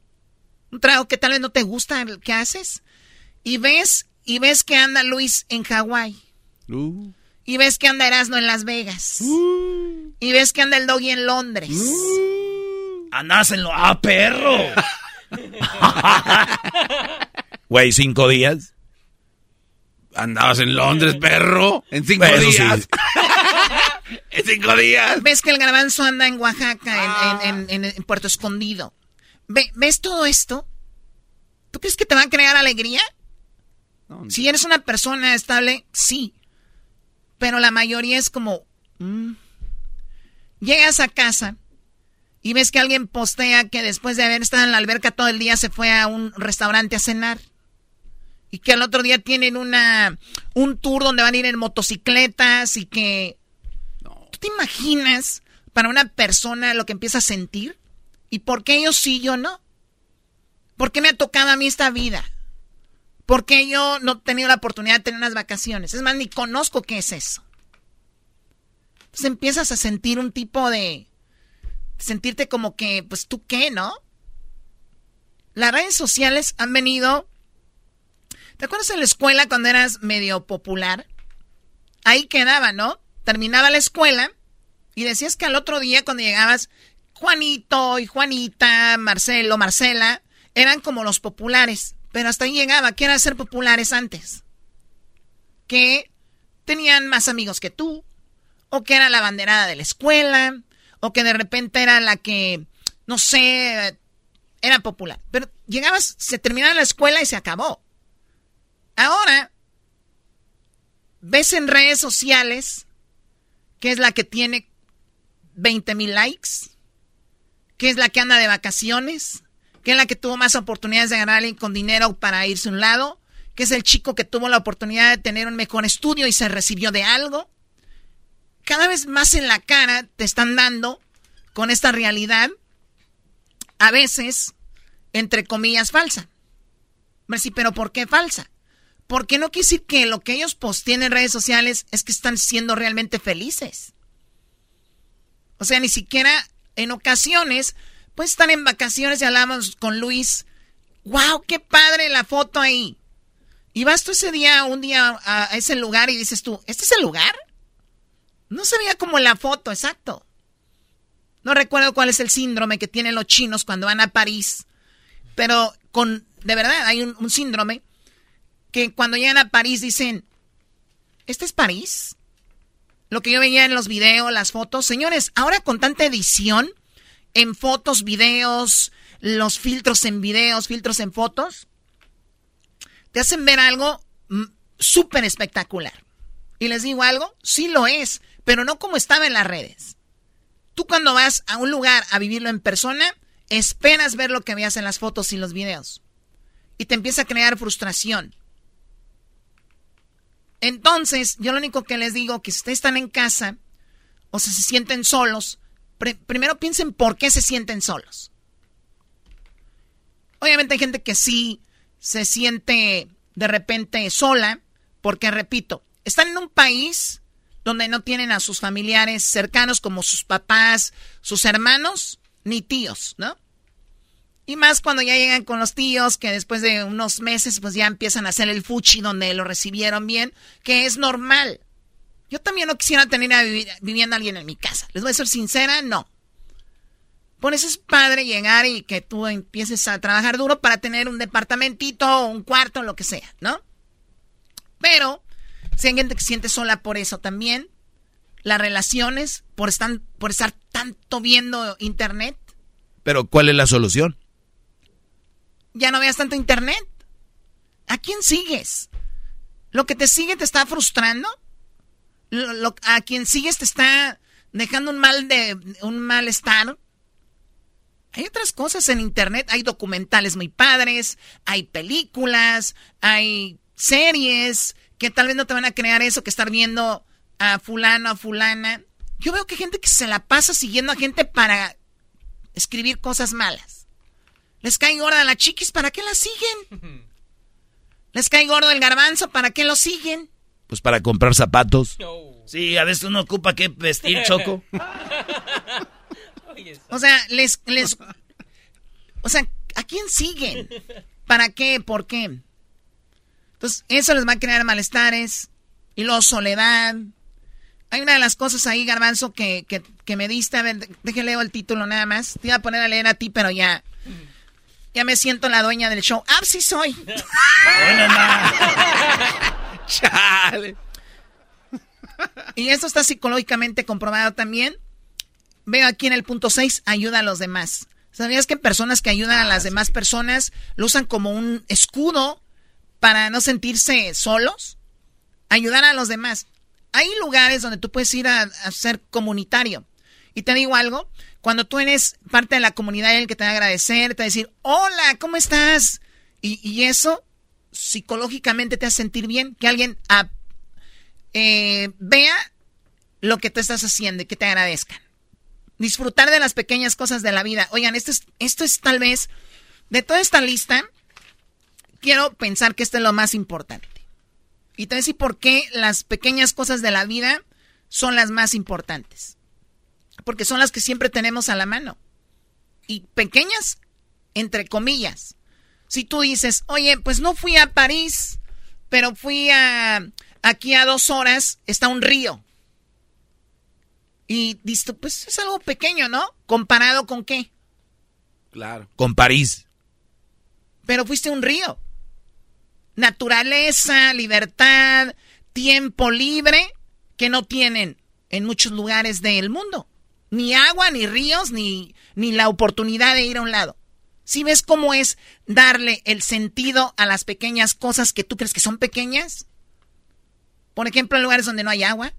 un trabajo que tal vez no te gusta el que haces, y ves, y ves que anda Luis en Hawái. Uh. Y ves que anda Erasmo en Las Vegas. Uh. Y ves que anda el doggy en Londres. Uh. Andas en lo... ¡Ah, perro! Güey, cinco días. Andabas en Londres, perro. En cinco días. en cinco días. Ves que el garbanzo anda en Oaxaca, en, Puerto Escondido. ¿Ves todo esto? ¿Tú crees que te va a crear alegría? Si eres una persona estable, sí. Pero la mayoría es como... Mm. Llegas a casa y ves que alguien postea que después de haber estado en la alberca todo el día se fue a un restaurante a cenar. Y que al otro día tienen una un tour donde van a ir en motocicletas y que... ¿Tú te imaginas para una persona lo que empieza a sentir? ¿Y por qué ellos sí, yo no? ¿Por qué me ha tocado a mí esta vida? ¿Por qué yo no he tenido la oportunidad de tener unas vacaciones? Es más, ni conozco qué es eso. Entonces empiezas a sentir un tipo de sentirte como que, pues tú qué, ¿no? Las redes sociales han venido... ¿Te acuerdas en la escuela cuando eras medio popular? Ahí quedaba, ¿no? Terminaba la escuela y decías que al otro día cuando llegabas, Juanito y Juanita, Marcelo, Marcela, eran como los populares. Pero hasta ahí llegaba. ¿Qué era ser populares antes? Que tenían más amigos que tú, o que era la banderada de la escuela, o que de repente era la que, no sé, era popular. Pero llegabas, se terminaba la escuela y se acabó. Ahora, ves en redes sociales que es la que tiene 20 mil likes, que es la que anda de vacaciones, que es la que tuvo más oportunidades de ganar con dinero para irse a un lado, que es el chico que tuvo la oportunidad de tener un mejor estudio y se recibió de algo cada vez más en la cara te están dando con esta realidad, a veces, entre comillas, falsa. Sí, pero ¿por qué falsa? Porque no quiere decir que lo que ellos posteen en redes sociales es que están siendo realmente felices. O sea, ni siquiera en ocasiones, pues están en vacaciones y hablamos con Luis. ¡Wow! ¡Qué padre la foto ahí! Y vas tú ese día, un día a ese lugar y dices tú, ¿este es el lugar? No se veía como la foto, exacto. No recuerdo cuál es el síndrome que tienen los chinos cuando van a París. Pero con, de verdad, hay un, síndrome que cuando llegan a París dicen, ¿este es París? Lo que yo veía en los videos, las fotos. Señores, ahora con tanta edición en fotos, videos, los filtros en videos, filtros en fotos, te hacen ver algo mm, súper espectacular. Y les digo algo, sí lo es, pero no como estaba en las redes. Tú cuando vas a un lugar a vivirlo en persona, esperas ver lo que veas en las fotos y los videos. y te empieza a crear frustración. Entonces, yo lo único que les digo que si ustedes están en casa o si se sienten solos, primero piensen por qué se sienten solos. Obviamente hay gente que sí se siente de repente sola, porque repito, están en un país donde no tienen a sus familiares cercanos como sus papás, sus hermanos, ni tíos, ¿no? Y más cuando ya llegan con los tíos, que después de unos meses pues ya empiezan a hacer el fuchi donde lo recibieron bien, que es normal. Yo también no quisiera tener a vivir, viviendo alguien en mi casa. Les voy a ser sincera, no. Por eso es padre llegar y que tú empieces a trabajar duro para tener un departamentito, un cuarto, lo que sea, ¿no? Pero si hay gente que se siente sola por eso también, las relaciones, por estar, por estar tanto viendo internet. Pero ¿cuál es la solución? Ya no veas tanto internet. ¿A quién sigues? ¿Lo que te sigue te está frustrando? ¿A quien sigues te está dejando un mal de un malestar? Hay otras cosas en internet, hay documentales muy padres, hay películas, hay series que tal vez no te van a crear eso que estar viendo a fulano, a fulana. Yo veo que gente que se la pasa siguiendo a gente para escribir cosas malas. Les cae gorda la chiquis, ¿para qué la siguen? Les cae gordo el garbanzo, ¿para qué lo siguen? Pues para comprar zapatos. Sí, a veces uno ocupa que vestir, Choco. o sea, les, les... O sea, ¿a quién siguen? ¿Para qué? ¿Por qué? Entonces, eso les va a crear malestares. Y luego soledad. Hay una de las cosas ahí, Garbanzo, que, me diste. A ver, déjale el título nada más. Te iba a poner a leer a ti, pero ya. Ya me siento la dueña del show. ¡Ah, sí soy! Chale. Y esto está psicológicamente comprobado también. Veo aquí en el punto 6, ayuda a los demás. ¿Sabías que personas que ayudan a las demás personas lo usan como un escudo para no sentirse solos, ayudar a los demás. Hay lugares donde tú puedes ir a, ser comunitario. Y te digo algo, cuando tú eres parte de la comunidad, el que te va a agradecer, te va a decir, hola, ¿cómo estás? Y, eso psicológicamente te hace sentir bien, que alguien ah, eh, vea lo que tú estás haciendo y que te agradezcan. Disfrutar de las pequeñas cosas de la vida. Oigan, esto es, esto es tal vez, de toda esta lista, quiero pensar que esto es lo más importante. Y te voy a decir por qué las pequeñas cosas de la vida son las más importantes. Porque son las que siempre tenemos a la mano. Y pequeñas, entre comillas. Si tú dices, oye, pues no fui a París, pero fui a aquí a dos horas, está un río. Y dices, pues es algo pequeño, ¿no? ¿Comparado con qué? Claro. Con París. Pero fuiste a un río naturaleza, libertad, tiempo libre que no tienen en muchos lugares del mundo. Ni agua, ni ríos, ni, ni la oportunidad de ir a un lado. Si ves cómo es darle el sentido a las pequeñas cosas que tú crees que son pequeñas? Por ejemplo, hay lugares donde no hay agua.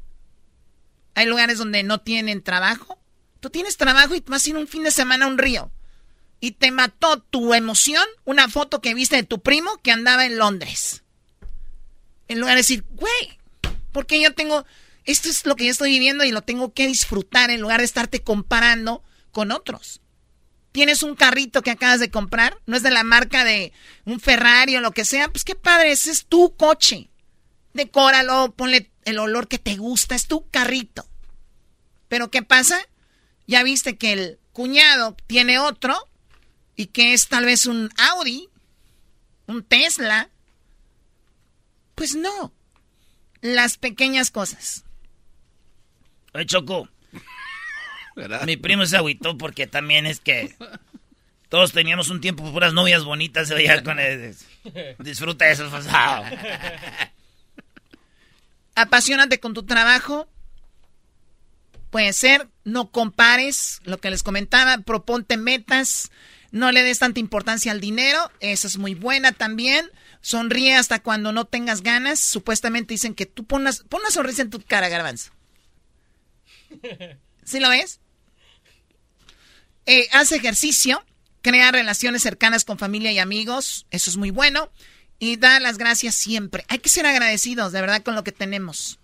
Hay lugares donde no tienen trabajo. Tú tienes trabajo y vas a ir un fin de semana a un río y te mató tu emoción una foto que viste de tu primo que andaba en Londres. En lugar de decir, güey, porque yo tengo, esto es lo que yo estoy viviendo y lo tengo que disfrutar en lugar de estarte comparando con otros. Tienes un carrito que acabas de comprar, no es de la marca de un Ferrari o lo que sea, pues qué padre, ese es tu coche. Decóralo, ponle el olor que te gusta, es tu carrito. Pero ¿qué pasa? Ya viste que el cuñado tiene otro y que es tal vez un Audi, un Tesla. Pues no. Las pequeñas cosas. Oye, Choco. Mi primo se agüitó porque también es que todos teníamos un tiempo puras novias bonitas con él. Disfruta eso, pasado. Apasionate con tu trabajo. Puede ser, no compares lo que les comentaba, proponte metas, no le des tanta importancia al dinero, esa es muy buena también. Sonríe hasta cuando no tengas ganas. Supuestamente dicen que tú pones pon una sonrisa en tu cara, garbanzo. ¿Sí lo ves? Eh, haz ejercicio, Crea relaciones cercanas con familia y amigos. Eso es muy bueno. Y da las gracias siempre. Hay que ser agradecidos, de verdad, con lo que tenemos.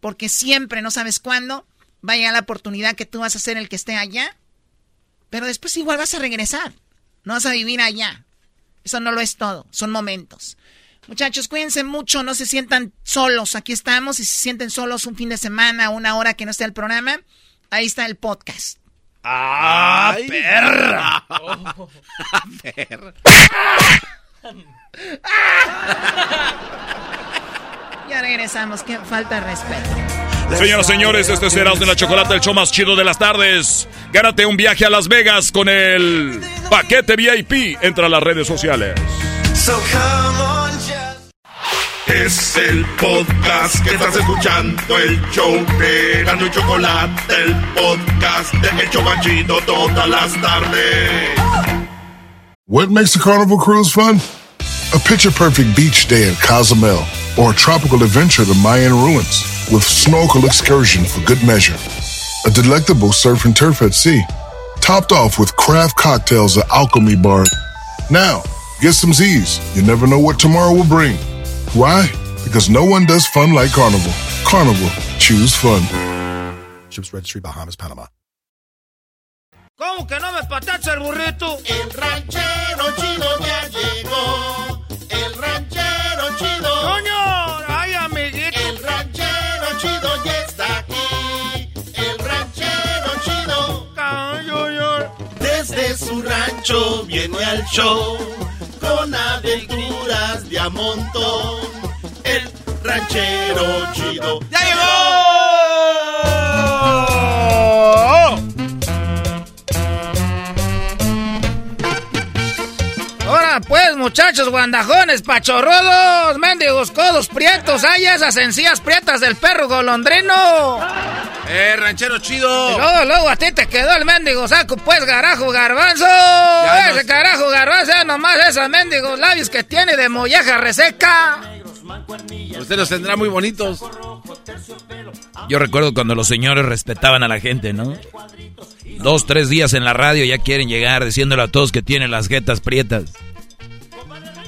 Porque siempre, no sabes cuándo, va a llegar la oportunidad que tú vas a ser el que esté allá. Pero después igual vas a regresar. No vas a vivir allá. Eso no lo es todo. Son momentos. Muchachos, cuídense mucho, no se sientan solos. Aquí estamos. Y si se sienten solos un fin de semana, una hora que no esté el programa, ahí está el podcast. ¡Ah, perra! perra. ya regresamos, que falta de respeto. Señoras y señores, este será de la Chocolate, el show más chido de las tardes. Gánate un viaje a Las Vegas con el paquete VIP. Entra a las redes sociales. Es el podcast que estás escuchando, el show de Gano y Chocolate, el podcast de todas las tardes. What makes a carnival cruise fun? A picture perfect beach day in Cozumel or a tropical adventure to Mayan ruins with snorkel excursion for good measure. A delectable surf and turf at sea, topped off with craft cocktails at Alchemy Bar. Now, get some Z's. You never know what tomorrow will bring. Why? Because no one does fun like Carnival. Carnival, choose fun. Ships Registry, Bahamas, Panama. ¿Cómo que no me patacha el burrito? El ranchero chido ya llegó. El ranchero chido. ¡Coño! ¡Ay, amiguito! El ranchero chido ya está aquí. El ranchero chido. Desde su rancho viene al show. Con aventuras de a montón. El ranchero chido. ¡Ya llegó! Ahora pues, muchachos guandajones, pachorrodos, mendigos, codos prietos, hay esas encías prietas del perro golondrino. ¡Eh, ranchero chido! Y luego, luego a ti te quedó el mendigo saco, pues, garajo garbanzo. Ese nos- carajo garbanzo, ya nomás esos mendigos labios que tiene de molleja reseca. Usted los tendrá muy bonitos. Yo recuerdo cuando los señores respetaban a la gente, ¿no? Dos, tres días en la radio ya quieren llegar diciéndole a todos que tienen las jetas prietas.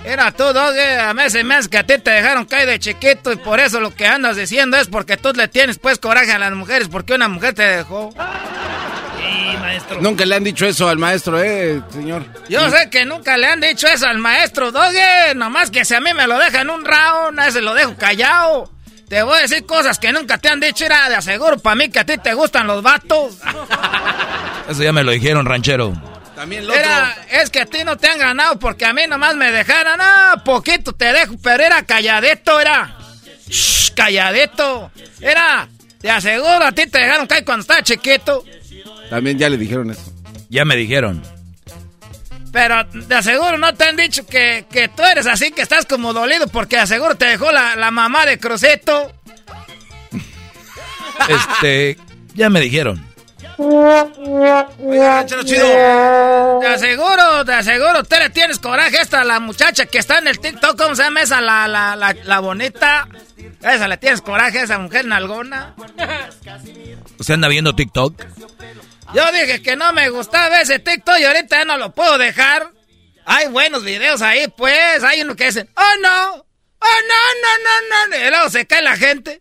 Era tú, Doge, a mí se me hace que a ti te dejaron caer de chiquito y por eso lo que andas diciendo es porque tú le tienes pues coraje a las mujeres porque una mujer te dejó. Sí, maestro. Nunca le han dicho eso al maestro, ¿eh, señor? Yo sé que nunca le han dicho eso al maestro Doge, nomás que si a mí me lo dejan un round, a ese lo dejo callado. Te voy a decir cosas que nunca te han dicho, era de aseguro para mí que a ti te gustan los vatos. Eso ya me lo dijeron, ranchero. También Era, es que a ti no te han ganado porque a mí nomás me dejaron, ah, poquito te dejo, pero era calladito, era. Shh, calladito. Era, te aseguro, a ti te dejaron caer cuando estaba chiquito. También ya le dijeron eso. Ya me dijeron. Pero de aseguro no te han dicho que, que tú eres así, que estás como dolido porque de aseguro te dejó la, la mamá de Crucito. Este, ya me dijeron. Te aseguro, te aseguro, usted le tienes coraje a esta la muchacha que está en el TikTok, ¿cómo se llama esa? La, la, la, la bonita. Esa le tienes coraje a esa mujer nalgona. ¿Usted anda viendo TikTok? Yo dije que no me gustaba ese TikTok y ahorita ya no lo puedo dejar. Hay buenos videos ahí, pues. Hay uno que dicen, oh no, oh no, no, no, no. Y luego se cae la gente.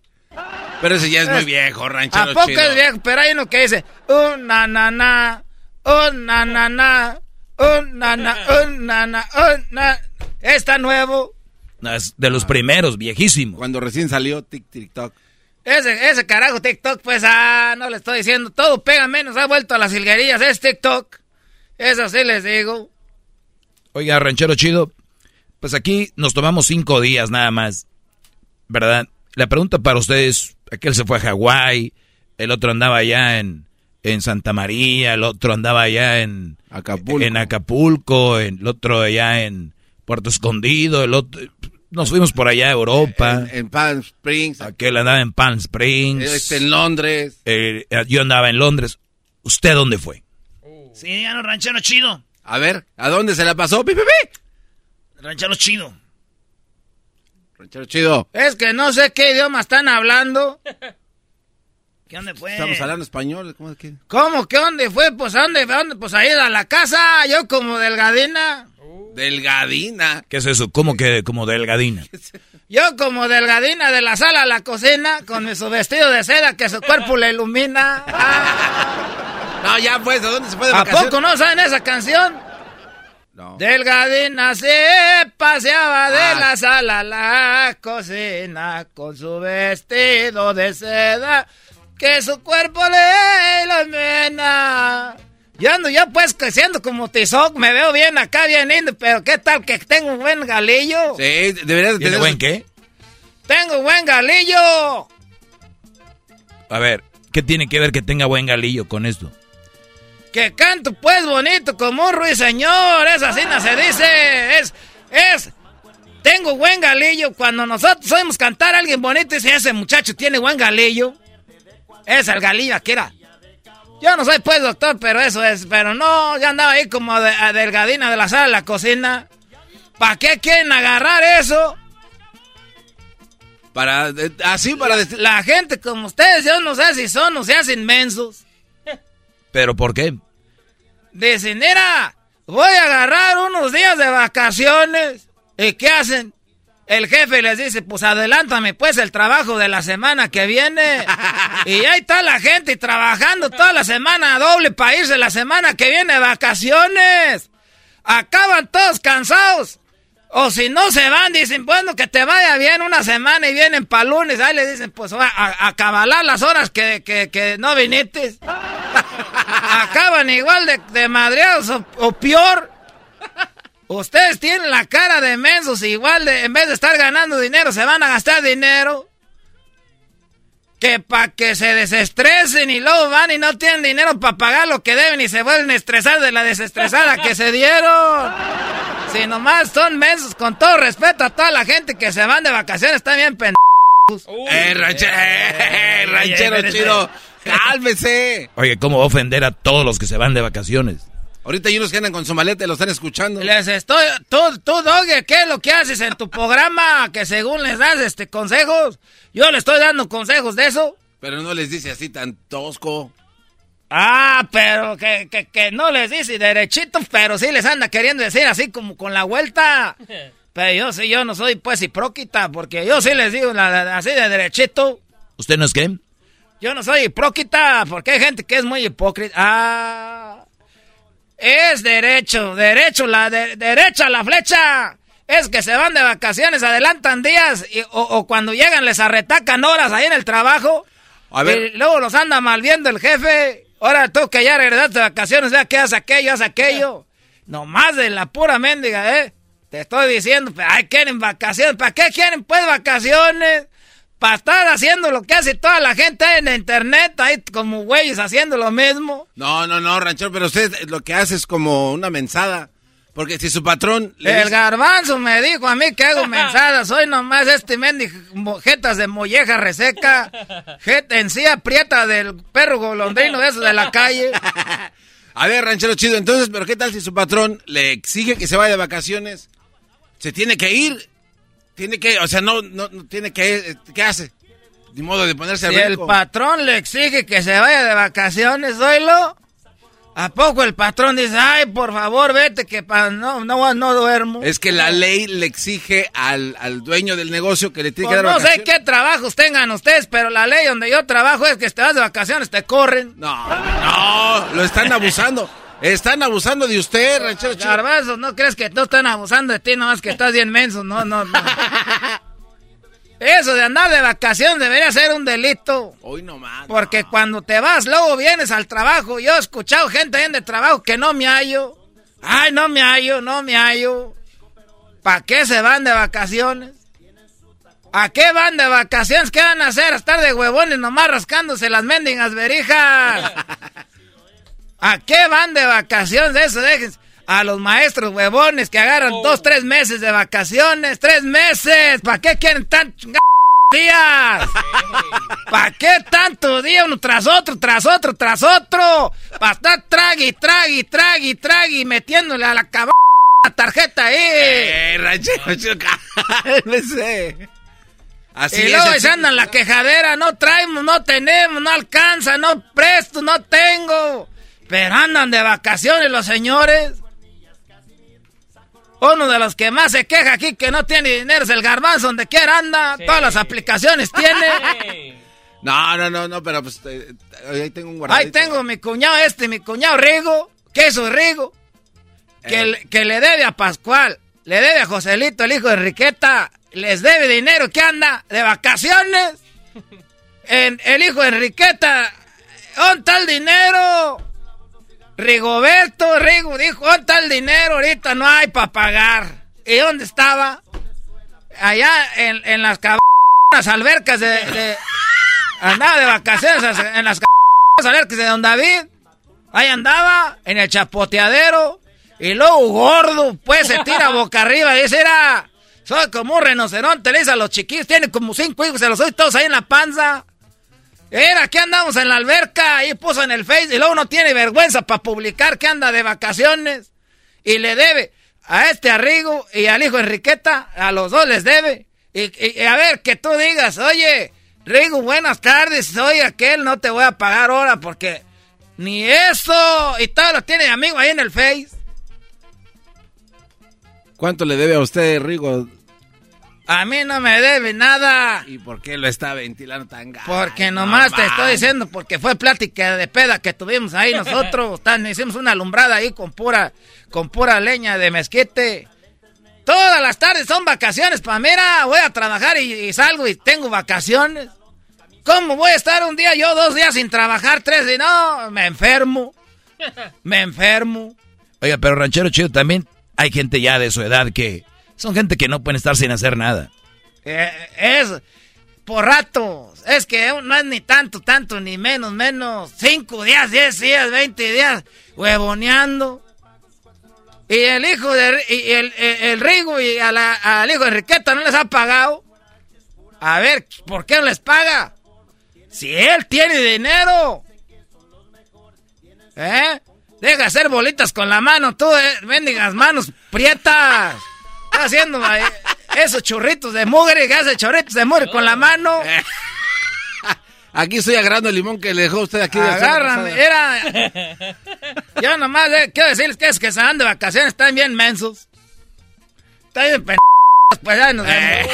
Pero ese ya es muy viejo, ranchero ¿A poco chido. es viejo? Pero hay uno que dice, un na na na, un na na na, un na na, un na na, un na. Está nuevo. No, es de los primeros, viejísimo. Cuando recién salió Tic TikTok. Ese, ese carajo TikTok, pues, ah, no le estoy diciendo. Todo pega menos, ha vuelto a las hilguerillas. Es TikTok. Eso sí les digo. Oiga, ranchero chido, pues aquí nos tomamos cinco días nada más, ¿verdad? La pregunta para ustedes, aquel se fue a Hawái, el otro andaba allá en, en Santa María, el otro andaba allá en Acapulco, en Acapulco, el otro allá en Puerto Escondido, el otro... Nos fuimos por allá a Europa. En, en Palm Springs. Aquel andaba en Palm Springs. Este, en Londres. Eh, yo andaba en Londres. ¿Usted dónde fue? Sí, ya no, ranchero chido. A ver, ¿a dónde se la pasó, pi, pi, pi? Ranchero chido. Ranchero chido. Es que no sé qué idioma están hablando. ¿Qué dónde fue? Estamos hablando español. ¿Cómo que? ¿Cómo? ¿Qué dónde fue? Pues ¿a dónde? ¿A dónde? Pues ahí a la casa, yo como delgadina. Delgadina. ¿Qué es eso? ¿Cómo que como delgadina? Yo como delgadina de la sala a la cocina, con su vestido de seda que su cuerpo le ilumina. Ah. No, ya pues, ¿a dónde se fue de ¿A vacaciones? poco no saben esa canción? No. Delgadina se paseaba de Ah. la sala a la cocina con su vestido de seda que su cuerpo le ilumina. Yo ando ya pues creciendo como Tizoc, me veo bien acá, bien lindo, pero ¿qué tal que tengo un buen galillo? Sí, deberías de ¿Tiene tener... buen qué? Tengo buen galillo. A ver, ¿qué tiene que ver que tenga buen galillo con esto? Que canto pues bonito como un ruiseñor, es así no se dice, es, es, tengo buen galillo, cuando nosotros oímos cantar a alguien bonito, dice, ese muchacho tiene buen galillo, es el galillo que era. Yo no soy pues doctor, pero eso es, pero no, yo andaba ahí como de, a delgadina de la sala de la cocina. ¿Para qué quieren agarrar eso? Para, eh, así para... decir- La gente como ustedes, yo no sé si son o se hacen mensos. ¿Pero por qué? Dicen, mira, voy a agarrar unos días de vacaciones. ¿Y qué hacen? El jefe les dice, pues adelántame pues el trabajo de la semana que viene. y ahí está la gente trabajando toda la semana doble para irse la semana que viene de vacaciones. Acaban todos cansados. O si no se van, dicen, bueno, que te vaya bien una semana y vienen para lunes. Ahí le dicen, pues a, a, a cabalar las horas que, que, que no viniste. Acaban igual de, de madreados o, o peor. Ustedes tienen la cara de mensos, igual de, en vez de estar ganando dinero, se van a gastar dinero. Que para que se desestresen y luego van y no tienen dinero para pagar lo que deben y se vuelven a estresar de la desestresada que se dieron. Si nomás son mensos, con todo respeto a toda la gente que se van de vacaciones, están bien pendejos. Eh, ranche- eh, ranchero espérese. chido, cálmese. Oye, ¿cómo va a ofender a todos los que se van de vacaciones? Ahorita hay unos que andan con su maleta y lo están escuchando. Les estoy, tú, tú, Doggy, ¿qué es lo que haces en tu programa? Que según les das este consejos, yo le estoy dando consejos de eso. Pero no les dice así tan tosco. Ah, pero que, que, que no les dice derechito, pero sí les anda queriendo decir así como con la vuelta. Pero yo sí, yo no soy pues hipróquita, porque yo sí les digo la- la- así de derechito. ¿Usted no es qué? Yo no soy hipróquita, porque hay gente que es muy hipócrita. Ah, es derecho, derecho, la de- derecha la flecha. Es que se van de vacaciones, adelantan días y- o, o cuando llegan les arretacan horas ahí en el trabajo. A ver. Y luego los anda mal viendo el jefe. Ahora tú que ya regresaste de vacaciones, ya que haces aquello, haz aquello. Nomás de la pura mendiga, ¿eh? Te estoy diciendo, pero, ay, quieren vacaciones. ¿Para qué quieren pues vacaciones? Para estar haciendo lo que hace toda la gente en internet, ahí como güeyes haciendo lo mismo. No, no, no, ranchero, pero usted lo que hace es como una mensada. Porque si su patrón le El dice- garbanzo me dijo a mí que hago mensadas. Soy nomás este mendigo jetas de molleja reseca. Jeta en sí aprieta del perro golondrino de esos de la calle. A ver, ranchero chido, entonces, pero ¿qué tal si su patrón le exige que se vaya de vacaciones? Se tiene que ir. Tiene que, o sea, no, no, no tiene que, eh, ¿qué hace? Ni modo de ponerse a Si el patrón le exige que se vaya de vacaciones, oílo. ¿A poco el patrón dice, ay, por favor, vete, que pa no, no, no duermo? Es que la ley le exige al, al dueño del negocio que le tiene Pues que dar no sé vacaciones. qué trabajos tengan ustedes, pero la ley donde yo trabajo es que si te vas de vacaciones, te corren. No, no, lo están abusando. Están abusando de usted, ranchero chido. Garbanzo, ¿no crees que no están abusando de ti, nomás que estás bien menso? No, no, no. Eso de andar de vacaciones debería ser un delito. Hoy nomás. Porque cuando te vas, luego vienes al trabajo. Yo he escuchado gente en el trabajo que no me hallo. Ay, no me hallo, no me hallo. ¿Para qué se van de vacaciones? ¿A qué van de vacaciones? ¿Qué van a hacer? ¿A estar de huevones nomás rascándose las mendigas verijas? ¿A qué van de vacaciones? De eso déjense. A los maestros huevones que agarran dos, tres meses de vacaciones. ¡Tres meses! ¿Para qué quieren tan chingados días? ¿Para qué tanto día uno tras otro, tras otro, tras otro? Para estar tragui, tragui, tragui, tragui, metiéndole a la cab... tarjeta ahí. Eh, ranchero cálmese. Así y luego se andan la quejadera, no traemos, no tenemos, no alcanza, no presto, no tengo. Pero andan de vacaciones los señores. Uno de los que más se queja aquí que no tiene dinero es el garbanzo, donde quiera anda, todas las aplicaciones tiene. No, no, no, no, pero pues eh, ahí tengo un guardadito. Ahí tengo mi cuñado este, mi cuñado Rigo, queso Rigo, que, eh. que le debe a Pascual, le debe a Joselito, el hijo de Enriqueta, les debe dinero que anda de vacaciones. En, el hijo de Enriqueta, ¿dónde está el dinero? Rigoberto, Rigo dijo, ¿dónde está el dinero? Ahorita no hay para pagar. ¿Y dónde estaba? Allá en, en las cabanas albercas de, Andaba de vacaciones en las cabanas albercas de Don David. Ahí andaba, en el chapoteadero. Y luego gordo, pues se tira boca arriba y dice, era... Soy como un rinoceronte, le dice a los chiquillos, tiene como cinco hijos, se los doy todos ahí en la panza. Era, aquí andamos en la alberca, ahí puso en el Face, y luego no tiene vergüenza para publicar que anda de vacaciones. Y le debe a este Arrigo y al hijo Enriqueta, a los dos les debe. Y, a ver, que tú digas, oye, Rigo, buenas tardes, soy aquel, no te voy a pagar ahora porque ni eso. Y todo lo tiene amigo ahí en el Face. ¿Cuánto le debe a usted, Rigo? A mí no me debe nada. ¿Y por qué lo está ventilando tan gato? Porque nomás te estoy diciendo, porque fue plática de peda que tuvimos ahí nosotros. hicimos una alumbrada ahí con pura, con pura leña de mezquite. Todas las tardes son vacaciones para mira, voy a trabajar y, salgo y tengo vacaciones. ¿Cómo voy a estar un día yo dos días sin trabajar, tres y no? Me enfermo. Me enfermo. Oiga, pero ranchero chido también hay gente ya de su edad que son gente que no pueden estar sin hacer nada. Eh, es por rato. Es que no es ni tanto, tanto, ni menos, menos. Cinco días, diez días, veinte días, huevoneando. Y el hijo de y el, el, Rigo y al hijo de Riqueta no les ha pagado. A ver, ¿por qué no les paga? Si él tiene dinero. ¿Eh? Deja hacer bolitas con la mano, tú, eh, bendigas manos prietas. Está haciendo eh, esos churritos de mugre, que hace churritos de mugre con la mano. Aquí estoy agarrando el limón que le dejó usted aquí. Agarran, era... Yo nomás eh, quiero decirles que es que se van de vacaciones, están bien mensos. Están bien p... Pues ya nos vemos.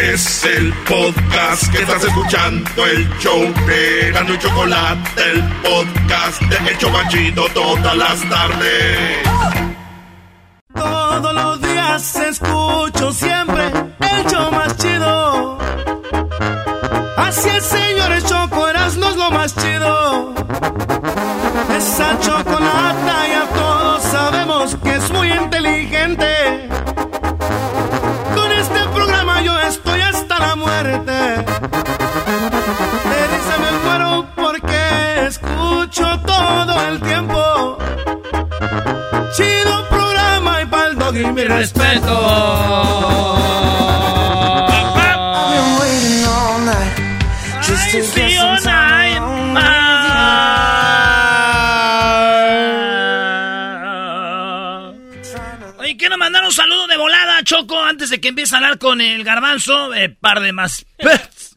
Es el podcast que estás escuchando, el show de y Chocolate, el podcast de Hecho Machito todas las tardes. Todos los días escucho siempre el show más chido. Así es, señores, Choco, no es lo más chido. Escucho todo el tiempo. Chido programa y pa'l dog y mi respeto. mandar un saludo de volada, Choco, antes de que empiece a hablar con el garbanzo. Eh, par de más.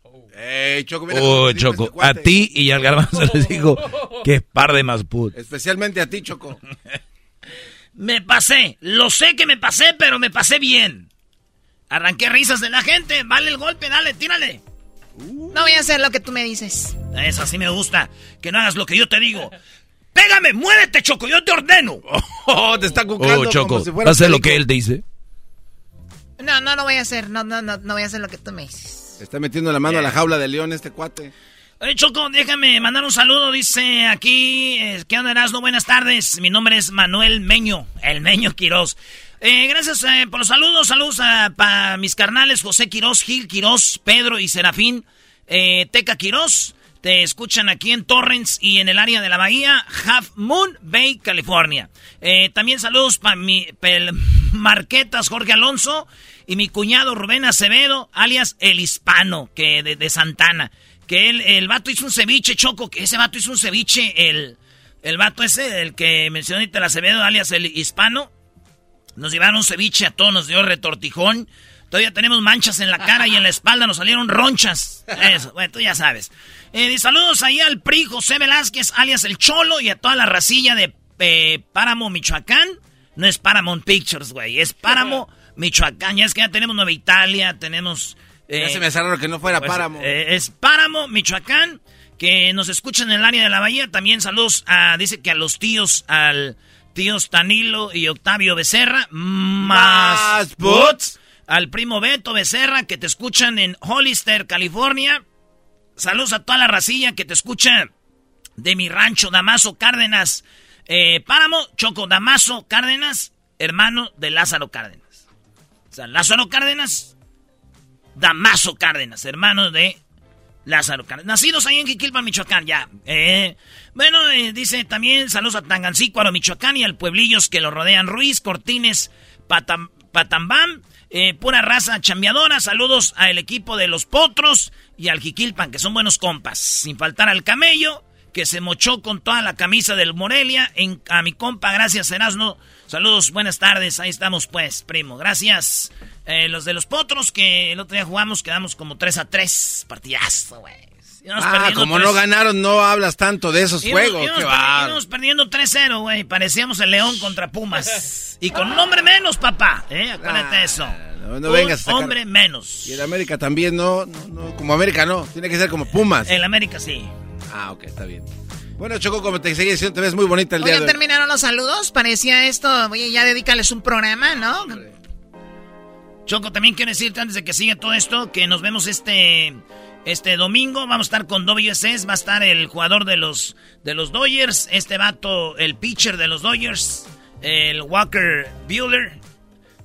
Eh, Choco, oh, Choco, este a ti y al garbanzo les digo que par de más put. Especialmente a ti, Choco. me pasé, lo sé que me pasé, pero me pasé bien. Arranqué risas de la gente, vale el golpe, dale, tírale. No voy a hacer lo que tú me dices. Eso sí me gusta, que no hagas lo que yo te digo. Pégame, muévete, Choco, yo te ordeno. Oh, te está cucando oh, Choco, como si fuera lo que él dice? No, no lo voy a hacer. No, no, no, no voy a hacer lo que tú me dices. está metiendo la mano a la jaula de león este cuate. Oye, Choco, déjame mandar un saludo. Dice aquí, eh, ¿qué onda, No Buenas tardes. Mi nombre es Manuel Meño, el Meño Quirós. Eh, gracias eh, por los saludos. Saludos para mis carnales José Quirós, Gil Quirós, Pedro y Serafín. Teca Quirós. Te escuchan aquí en Torrens y en el área de la bahía, Half Moon Bay, California. Eh, también saludos para mi Marquetas Jorge Alonso y mi cuñado Rubén Acevedo, alias El Hispano, que de, Santana. Que el vato hizo un ceviche, Choco, que ese vato hizo un ceviche, el, el vato ese, el que mencionó el Acevedo, alias El Hispano. Nos llevaron un ceviche a todos, nos dio retortijón. Todavía tenemos manchas en la cara y en la espalda nos salieron ronchas. Eso, bueno, tú ya sabes. Eh, saludos ahí al PRI José Velázquez, alias El Cholo, y a toda la racilla de eh, Páramo, Michoacán. No es Paramount Pictures, güey, es Páramo, Michoacán. Ya es que ya tenemos Nueva Italia, tenemos... ya se me hace raro que no fuera pues, Páramo. eh, es Páramo, Michoacán, que nos escuchan en el área de la bahía. También saludos a, dice que a los tíos, al tíos Tanilo y Octavio Becerra, más bots, al primo Beto Becerra, que te escuchan en Hollister, California. Saludos a toda la racilla que te escucha de mi rancho, Damaso Cárdenas. Eh, Páramo, Choco, Damaso Cárdenas, hermano de Lázaro Cárdenas. O sea, Lázaro Cárdenas, Damaso Cárdenas, hermano de Lázaro Cárdenas. Nacidos ahí en Jiquilpan, Michoacán, ya. Eh, bueno, eh, dice también saludos a Tangancícuaro, Michoacán y al pueblillos que lo rodean. Ruiz, Cortines, Patam, Patambam, eh, pura raza chambeadora. Saludos al equipo de los Potros y al Jiquilpan, que son buenos compas. Sin faltar al Camello, que se mochó con toda la camisa del Morelia. En, a mi compa, gracias, Erasno. Saludos, buenas tardes. Ahí estamos, pues, primo. Gracias. Eh, los de los Potros, que el otro día jugamos, quedamos como 3 a 3. Partidazo, güey. Ah, como 3. no ganaron, no hablas tanto de esos Íbamos- juegos. íbamos bárbaro. íbamos perdiendo 3-0, güey. Parecíamos el León contra Pumas. Y con un hombre menos, papá. ¿eh? Acuérdate de eso. No, no un vengas a sacar- hombre menos. Y el América también, no, no, no, como América no, tiene que ser como Pumas. El América sí. Ah, ok, está bien. Bueno, Choco, como te seguía diciendo, te ves muy bonita el Oye, día de hoy. terminaron los saludos. Parecía esto. Oye, ya dedícales un programa, ¿no? Choco, también quiero decirte antes de que siga todo esto que nos vemos este este domingo. Vamos a estar con WSS, va a estar el jugador de los de los Dodgers, este vato, el pitcher de los Dodgers, el Walker Bueller.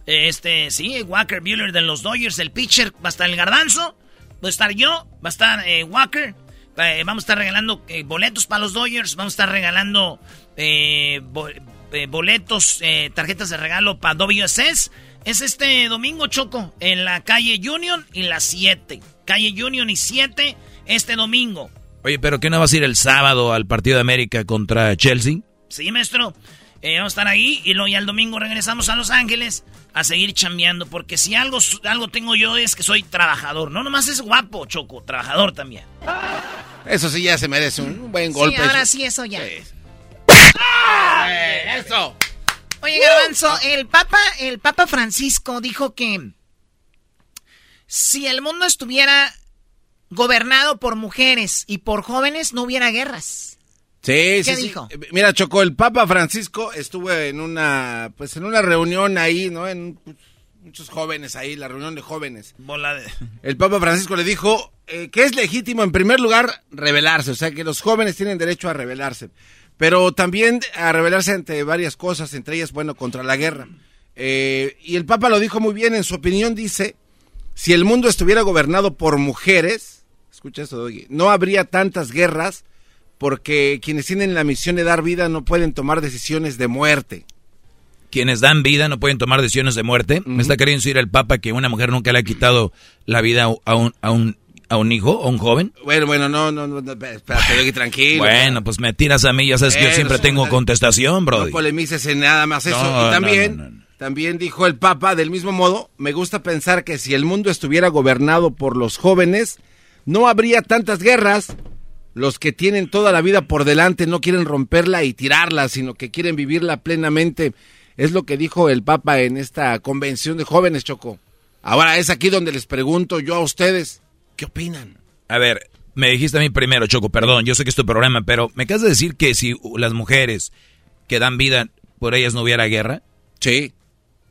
Este, sí, Walker Bueller de los Dodgers, el pitcher, va a estar el Garbanzo, va a estar yo, va a estar eh, Walker. Eh, vamos a estar regalando eh, boletos para los Dodgers, vamos a estar regalando bo- boletos, tarjetas de regalo para WSS. Es este domingo, Choco, en la calle Union y la 7. Calle Union y 7, este domingo. Oye, pero ¿qué no vas a ir el sábado al partido de América contra Chelsea? Sí, maestro. Eh, vamos a estar ahí y luego ya el domingo regresamos a Los Ángeles a seguir chambeando. Porque si algo, algo tengo yo es que soy trabajador. No nomás es guapo, Choco, trabajador también. Eso sí ya se merece un buen Sí, golpe. ahora sí, eso ya. Eh, eso. Oye, Garbanzo, el Papa, el Papa Francisco dijo que si el mundo estuviera gobernado por mujeres y por jóvenes, no hubiera guerras. Sí, ¿Qué sí, dijo? Eh, Mira, Choco, el Papa Francisco estuvo en una, pues en una reunión ahí, ¿no? En pues, muchos jóvenes ahí, la reunión de jóvenes. Bola de... El Papa Francisco le dijo eh, que es legítimo, en primer lugar, rebelarse, o sea, que los jóvenes tienen derecho a rebelarse, pero también a rebelarse ante varias cosas, entre ellas, bueno, contra la guerra. Eh, y el Papa lo dijo muy bien, en su opinión dice, si el mundo estuviera gobernado por mujeres, escucha esto, Doggy, no habría tantas guerras porque quienes tienen la misión de dar vida no pueden tomar decisiones de muerte. Quienes dan vida no pueden tomar decisiones de muerte. Me está queriendo decir el Papa que una mujer nunca le ha quitado la vida a un, a un, a un hijo o un joven. Bueno, bueno, no, no, no, espérate, tranquilo. Bueno, pues me tiras a mí, ya sabes que yo siempre tengo contestación, bro. No polemices en nada más eso. No, y también, no, también dijo el Papa, del mismo modo, me gusta pensar que si el mundo estuviera gobernado por los jóvenes, no habría tantas guerras. Los que tienen toda la vida por delante no quieren romperla y tirarla, sino que quieren vivirla plenamente. Es lo que dijo el Papa en esta convención de jóvenes, Choco. Ahora es aquí donde les pregunto yo a ustedes, ¿qué opinan? A ver, me dijiste a mí primero, Choco, perdón, yo sé que es tu programa, pero ¿me acabas de decir que si las mujeres que dan vida, por ellas no hubiera guerra? Sí.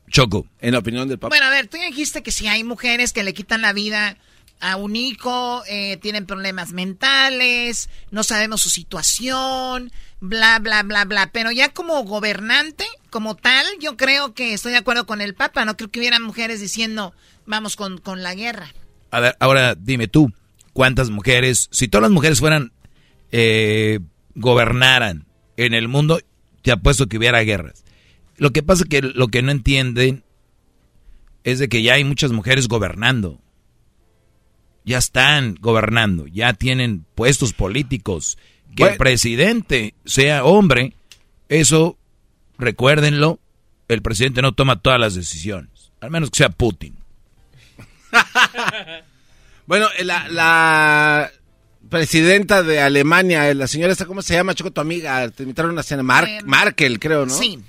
Choco. En la opinión del Papa. Bueno, a ver, tú ya dijiste que si hay mujeres que le quitan la vida a un hijo, eh, tienen problemas mentales, no sabemos su situación, bla, bla, bla, bla. Pero ya como gobernante, como tal, yo creo que estoy de acuerdo con el Papa. No creo que hubiera mujeres diciendo, vamos con, con la guerra. A ver, ahora dime tú, ¿cuántas mujeres, si todas las mujeres fueran, eh, gobernaran en el mundo, te apuesto que hubiera guerras. Lo que pasa que lo que no entienden es de que ya hay muchas mujeres gobernando. Ya están gobernando, ya tienen puestos políticos. Que el presidente sea hombre, eso recuérdenlo, el presidente no toma todas las decisiones. Al menos que sea Putin. bueno, la, la, presidenta de Alemania, la señora esta, ¿cómo se llama? Choco, tu amiga, te invitaron a una cena, Mar Eh, Markel, creo, ¿no? Sí.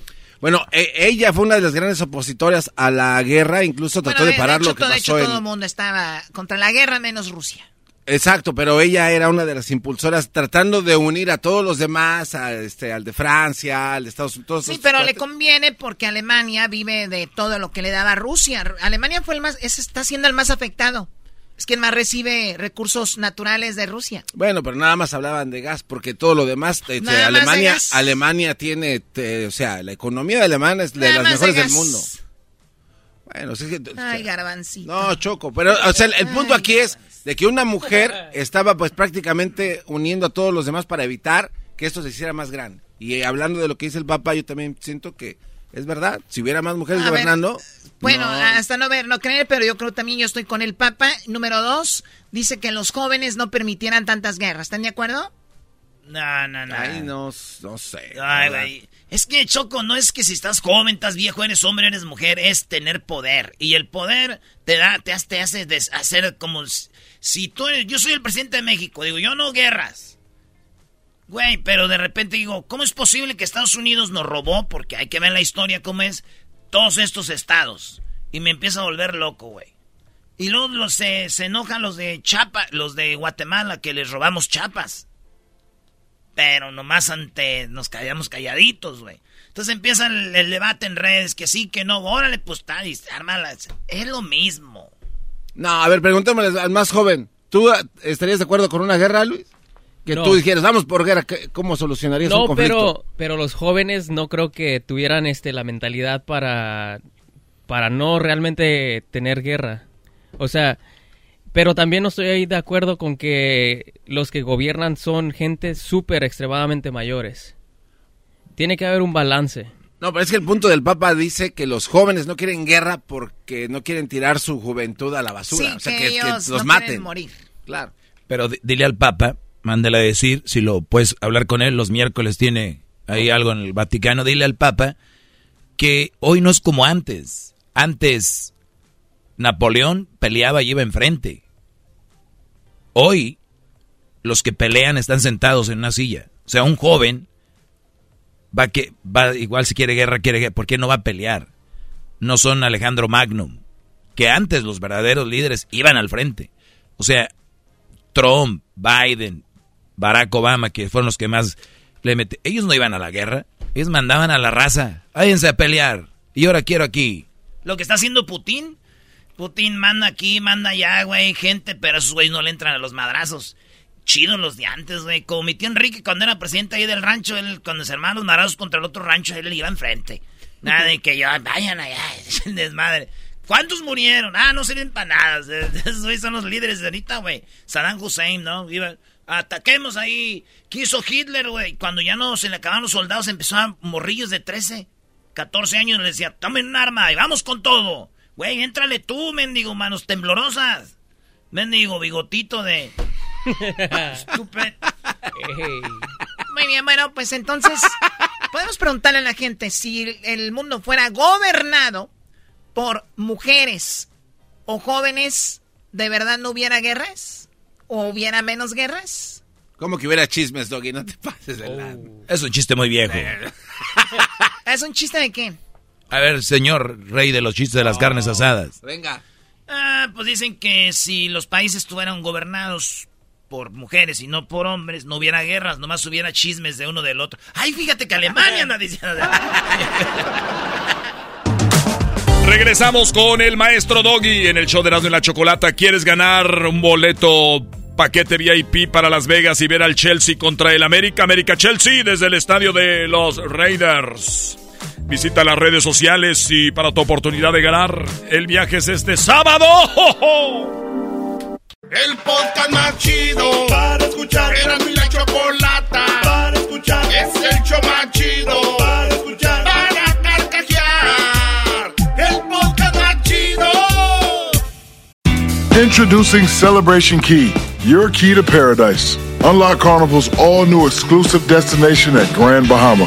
Bueno, e- ella fue una de las grandes opositoras a la guerra, incluso trató Bueno, de parar hecho, lo que todo, de pasó hecho, todo el mundo estaba contra la guerra menos Rusia. Exacto, pero ella era una de las impulsoras tratando de unir a todos los demás, a este, al de Francia, al de Estados Unidos. Sí, pero le conviene porque Alemania vive de todo lo que le daba Rusia. Alemania fue el más, es, está siendo el más afectado. Es quien más recibe recursos naturales de Rusia. Bueno, pero nada más hablaban de gas, porque todo lo demás, este, de Alemania. Alemania tiene, te- o sea, la economía de Alemania es de Nada las de mejores del mundo. Bueno, sí que- Ay, garbancito. no, Choco, pero, o sea, el, el punto aquí es de que una mujer estaba pues prácticamente uniendo a todos los demás para evitar que esto se hiciera más grande. Y eh, hablando de lo que dice el Papa, yo también siento que es verdad. Si hubiera más mujeres A ver, gobernando, Bueno, no. hasta no ver, no creer, pero yo creo también yo estoy con el Papa. Número dos, dice que los jóvenes no permitieran tantas guerras. ¿Están de acuerdo? No, no, no. Ay, no, no sé. Ay, güey. Es que, Choco, no es que si estás joven, estás viejo, eres hombre, eres mujer, es tener poder. Y el poder te da, te hace, te hace hacer como si tú eres, yo soy el presidente de México, digo, yo no guerras. Güey, pero de repente digo, ¿cómo es posible que Estados Unidos nos robó? Porque hay que ver la historia cómo es todos estos estados. Y me empieza a volver loco, güey. Y luego los, se, se enojan los de Chapa, los de Guatemala, que les robamos chapas. Pero nomás ante nos callamos calladitos, güey. Entonces empieza el, el debate en redes, que sí, que no, órale, pues está, y se arma la- Es lo mismo. No, a ver, preguntémosle al más joven. ¿Tú eh, estarías de acuerdo con una guerra, Luis? Que No. tú dijeras, vamos por guerra, ¿qué- ¿cómo solucionarías un No, conflicto? pero, pero los jóvenes no creo que tuvieran este la mentalidad para, para no realmente tener guerra. O sea, pero también no estoy ahí de acuerdo con que los que gobiernan son gente súper extremadamente mayores. Tiene que haber un balance. No, pero es que el punto del Papa dice que los jóvenes no quieren guerra porque no quieren tirar su juventud a la basura. Sí, o sea, que que, que ellos los no maten. morir. Claro. Pero di- dile al Papa, mándale a decir, si lo puedes hablar con él, los miércoles tiene ahí algo en el Vaticano, dile al Papa que hoy no es como antes. Antes Napoleón peleaba y iba enfrente. Hoy los que pelean están sentados en una silla. O sea, un joven va que va igual si quiere guerra, quiere guerra, ¿por qué no va a pelear? No son Alejandro Magnum, que antes los verdaderos líderes iban al frente. O sea, Trump, Biden, Barack Obama, que fueron los que más le. Ellos no iban a la guerra, ellos mandaban a la raza, váyanse a pelear, y ahora quiero aquí. Lo que está haciendo Putin, Putin manda aquí, manda allá, güey, gente, pero esos güeyes no le entran a los madrazos. Chidos los de antes, güey. Como mi tío Enrique cuando era presidente ahí del rancho, él, cuando se armaban los madrazos contra el otro rancho, él le iba enfrente. Nada de que yo, vayan allá, es el desmadre. ¿Cuántos murieron? Ah, no sirven para nada. Esos güeyes son los líderes de ahorita, güey. Saddam Hussein, ¿no? Iba, ataquemos ahí. ¿Qué hizo Hitler, güey? Cuando ya no se le acabaron los soldados, empezó a morrillos de 13, 14 años. Le decía, tomen un arma y vamos con todo. Güey, éntrale tú, mendigo, manos temblorosas. Mendigo, bigotito de... Estúpido. Muy bien, bueno, pues entonces podemos preguntarle a la gente si el mundo fuera gobernado por mujeres o jóvenes, ¿de verdad no hubiera guerras? ¿O hubiera menos guerras? ¿Cómo que hubiera chismes, Doggy? No te pases de lado. Es un chiste muy viejo. ¿Es un chiste de qué? A ver, señor rey de los chistes de las carnes asadas. Venga. Ah, pues dicen que si los países estuvieran gobernados por mujeres y no por hombres, no hubiera guerras, nomás hubiera chismes de uno del otro. Ay, fíjate que Alemania anda diciendo... Regresamos con el maestro Doggy en el show de Erasmo y la Chocolata. ¿Quieres ganar un boleto paquete VIP para Las Vegas y ver al Chelsea contra el América? América Chelsea desde el estadio de los Raiders. Visita las redes sociales y para tu oportunidad de ganar, el viaje es este sábado. El podcast más chido para escuchar. Era mi la chocolata para escuchar. Es el show más chido para escuchar. Para carcajear. El podcast más chido. Introducing Celebration Key, your key to paradise. Unlock Carnival's all new exclusive destination at Grand Bahama,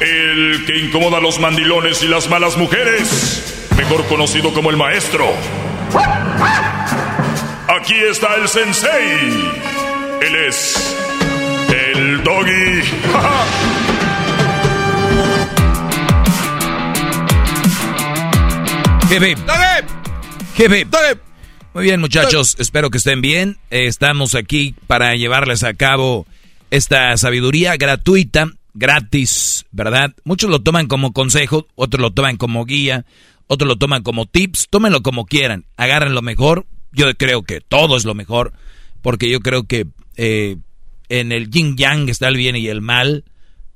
El que incomoda a los mandilones y las malas mujeres. Mejor conocido como el maestro. Aquí está el sensei. Él es el doggy. Hip, hip. Muy bien, muchachos, espero que estén bien. Eh, estamos aquí para llevarles a cabo esta sabiduría gratuita, gratis, ¿verdad? Muchos lo toman como consejo, otros lo toman como guía, otros lo toman como tips. Tómenlo como quieran, agarren lo mejor. Yo creo que todo es lo mejor, porque yo creo que eh, en el yin yang está el bien y el mal,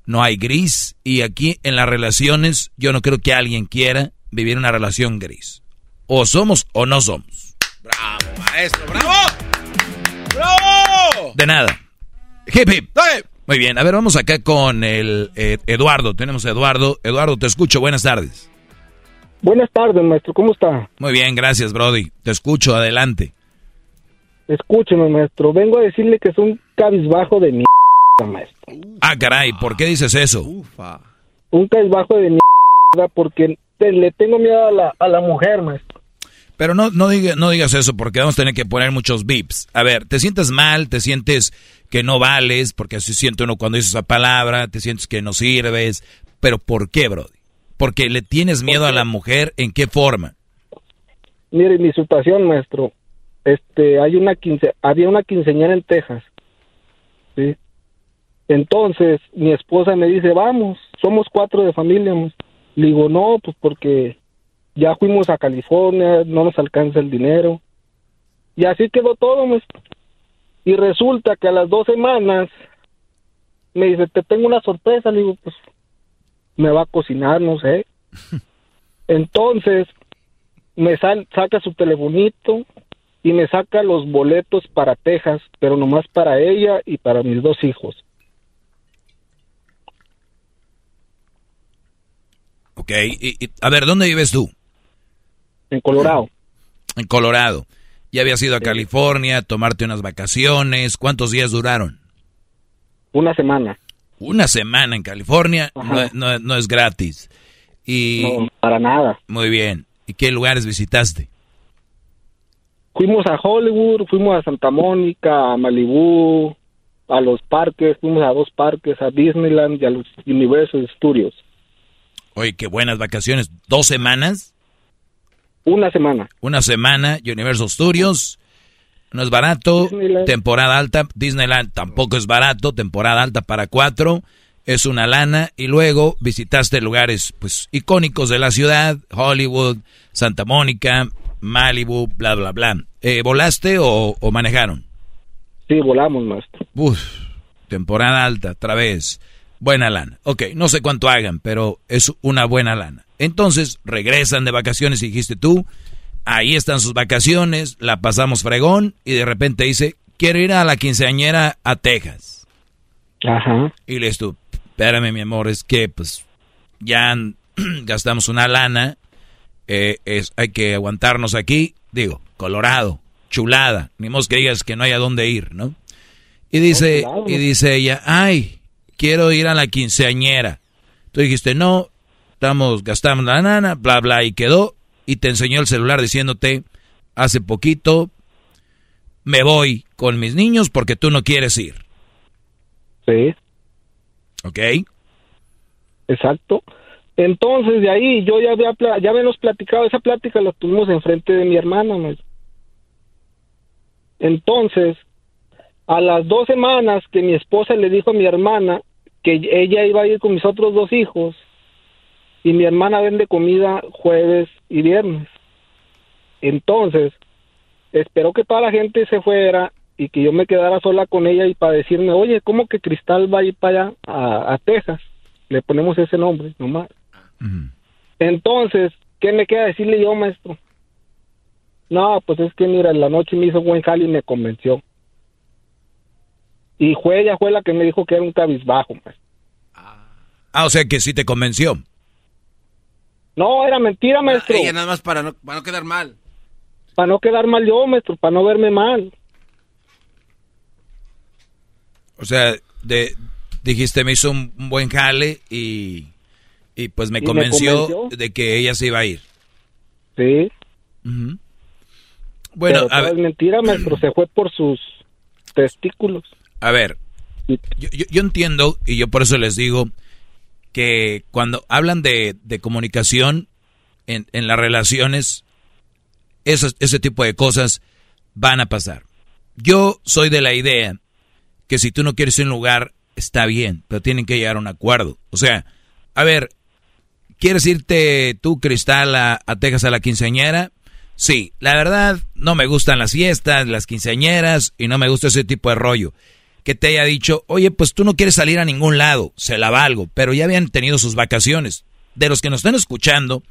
no hay gris, y aquí en las relaciones yo no creo que alguien quiera vivir una relación gris. O somos o no somos. Bravo, maestro, bravo. Bravo. De nada. Hip hip. Muy bien, a ver, vamos acá con el eh, Eduardo. Tenemos a Eduardo. Eduardo, te escucho. Buenas tardes. Buenas tardes, maestro. ¿Cómo está? Muy bien, gracias, Brody. Te escucho. Adelante. Escúcheme, maestro. Vengo a decirle que es un cabizbajo de mi maestro. Ah, caray, ¿por qué dices eso? Un cabizbajo de mi porque te- le tengo miedo a la, a la mujer, maestro. Pero no, no, diga- no digas eso porque vamos a tener que poner muchos bips. A ver, te sientes mal, te sientes que no vales, porque así siente uno cuando dices esa palabra, te sientes que no sirves. Pero ¿por qué, Brody? Porque le tienes miedo a la mujer, ¿en qué forma? Mire, mi situación, maestro. Este, hay una quince, había una quinceañera en Texas. ¿sí? Entonces, mi esposa me dice, vamos, somos cuatro de familia. maestro. Le digo, no, pues porque ya fuimos a California, no nos alcanza el dinero. Y así quedó todo, maestro. Y resulta que a las dos semanas me dice, te tengo una sorpresa. Le digo, pues me va a cocinar, no sé. Entonces, me sal- saca su telefonito y me saca los boletos para Texas, pero nomás para ella y para mis dos hijos. Ok, y, y- a ver, ¿dónde vives tú? En Colorado. En Colorado. Ya habías ido a California a tomarte unas vacaciones. ¿Cuántos días duraron? Una semana. Una semana en California no, Ajá. no- no es gratis. Y No, para nada. muy bien. ¿Y qué lugares visitaste? Fuimos a Hollywood, fuimos a Santa Mónica, a Malibú, a los parques, fuimos a dos parques, a Disneyland y a los Universal Studios. Oye, qué buenas vacaciones. ¿Dos semanas? Una semana. Una semana, Universal Studios. No es barato. Disneyland. Temporada alta. Disneyland tampoco es barato. Temporada alta para cuatro. Es una lana. Y luego visitaste lugares pues icónicos de la ciudad. Hollywood, Santa Mónica, Malibu, bla, bla, bla. Eh, ¿Volaste o, o manejaron? Sí, volamos, maestro. Uf, temporada alta, otra vez. Buena lana. Ok, no sé cuánto hagan, pero es una buena lana. Entonces, regresan de vacaciones y dijiste tú, ahí están sus vacaciones, la pasamos fregón, y de repente dice, quiero ir a la quinceañera a Texas. Ajá. Y le dices tú, espérame mi amor, es que pues ya gastamos una lana, eh, es, hay que aguantarnos aquí, digo, Colorado, chulada, ni modo que digas que no hay a dónde ir, ¿no? Y dice, claro. y dice ella, ay, quiero ir a la quinceañera. Tú dijiste, no, estamos, gastamos la lana, bla, bla, y quedó, y te enseñó el celular diciéndote, hace poquito me voy con mis niños porque tú no quieres ir. Sí. ¿Ok? Exacto. Entonces, de ahí yo ya había ya habíamos platicado, esa plática la tuvimos enfrente de mi hermana. Entonces, a las dos semanas que mi esposa le dijo a mi hermana que ella iba a ir con mis otros dos hijos y mi hermana vende comida jueves y viernes. Entonces, esperó que toda la gente se fuera y que yo me quedara sola con ella y para decirme, oye, ¿cómo que Cristal va a ir para allá, a, a Texas? Le ponemos ese nombre, nomás. Entonces, ¿qué me queda decirle yo, maestro? No, pues es que mira, en la noche me hizo buen jale y me convenció. Y fue ella fue la que me dijo que era un cabizbajo, maestro. Ah, o sea que sí te convenció. No, era mentira, maestro. Ella nada más para no, para no quedar mal. Para no quedar mal yo, maestro, para no verme mal. O sea, de, dijiste me hizo un, un buen jale y, y pues me Y me convenció, de que ella se iba a ir. Sí. Bueno, Pero a ver, es mentira, maestro. Se fue por sus testículos. a ver, yo, yo- yo entiendo y yo por eso les digo que cuando hablan de, de comunicación en, en las relaciones, esos- ese tipo de cosas van a pasar. Yo soy de la idea que si tú no quieres un lugar, está bien, pero tienen que llegar a un acuerdo. O sea, a ver, ¿quieres irte tú, Cristal, a, a Texas a la quinceañera? Sí, la verdad, no me gustan las fiestas, las quinceañeras y no me gusta ese tipo de rollo. Que te haya dicho, oye, pues tú no quieres salir a ningún lado, se la valgo, pero ya habían tenido sus vacaciones. De los que nos están escuchando,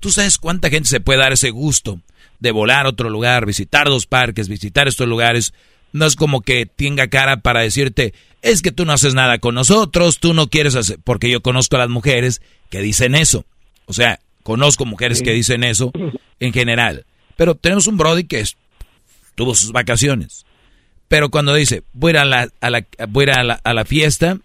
tú sabes cuánta gente se puede dar ese gusto de volar a otro lugar, visitar dos parques, visitar estos lugares. No es como que tenga cara para decirte, es que tú no haces nada con nosotros, tú no quieres hacer, porque yo conozco a las mujeres que dicen eso. O sea, conozco mujeres que dicen eso en general. Pero tenemos un Brody que es- tuvo sus vacaciones. Pero cuando dice, voy a ir a la, a la- voy a la- a la fiesta,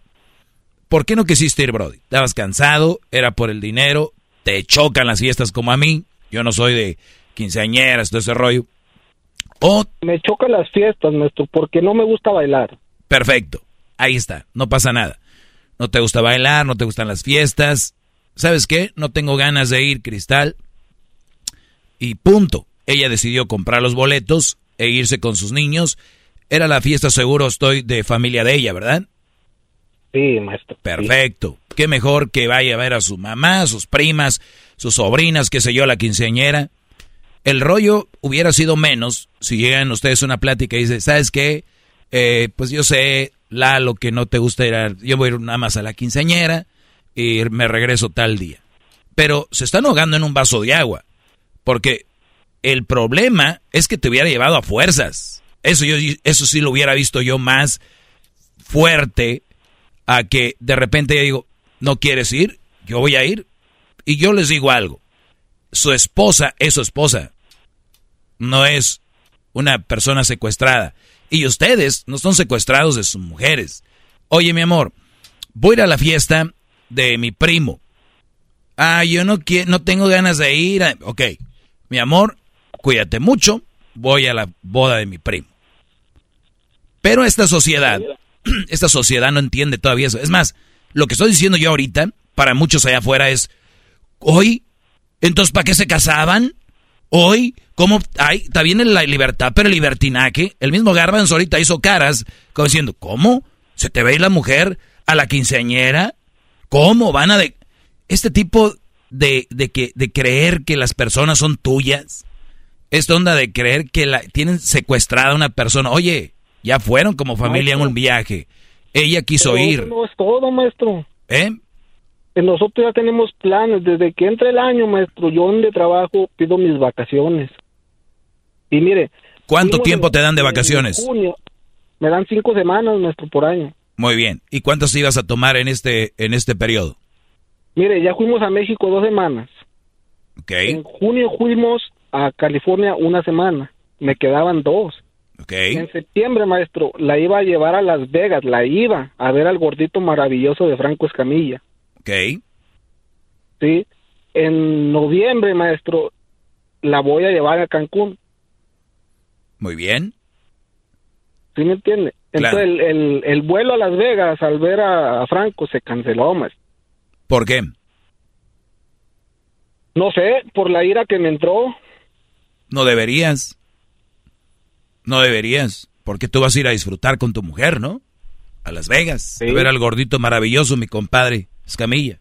¿por qué no quisiste ir, Brody? Estabas cansado, era por el dinero, te chocan las fiestas como a mí. Yo no soy de quinceañeras, todo ese rollo. O Me chocan las fiestas, maestro, porque no me gusta bailar. Perfecto. Ahí está. No pasa nada. No te gusta bailar, no te gustan las fiestas. ¿Sabes qué? No tengo ganas de ir, Cristal. Y punto. Ella decidió comprar los boletos e irse con sus niños. Era la fiesta, seguro estoy, de familia de ella, ¿verdad? Sí, maestro. Perfecto. Qué mejor que vaya a ver a su mamá, sus primas, sus sobrinas, qué sé yo, la quinceañera. El rollo hubiera sido menos si llegan ustedes a una plática y dicen, ¿sabes qué? Eh, pues yo sé, Lalo, que no te gusta ir a... Yo voy a ir nada más a la quinceañera y me regreso tal día. Pero se están ahogando en un vaso de agua. Porque el problema es que te hubiera llevado a fuerzas. Eso, yo, eso sí lo hubiera visto yo más fuerte a que de repente yo digo, ¿no quieres ir? Yo voy a ir. Y yo les digo algo. Su esposa es su esposa. No es una persona secuestrada. Y ustedes no son secuestrados de sus mujeres. Oye, mi amor, voy a ir a la fiesta de mi primo. Ah, yo no quiero, no tengo ganas de ir. a- Ok, mi amor, cuídate mucho. Voy a la boda de mi primo. Pero esta sociedad, esta sociedad no entiende todavía eso. Es más, lo que estoy diciendo yo ahorita, para muchos allá afuera es, hoy, entonces, ¿para qué se casaban? Hoy, ¿cómo? Ay, está bien la libertad, pero el libertinaje. El mismo Garbanzo ahorita hizo caras, como diciendo, ¿cómo? ¿Se te ir la mujer a la quinceañera? ¿Cómo van a de...? Este tipo de, de, que, de creer que las personas son tuyas. Esta onda de creer que la, tienen secuestrada una persona. Oye, ya fueron como familia en un viaje. Ella quiso Pero ir. No es todo, maestro. ¿Eh? Eh, Nosotros ya tenemos planes. Desde que entre el año, maestro, yo donde trabajo pido mis vacaciones. Y mire. ¿Cuánto tiempo te dan de vacaciones? junio. Me dan cinco semanas, maestro, por año. Muy bien. ¿Y cuántas ibas a tomar en este, en este periodo? Mire, ya fuimos a México dos semanas. Ok. En junio fuimos a California una semana. Me quedaban dos. En septiembre, maestro, la iba a llevar a Las Vegas. La iba a ver al gordito maravilloso de Franco Escamilla. Ok. Sí. En noviembre, maestro, la voy a llevar a Cancún. Muy bien. ¿Sí me entiende? Claro. Entonces, el, el, el vuelo a Las Vegas al ver a, a Franco se canceló, maestro. ¿Por qué? No sé, por la ira que me entró. No deberías. No deberías. Porque tú vas a ir a disfrutar con tu mujer, ¿no? A Las Vegas. A ver al gordito maravilloso, mi compadre Escamilla.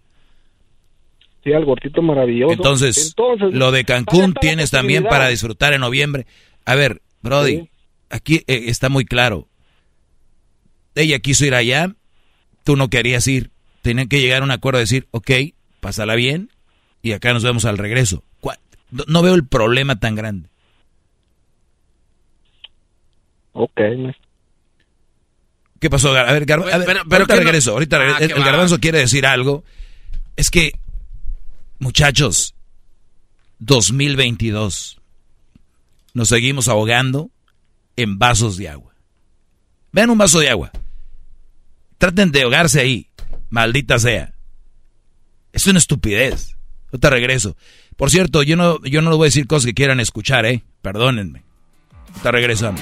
Sí, al gordito maravilloso. Entonces, Entonces, lo de Cancún tienes también para disfrutar en noviembre. A ver, Brody, Sí. aquí eh, está muy claro. Ella quiso ir allá, tú no querías ir. Tenían que llegar a un acuerdo de decir, ok, pásala bien y acá nos vemos al regreso. No veo el problema tan grande. Ok, ¿Qué pasó? A ver, Gar a ver ahorita regreso, ahorita ah, el, garbanzo quiere decir algo. Es que, muchachos, 2022, nos seguimos ahogando en vasos de agua. Vean un vaso de agua. Traten de ahogarse ahí, maldita sea. Es una estupidez. Ahorita regreso. Por cierto, yo no, yo no voy a decir cosas que quieran escuchar, ¿eh? Perdónenme. Ahorita regresamos.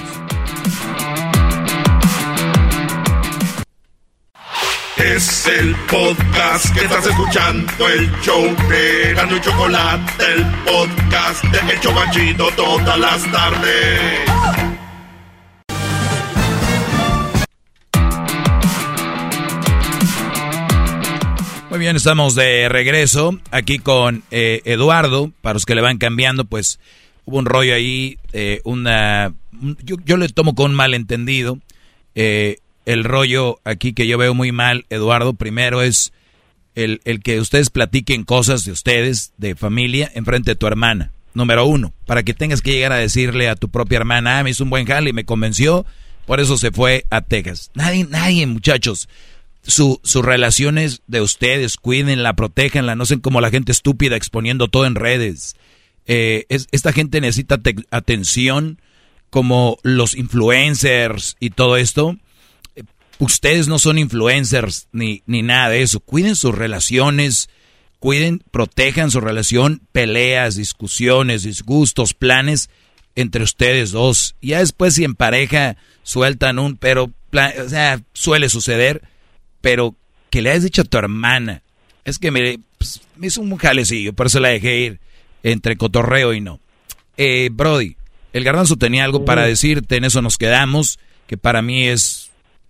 Es el podcast que estás escuchando, el show de Gano y Chocolate, el podcast de Hecho Banchito todas las tardes. Muy bien, estamos de regreso aquí con eh, Eduardo. Para los que le van cambiando, pues hubo un rollo ahí, eh, una... Yo, le tomo con malentendido. Eh, el rollo aquí que yo veo muy mal, Eduardo, primero es el, el que ustedes platiquen cosas de ustedes, de familia, enfrente de tu hermana. Número uno, para que tengas que llegar a decirle a tu propia hermana, ah, me hizo un buen jale y me convenció, por eso se fue a Texas. Nadie, nadie, muchachos. Su, sus relaciones de ustedes, cuídenla, protéjanla, no sean como la gente estúpida exponiendo todo en redes. Eh, es, esta gente necesita atención como los influencers y todo esto Ustedes no son influencers ni, ni nada de eso. Cuiden sus relaciones, cuiden, protejan su relación, peleas, discusiones, disgustos, planes entre ustedes dos. Ya después si en pareja sueltan un, pero, o sea, suele suceder, pero que le hayas dicho a tu hermana, es que me, pues, me hizo un jalecillo, por eso la dejé ir entre cotorreo y no. Eh, Brody, el garbanzo tenía algo para decirte, en eso nos quedamos, que para mí es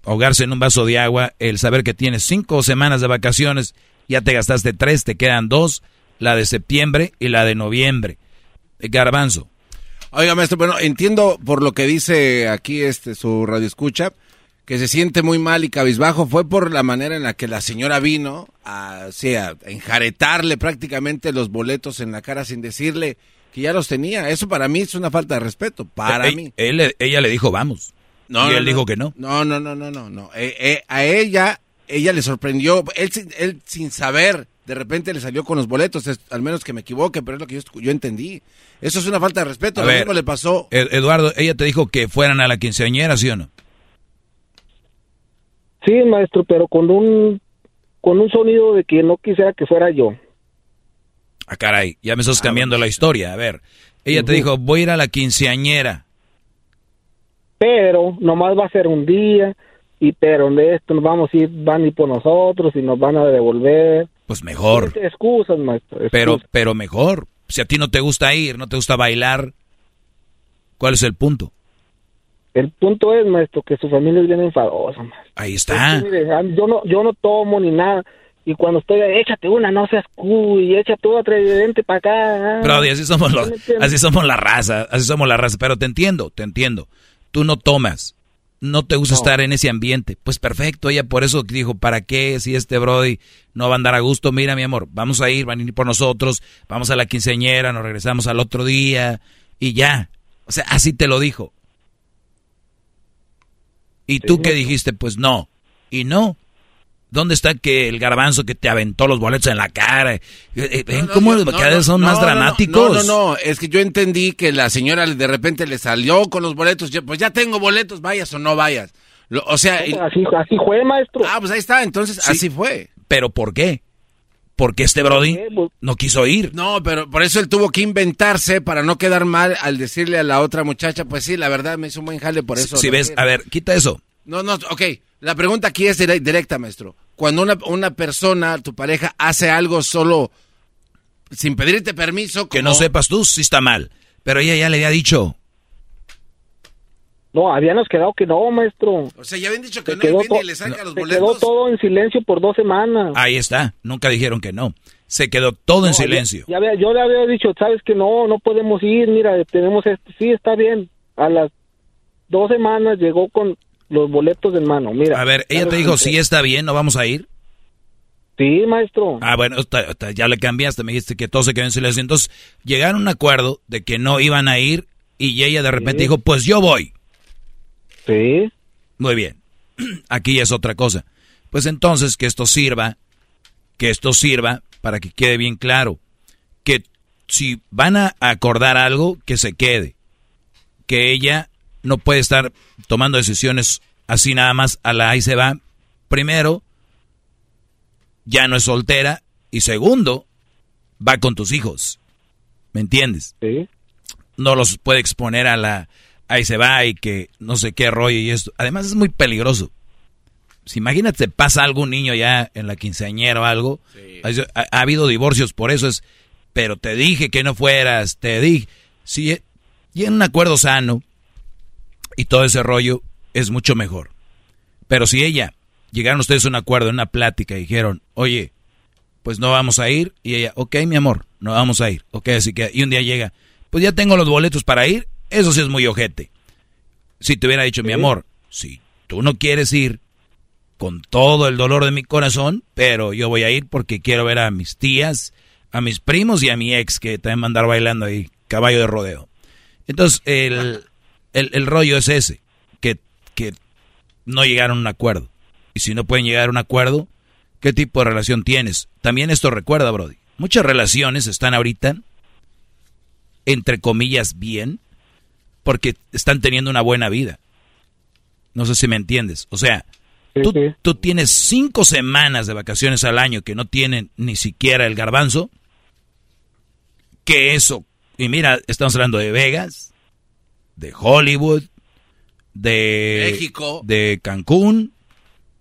ahogarse en un vaso de agua, el saber que tienes cinco semanas de vacaciones, ya te gastaste tres, te quedan dos, la de septiembre y la de noviembre. Eh, Garbanzo. Oiga, maestro, bueno, entiendo por lo que dice aquí este su radio escucha, que se siente muy mal y cabizbajo, fue por la manera en la que la señora vino a, sea, a enjaretarle prácticamente los boletos en la cara sin decirle que ya los tenía. Eso para mí es una falta de respeto, para eh, mí. Él, ella le dijo, vamos. No, y él dijo que no. No, no, no, no, no, no. Eh, eh, a ella, ella le sorprendió, él, él sin saber, de repente le salió con los boletos, al menos que me equivoque, pero es lo que yo, entendí. Eso es una falta de respeto, a lo mismo le pasó. Eduardo, ella te dijo que fueran a la quinceañera, ¿sí o no? Sí, maestro, pero con un con un sonido de que no quisiera que fuera yo. Ah, caray, ya me estás ah, cambiando la historia. A ver, ella te dijo, voy a ir a la quinceañera pero nomás va a ser un día y pero de esto nos vamos a ir, van a ir por nosotros y nos van a devolver. Pues mejor. Excusas, maestro. Pero, pero mejor. Si a ti no te gusta ir, no te gusta bailar, ¿cuál es el punto? El punto es, maestro, que su familia es bien enfadosa. Ahí está. yo no, yo no tomo ni nada. Y cuando estoy, échate una, no seas cuy, échate otro atrevidente para acá. Pero así somos los, así somos la raza, así somos la raza. Pero te entiendo, te entiendo tú no tomas, no te gusta estar en ese ambiente. Pues perfecto, ella por eso dijo, ¿para qué si este Brody no va a andar a gusto? Mira, mi amor, vamos a ir, van a ir por nosotros, vamos a la quinceañera, nos regresamos al otro día y ya. O sea, así te lo dijo. ¿Y tú qué dijiste? Pues no. Y no. ¿Dónde está que el garbanzo que te aventó los boletos en la cara? Eh, eh, ¿Ven cómo los cada son más dramáticos? No, no, no, es que yo entendí que la señora de repente le salió con los boletos. Pues ya tengo boletos, vayas o no vayas. o sea... Así, así fue, maestro. Ah, pues ahí está, entonces así fue. ¿Pero por qué? Porque este Brody pues no quiso ir. No, pero por eso él tuvo que inventarse para no quedar mal al decirle a la otra muchacha, pues sí, la verdad me hizo un buen jale por eso. Si, ves, a ver, quita eso. No, no, ok. La pregunta aquí es directa, maestro cuando una, una persona, tu pareja, hace algo solo sin pedirte permiso. Que no sepas tú si está mal. Pero ella ya le había dicho. No, habíamos quedado que no, maestro. O sea, ya habían dicho que no y le saca los boletos. quedó todo en silencio por dos semanas. Ahí está, nunca dijeron que no. Se quedó todo en silencio. Ya, yo le había dicho, sabes que no, no podemos ir, mira, tenemos esto. Sí, está bien. A las dos semanas llegó con los boletos en mano. Mira. A ver, ella te dijo, sí está bien, no vamos a ir. Sí, maestro. Ah, bueno, ya le cambiaste, me dijiste que todo se quedó en silencio. Entonces, llegaron a un acuerdo de que no iban a ir y ella de repente dijo, pues yo voy. Sí. Muy bien. Aquí es otra cosa. Pues entonces que esto sirva, que esto sirva para que quede bien claro, que si van a acordar algo, que se quede. Que ella no puede estar tomando decisiones así nada más a la ahí se va. Primero, ya no es soltera. Y segundo, va con tus hijos. ¿Me entiendes? Sí. No los puede exponer a la ahí se va y que no sé qué rollo y esto. Además es muy peligroso. Si imagínate, pasa algún niño ya en la quinceañera o algo. Ha, ha, habido divorcios por eso es, pero te dije que no fueras, te dije. Si y en un acuerdo sano y todo ese rollo es mucho mejor. Pero si ella, llegaron ustedes a un acuerdo, en una plática y dijeron, oye, pues no vamos a ir, y ella, ok, mi amor, no vamos a ir, ok, así que, y un día llega, pues ya tengo los boletos para ir, eso sí es muy ojete. Si te hubiera dicho, mi amor, si tú no quieres ir, con todo el dolor de mi corazón, pero yo voy a ir porque quiero ver a mis tías, a mis primos y a mi ex que también va a andar bailando ahí, caballo de rodeo. Entonces, el, el, rollo es ese, que, que no llegaron a un acuerdo. Y si no pueden llegar a un acuerdo, ¿qué tipo de relación tienes? También esto recuerda, Brody. Muchas relaciones están ahorita, entre comillas, bien, porque están teniendo una buena vida. No sé si me entiendes. O sea, tú, tienes cinco semanas de vacaciones al año que no tienen ni siquiera el garbanzo. Que eso, y mira, estamos hablando de Vegas, de Hollywood, de México, de Cancún,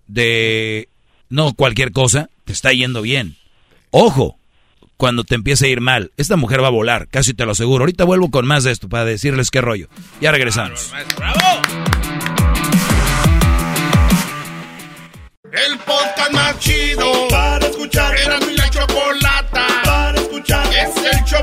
de no cualquier cosa, te está yendo bien. Ojo, cuando te empiece a ir mal. Esta mujer va a volar, casi te lo aseguro. Ahorita vuelvo con más de esto para decirles qué rollo. Ya regresamos. ¡Bravo! El podcast más chido para escuchar. Era mi la chocolata para escuchar. Es el show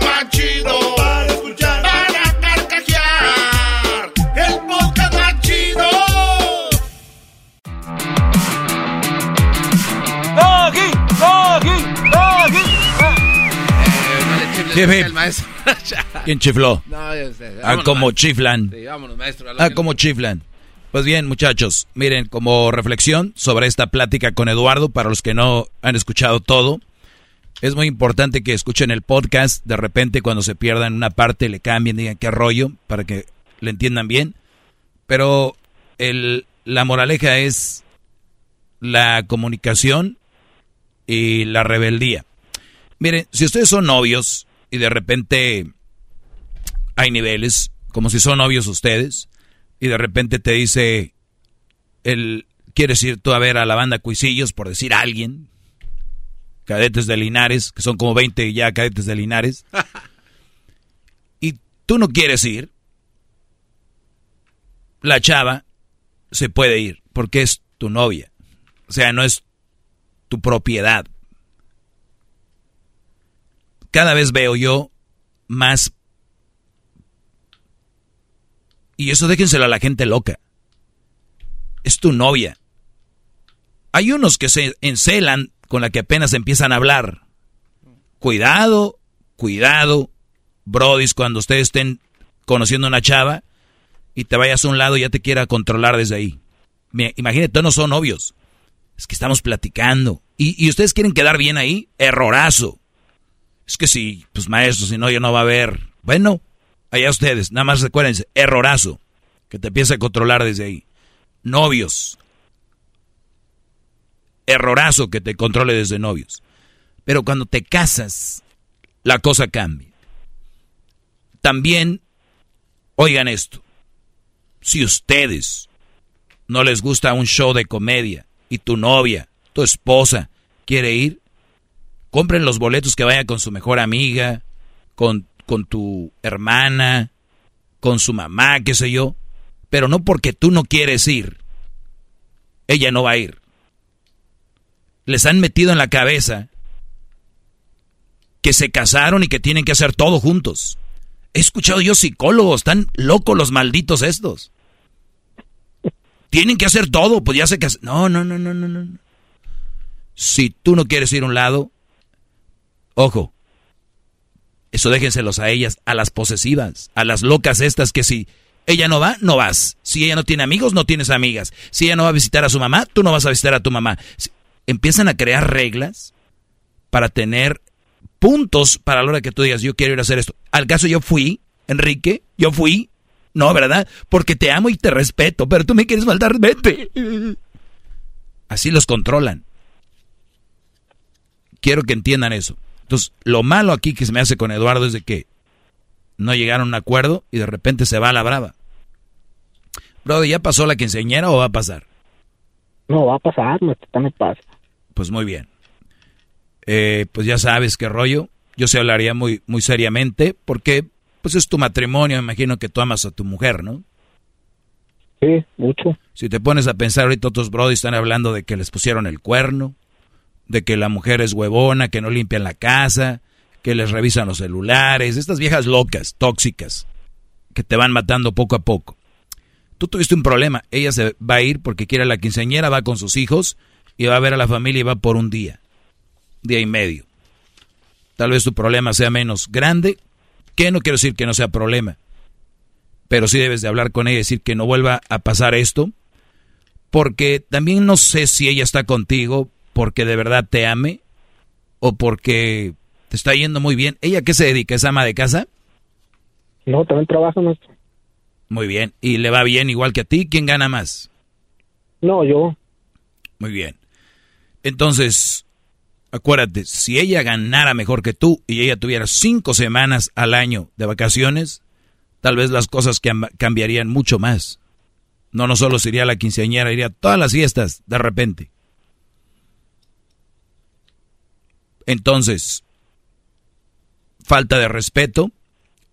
¿Quién chifló? No, yo sé. Ah, Vámonos, como maestro. chiflan. Sí, vámonos, maestro. Ah, como chiflan. Pues bien, muchachos, miren, como reflexión sobre esta plática con Eduardo, para los que no han escuchado todo, es muy importante que escuchen el podcast, de repente cuando se pierdan una parte le cambien, digan qué rollo, para que le entiendan bien. Pero el, la moraleja es la comunicación y la rebeldía. Miren, si ustedes son novios y de repente hay niveles, como si son novios ustedes, y de repente te dice, el, ¿quieres ir tú a ver a la banda Cuisillos, por decir a alguien? Cadetes de Linares, que son como 20 ya cadetes de Linares. y tú no quieres ir, la chava se puede ir, porque es tu novia. O sea, no es tu propiedad. Cada vez veo yo más y eso déjenselo a la gente loca. Es tu novia. Hay unos que se encelan con la que apenas empiezan a hablar. Cuidado, cuidado, brodis, cuando ustedes estén conociendo a una chava y te vayas a un lado y ya te quiera controlar desde ahí. Imagínate, no son novios. Es que estamos platicando. ¿Y, ¿Y ustedes quieren quedar bien ahí? Errorazo. Es que si, pues maestro, si no, ya no va a haber. Bueno, allá ustedes, nada más recuérdense, errorazo, que te empieza a controlar desde ahí. Novios, errorazo que te controle desde novios. Pero cuando te casas, la cosa cambia. También, oigan esto, si ustedes no les gusta un show de comedia y tu novia, tu esposa, quiere ir, compren los boletos que vaya con su mejor amiga, con con tu hermana, con su mamá, qué sé yo, pero no porque tú no quieres ir, ella no va a ir. Les han metido en la cabeza que se casaron y que tienen que hacer todo juntos. He escuchado yo psicólogos, están locos los malditos estos. Tienen que hacer todo, pues ya se. No, no, no, no, no, no. Si tú no quieres ir a un lado, ojo, eso déjenselos a ellas, a las posesivas, a las locas estas que si ella no va, no vas. Si ella no tiene amigos, no tienes amigas. Si ella no va a visitar a su mamá, tú no vas a visitar a tu mamá. empiezan a crear reglas para tener puntos para la hora que tú digas, yo quiero ir a hacer esto. Al caso yo fui, Enrique, yo fui. No, ¿verdad? Porque te amo y te respeto, pero tú me quieres faltar, vete. Así los controlan. Quiero que entiendan eso. Entonces, lo malo aquí que se me hace con Eduardo es de que no llegaron a un acuerdo y de repente se va a la brava. Brother, ¿ya pasó la quinceañera o va a pasar? No, va a pasar, me, me pasa. Pues muy bien. Eh, pues ya sabes qué rollo. Yo se hablaría muy, muy seriamente porque pues es tu matrimonio, me imagino que tú amas a tu mujer, ¿no? Sí, mucho. Si te pones a pensar ahorita otros brody están hablando de que les pusieron el cuerno, de que la mujer es huevona, que no limpian la casa, que les revisan los celulares, estas viejas locas, tóxicas, que te van matando poco a poco. Tú tuviste un problema, ella se va a ir porque quiere a la quinceañera, va con sus hijos y va a ver a la familia y va por un día, día y medio. Tal vez tu problema sea menos grande, que no quiero decir que no sea problema, pero sí debes de hablar con ella y decir que no vuelva a pasar esto, porque también no sé si ella está contigo porque de verdad te ame o porque te está yendo muy bien. ¿Ella qué se dedica? ¿Es ama de casa? No, también trabaja, maestro. Muy bien. ¿Y le va bien igual que a ti? ¿Quién gana más? No, yo. Muy bien. Entonces, acuérdate, si ella ganara mejor que tú y ella tuviera cinco semanas al año de vacaciones, tal vez las cosas cambiarían mucho más. No, no solo sería la quinceañera, iría a todas las fiestas de repente. Entonces, falta de respeto,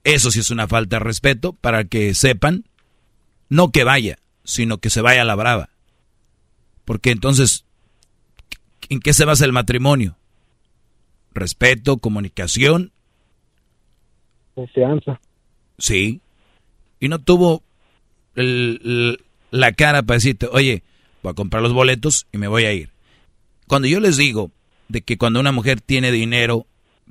eso sí es una falta de respeto, para que sepan, no que vaya, sino que se vaya a la brava. Porque entonces, ¿en qué se basa el matrimonio? Respeto, comunicación. Confianza. Sí. Y no tuvo la cara para decirte, oye, voy a comprar los boletos y me voy a ir. Cuando yo les digo de que cuando una mujer tiene dinero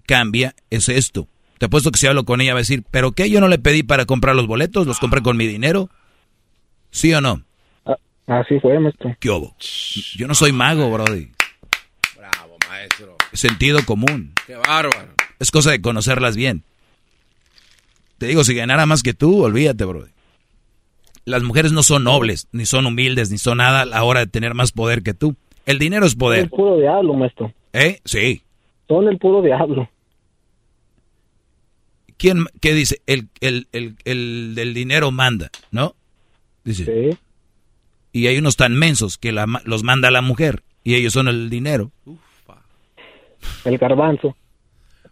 cambia, es esto. Te apuesto que si hablo con ella va a decir, ¿pero qué? Yo no le pedí para comprar los boletos, los compré con mi dinero. ¿Sí o no? Ah, así fue, maestro. ¿Qué hubo? Yo no soy mago, Brody. Bravo, maestro. Sentido común. Qué bárbaro. Es cosa de conocerlas bien. Te digo, si ganara más que tú, olvídate, Brody. Las mujeres no son nobles, ni son humildes, ni son nada a la hora de tener más poder que tú. El dinero es poder. Es puro diablo, maestro. ¿Eh? Sí. Son el puro diablo. ¿Quién, qué dice? El, el, el, el del dinero manda, ¿no? Dice. Sí. Y hay unos tan mensos que la, los manda la mujer y ellos son el dinero. El garbanzo.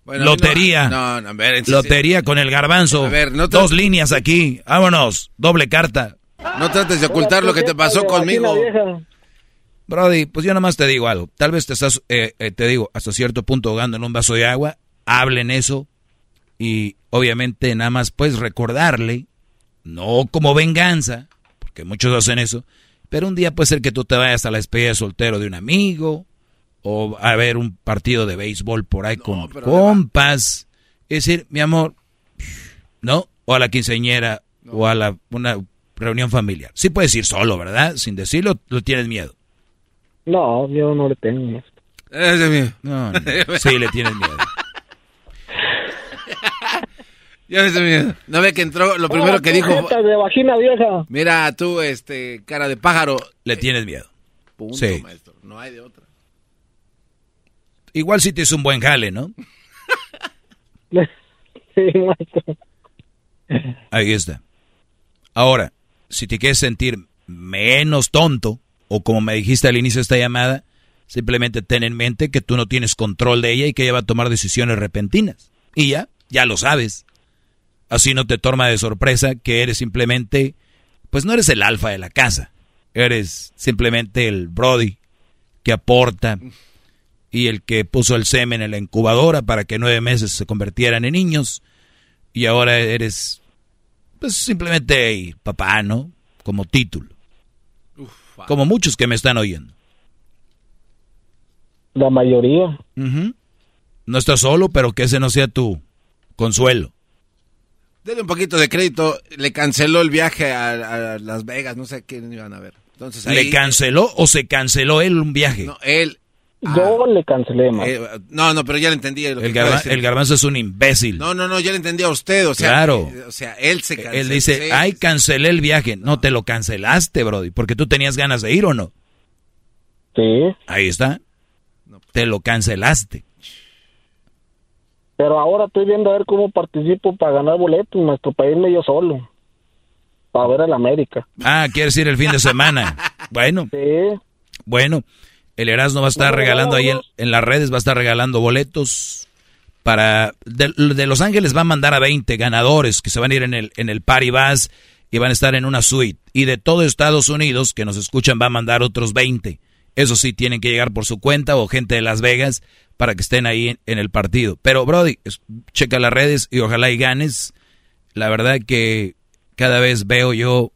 Lotería. No, no, a ver, Lotería con el garbanzo. A ver, no Dos líneas aquí. Vámonos. Doble carta. No trates de ocultar lo que te pasó conmigo. Brody, pues yo nomás te digo algo. Tal vez te estás, eh, eh, te digo, hasta cierto punto ahogando en un vaso de agua. Hablen eso. Y obviamente nada más puedes recordarle, no como venganza, porque muchos hacen eso, pero un día puede ser que tú te vayas a la despedida de soltero de un amigo, o a ver un partido de béisbol por ahí con compas. Es decir, mi amor, ¿no? O a la quinceñera, o a la, una reunión familiar. Sí puedes ir solo, ¿verdad? Sin decirlo, lo tienes miedo. No, yo no le tengo miedo. No, no. Sí, le tienes miedo. Ya me miedo. No ve que entró, lo primero que dijo... de vagina vieja. Mira tú, este, cara de pájaro. Le tienes miedo. Punto, Sí. maestro. No hay de otra. Igual si te hizo un buen jale, ¿no? Sí, maestro. Ahí está. Ahora, si te quieres sentir menos tonto, o como me dijiste al inicio de esta llamada, simplemente ten en mente que tú no tienes control de ella y que ella va a tomar decisiones repentinas. Y ya, ya lo sabes. Así no te toma de sorpresa que eres simplemente, pues no eres el alfa de la casa. Eres simplemente el Brody que aporta y el que puso el semen en la incubadora para que nueve meses se convirtieran en niños. Y ahora eres, pues simplemente papá, ¿no? Como título. Como muchos que me están oyendo. La mayoría. No estás solo, pero que ese no sea tu consuelo. Dele un poquito de crédito. Le canceló el viaje a, a Las Vegas. No sé quién iban a ver. Entonces, ahí- ¿Le canceló o se canceló él un viaje? No, él. Yo le cancelé, más. eh, no, no, pero ya le entendí. Lo que el, quiero garba- el garbanzo es un imbécil. No, no, no, ya le entendí a usted. O sea, Claro. eh, o sea, él se canceló. Él dice, sí. ay, cancelé el viaje. No, te lo cancelaste, Brody, porque tú tenías ganas de ir o no. Sí. Ahí está. Te lo cancelaste. Pero ahora estoy viendo a ver cómo participo para ganar boletos, maestro, para irme yo solo. Para ver al América. Ah, quieres ir el fin de semana. Bueno. Bueno, el Erasmo va a estar regalando ahí en, las redes, va a estar regalando boletos para... De, de Los Ángeles va a mandar a 20 ganadores que se van a ir en el, en el Party Bus y van a estar en una suite. Y de todo Estados Unidos que nos escuchan va a mandar otros 20. Eso sí, tienen que llegar por su cuenta o gente de Las Vegas para que estén ahí en, en el partido. Pero Brody, es- checa las redes y ojalá y ganes. La verdad que cada vez veo yo...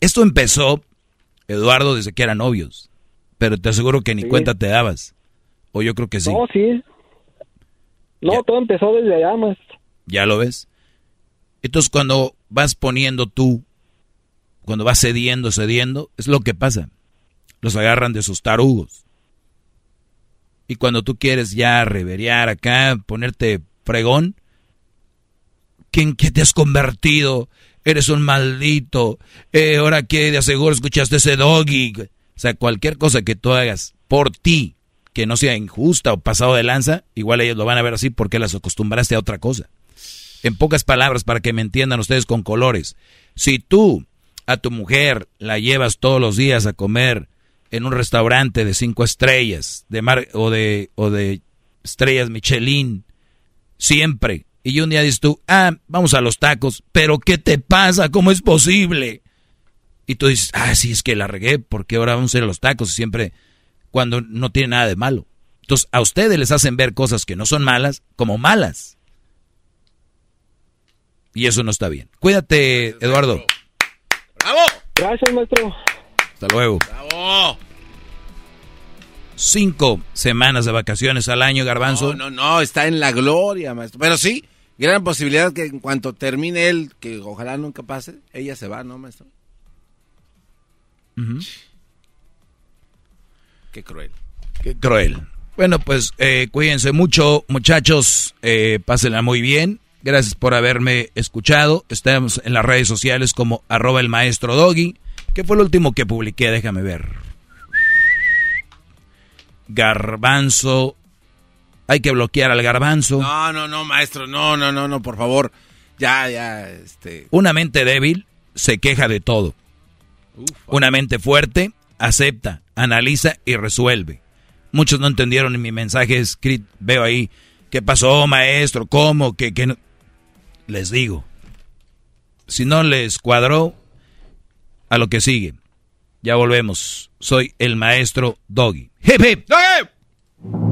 Esto empezó, Eduardo, desde que eran novios. Pero te aseguro que ni Sí. cuenta te dabas. O yo creo que sí. No, sí. No, todo empezó desde allá. ¿Ya lo ves? Entonces cuando vas poniendo tú, cuando vas cediendo, cediendo, es lo que pasa. Los agarran de sus tarugos. Y cuando tú quieres ya reverear acá, ponerte fregón, ¿que ¿en qué te has convertido? Eres un maldito. Eh, ahora que de aseguro escuchaste ese doggy. O sea, cualquier cosa que tú hagas por ti, que no sea injusta o pasado de lanza, igual ellos lo van a ver así porque las acostumbraste a otra cosa. En pocas palabras, para que me entiendan ustedes con colores. Si tú a tu mujer la llevas todos los días a comer en un restaurante de cinco estrellas de mar o de o de estrellas Michelin siempre y un día dices tú ah vamos a los tacos pero qué te pasa cómo es posible y tú dices ah sí es que la regué porque ahora vamos a ir a los tacos y siempre cuando no tiene nada de malo entonces a ustedes les hacen ver cosas que no son malas como malas y eso no está bien cuídate Eduardo ¡Bravo! Gracias, maestro. hasta luego ¡Bravo! cinco semanas de vacaciones al año, Garbanzo. No, no, no, está en la gloria, maestro. Pero sí, gran posibilidad que en cuanto termine él, que ojalá nunca pase, ella se va, ¿no, maestro? Qué cruel. Qué cruel. Bueno, pues eh, cuídense mucho, muchachos. Eh, pásenla muy bien. Gracias por haberme escuchado. Estamos en las redes sociales como arroba el maestro Doggy. ¿Qué fue lo último que publiqué? Déjame ver. Garbanzo. Hay que bloquear al garbanzo. No, no, no, maestro, no, no, no, no, por favor. Ya, ya, este. Una mente débil se queja de todo. Una mente fuerte acepta, analiza y resuelve. Muchos no entendieron en mi mensaje escrito. Veo ahí, ¿qué pasó, maestro? ¿Cómo? ¿Qué, qué no? Les digo, si no les cuadró, a lo que sigue. Ya volvemos. Soy el maestro Doggy. Hip hip.